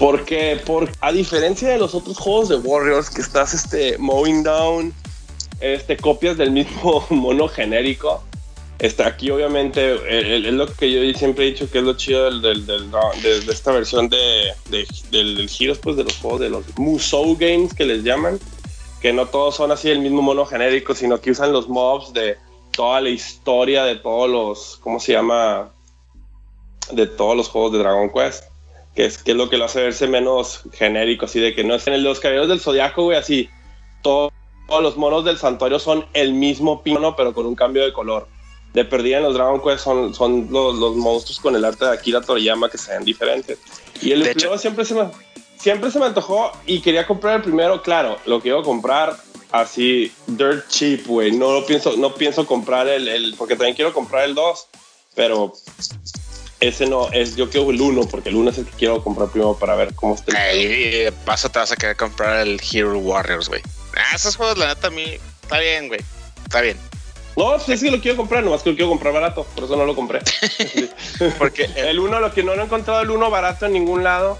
Porque, por, a diferencia de los otros juegos de Warriors, que estás este, mowing down este, copias del mismo mono genérico, está aquí obviamente es lo que yo siempre he dicho que es lo chido del, del- de, esta versión de, de- del, del Heroes, pues de los juegos de los Musou Games que les llaman, que no todos son así el mismo mono genérico, sino que usan los mobs de toda la historia de todos los, ¿cómo se llama? de todos los juegos de Dragon Quest. Que es, que es lo que lo hace verse menos genérico, así de que no es en el de los caballeros del zodiaco, güey, así. todo- todos los monos del santuario son el mismo pino, pero con un cambio de color. De perdida en los Dragon Quest son, son los, los monstruos con el arte de Akira Toriyama que se ven diferentes. Y el primero siempre se me siempre se me antojó y quería comprar el primero, claro, lo quiero comprar así dirt cheap, güey. No lo pienso, no pienso comprar el, el, porque también quiero comprar el 2, pero ese no es, yo quiero el 1, porque el 1 es el que quiero comprar primero para ver cómo está. Ahí de paso te vas a querer comprar el Hero Warriors, güey. Ah, esos juegos, la neta, a mí está bien, güey. Está bien. No, pues es que lo quiero comprar, nomás que lo quiero comprar barato, por eso no lo compré. Porque el- el 1, lo que no lo he encontrado el 1 barato en ningún lado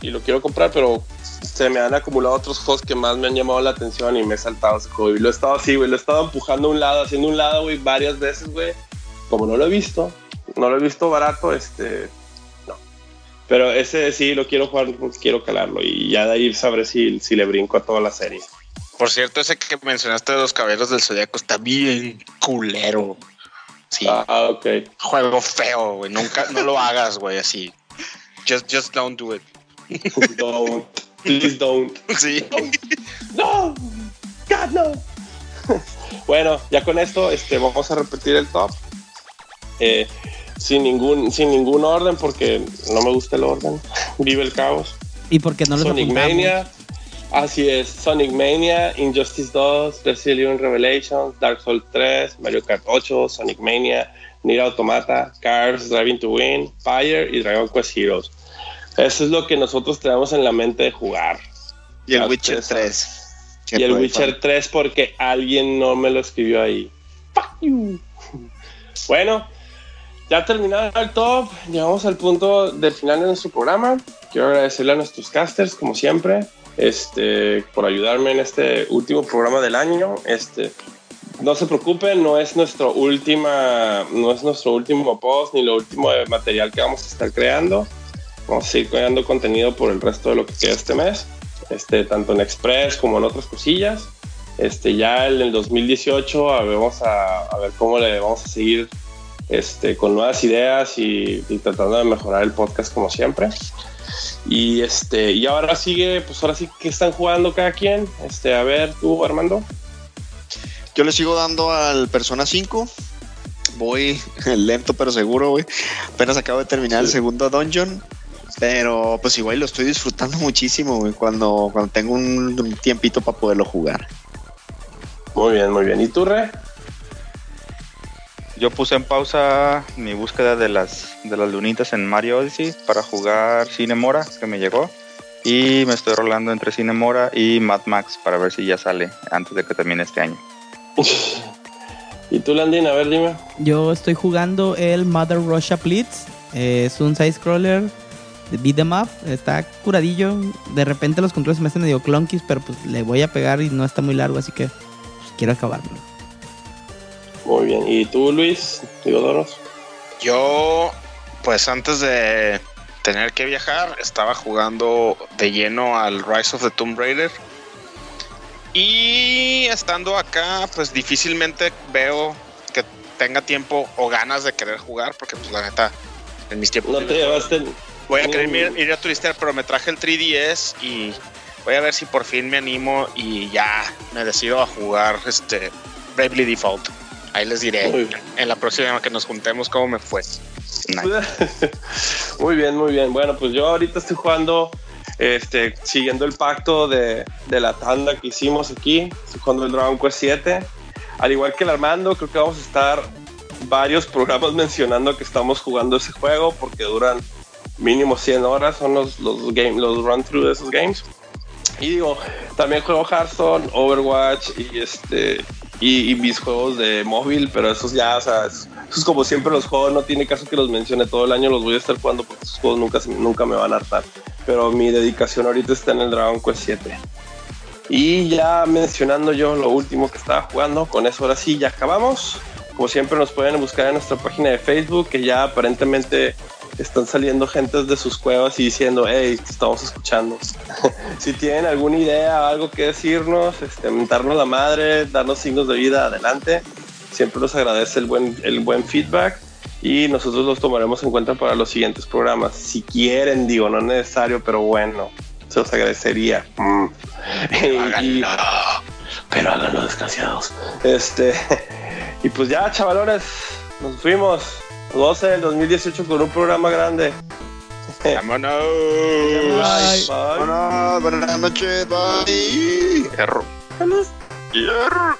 y lo quiero comprar, pero se me han acumulado otros juegos que más me han llamado la atención y me he saltado ese juego. Y lo he estado así, güey, lo he estado empujando a un lado, haciendo un lado, güey, varias veces, güey. Como no lo he visto, no lo he visto barato, este, no. Pero ese sí lo quiero jugar, quiero calarlo y ya de ahí sabré si, si le brinco a toda la serie. Por cierto, ese que mencionaste de los caballeros del zodiaco está bien culero. Sí, Ah, ok. juego feo, güey. Nunca, no lo hagas, güey, así. Just, just don't do it. Don't. Please don't. Sí. No, God no. bueno, ya con esto, este, vamos a repetir el top. Eh, sin ningún, sin ningún orden, porque no me gusta el orden. Vive el caos. Y porque no los Sonic apuntamos. Mania. Así es, Sonic Mania, Injustice 2, Resident Evil Revelations, Dark Souls 3, Mario Kart 8, Sonic Mania, Nier Automata, Cars, Driving to Win, Fire y Dragon Quest Heroes. Eso es lo que nosotros tenemos en la mente de jugar. Y el Witcher tres. 3. y el Witcher 3 porque alguien no me lo escribió ahí. Fuck you. Bueno, ya terminado el top, llegamos al punto del final de nuestro programa. Quiero agradecerle a nuestros casters, como siempre, este, por ayudarme en este último programa del año. Este, no se preocupen, no es nuestro última, no es nuestro último post ni lo último de material que vamos a estar creando. Vamos a seguir creando contenido por el resto de lo que queda este mes, este, tanto en Express como en otras cosillas. Este, ya en el 2018 a ver, vamos a, a ver cómo le vamos a seguir este, con nuevas ideas y, y tratando de mejorar el podcast como siempre. Y este, y ahora sigue, pues ahora sí que están jugando cada quien. Este, a ver, tú, Armando. Yo le sigo dando al Persona 5. Voy lento pero seguro, güey. Apenas acabo de terminar el segundo dungeon. Pero pues igual lo estoy disfrutando muchísimo, güey. Cuando, cuando tengo un, un tiempito para poderlo jugar. Muy bien, muy bien. ¿Y tú, Re? Yo puse en pausa mi búsqueda de las, de las lunitas en Mario Odyssey para jugar Cinemora, que me llegó. Y me estoy rolando entre Cinemora y Mad Max para ver si ya sale antes de que termine este año. ¿Y tú, Landin? A ver, dime. Yo estoy jugando el Mother Russia Blitz. Eh, es un side scroller de beat 'em up. Está curadillo. De repente los controles se me hacen medio clunkies, pero pues le voy a pegar y no está muy largo, así que pues, quiero acabarlo. Muy bien. ¿Y tú, Luis? Digodoros. Yo, pues antes de tener que viajar, estaba jugando de lleno al Rise of the Tomb Raider. Y estando acá, pues difícilmente veo que tenga tiempo o ganas de querer jugar, porque pues la neta, en mis tiempos No te llevaste. voy a querer ir, ir a turistear, pero me traje el 3DS y voy a ver si por fin me animo y ya me decido a jugar este Bravely Default. Ahí les diré Muy en la próxima que nos juntemos cómo me fue. muy bien, muy bien. Bueno, pues yo ahorita estoy jugando, este, siguiendo el pacto de, de la tanda que hicimos aquí. Estoy jugando el Dragon Quest 7. al igual que el Armando, creo que vamos a estar varios programas mencionando que estamos jugando ese juego porque duran mínimo 100 horas, son los, los, game, los run through de esos games. Y digo, también juego Hearthstone, Overwatch y este y, mis juegos de móvil, pero esos ya, o sea, es- esos como siempre los juegos, no tiene caso que los mencione todo el año, los voy a estar jugando porque esos juegos nunca, nunca me van a hartar. Pero mi dedicación ahorita está en el Dragon Quest 7. Y ya mencionando yo lo último que estaba jugando, con eso ahora sí ya acabamos. Como siempre nos pueden buscar en nuestra página de Facebook, que ya aparentemente están saliendo gentes de sus cuevas y diciendo, hey, estamos escuchando. si tienen alguna idea, algo que decirnos, este, mentarnos la madre, darnos signos de vida, adelante. Siempre nos agradece el buen, el buen feedback y nosotros los tomaremos en cuenta para los siguientes programas. Si quieren, digo, no es necesario, pero bueno, se los agradecería. Mm. Y- pero háganlo desgraciados. Este, y pues ya, chavalones, nos fuimos. 12 del 2018 con un programa grande. Vámonos. Bye. Bye. Buenas, buenas noches, bye. Error. Hierro.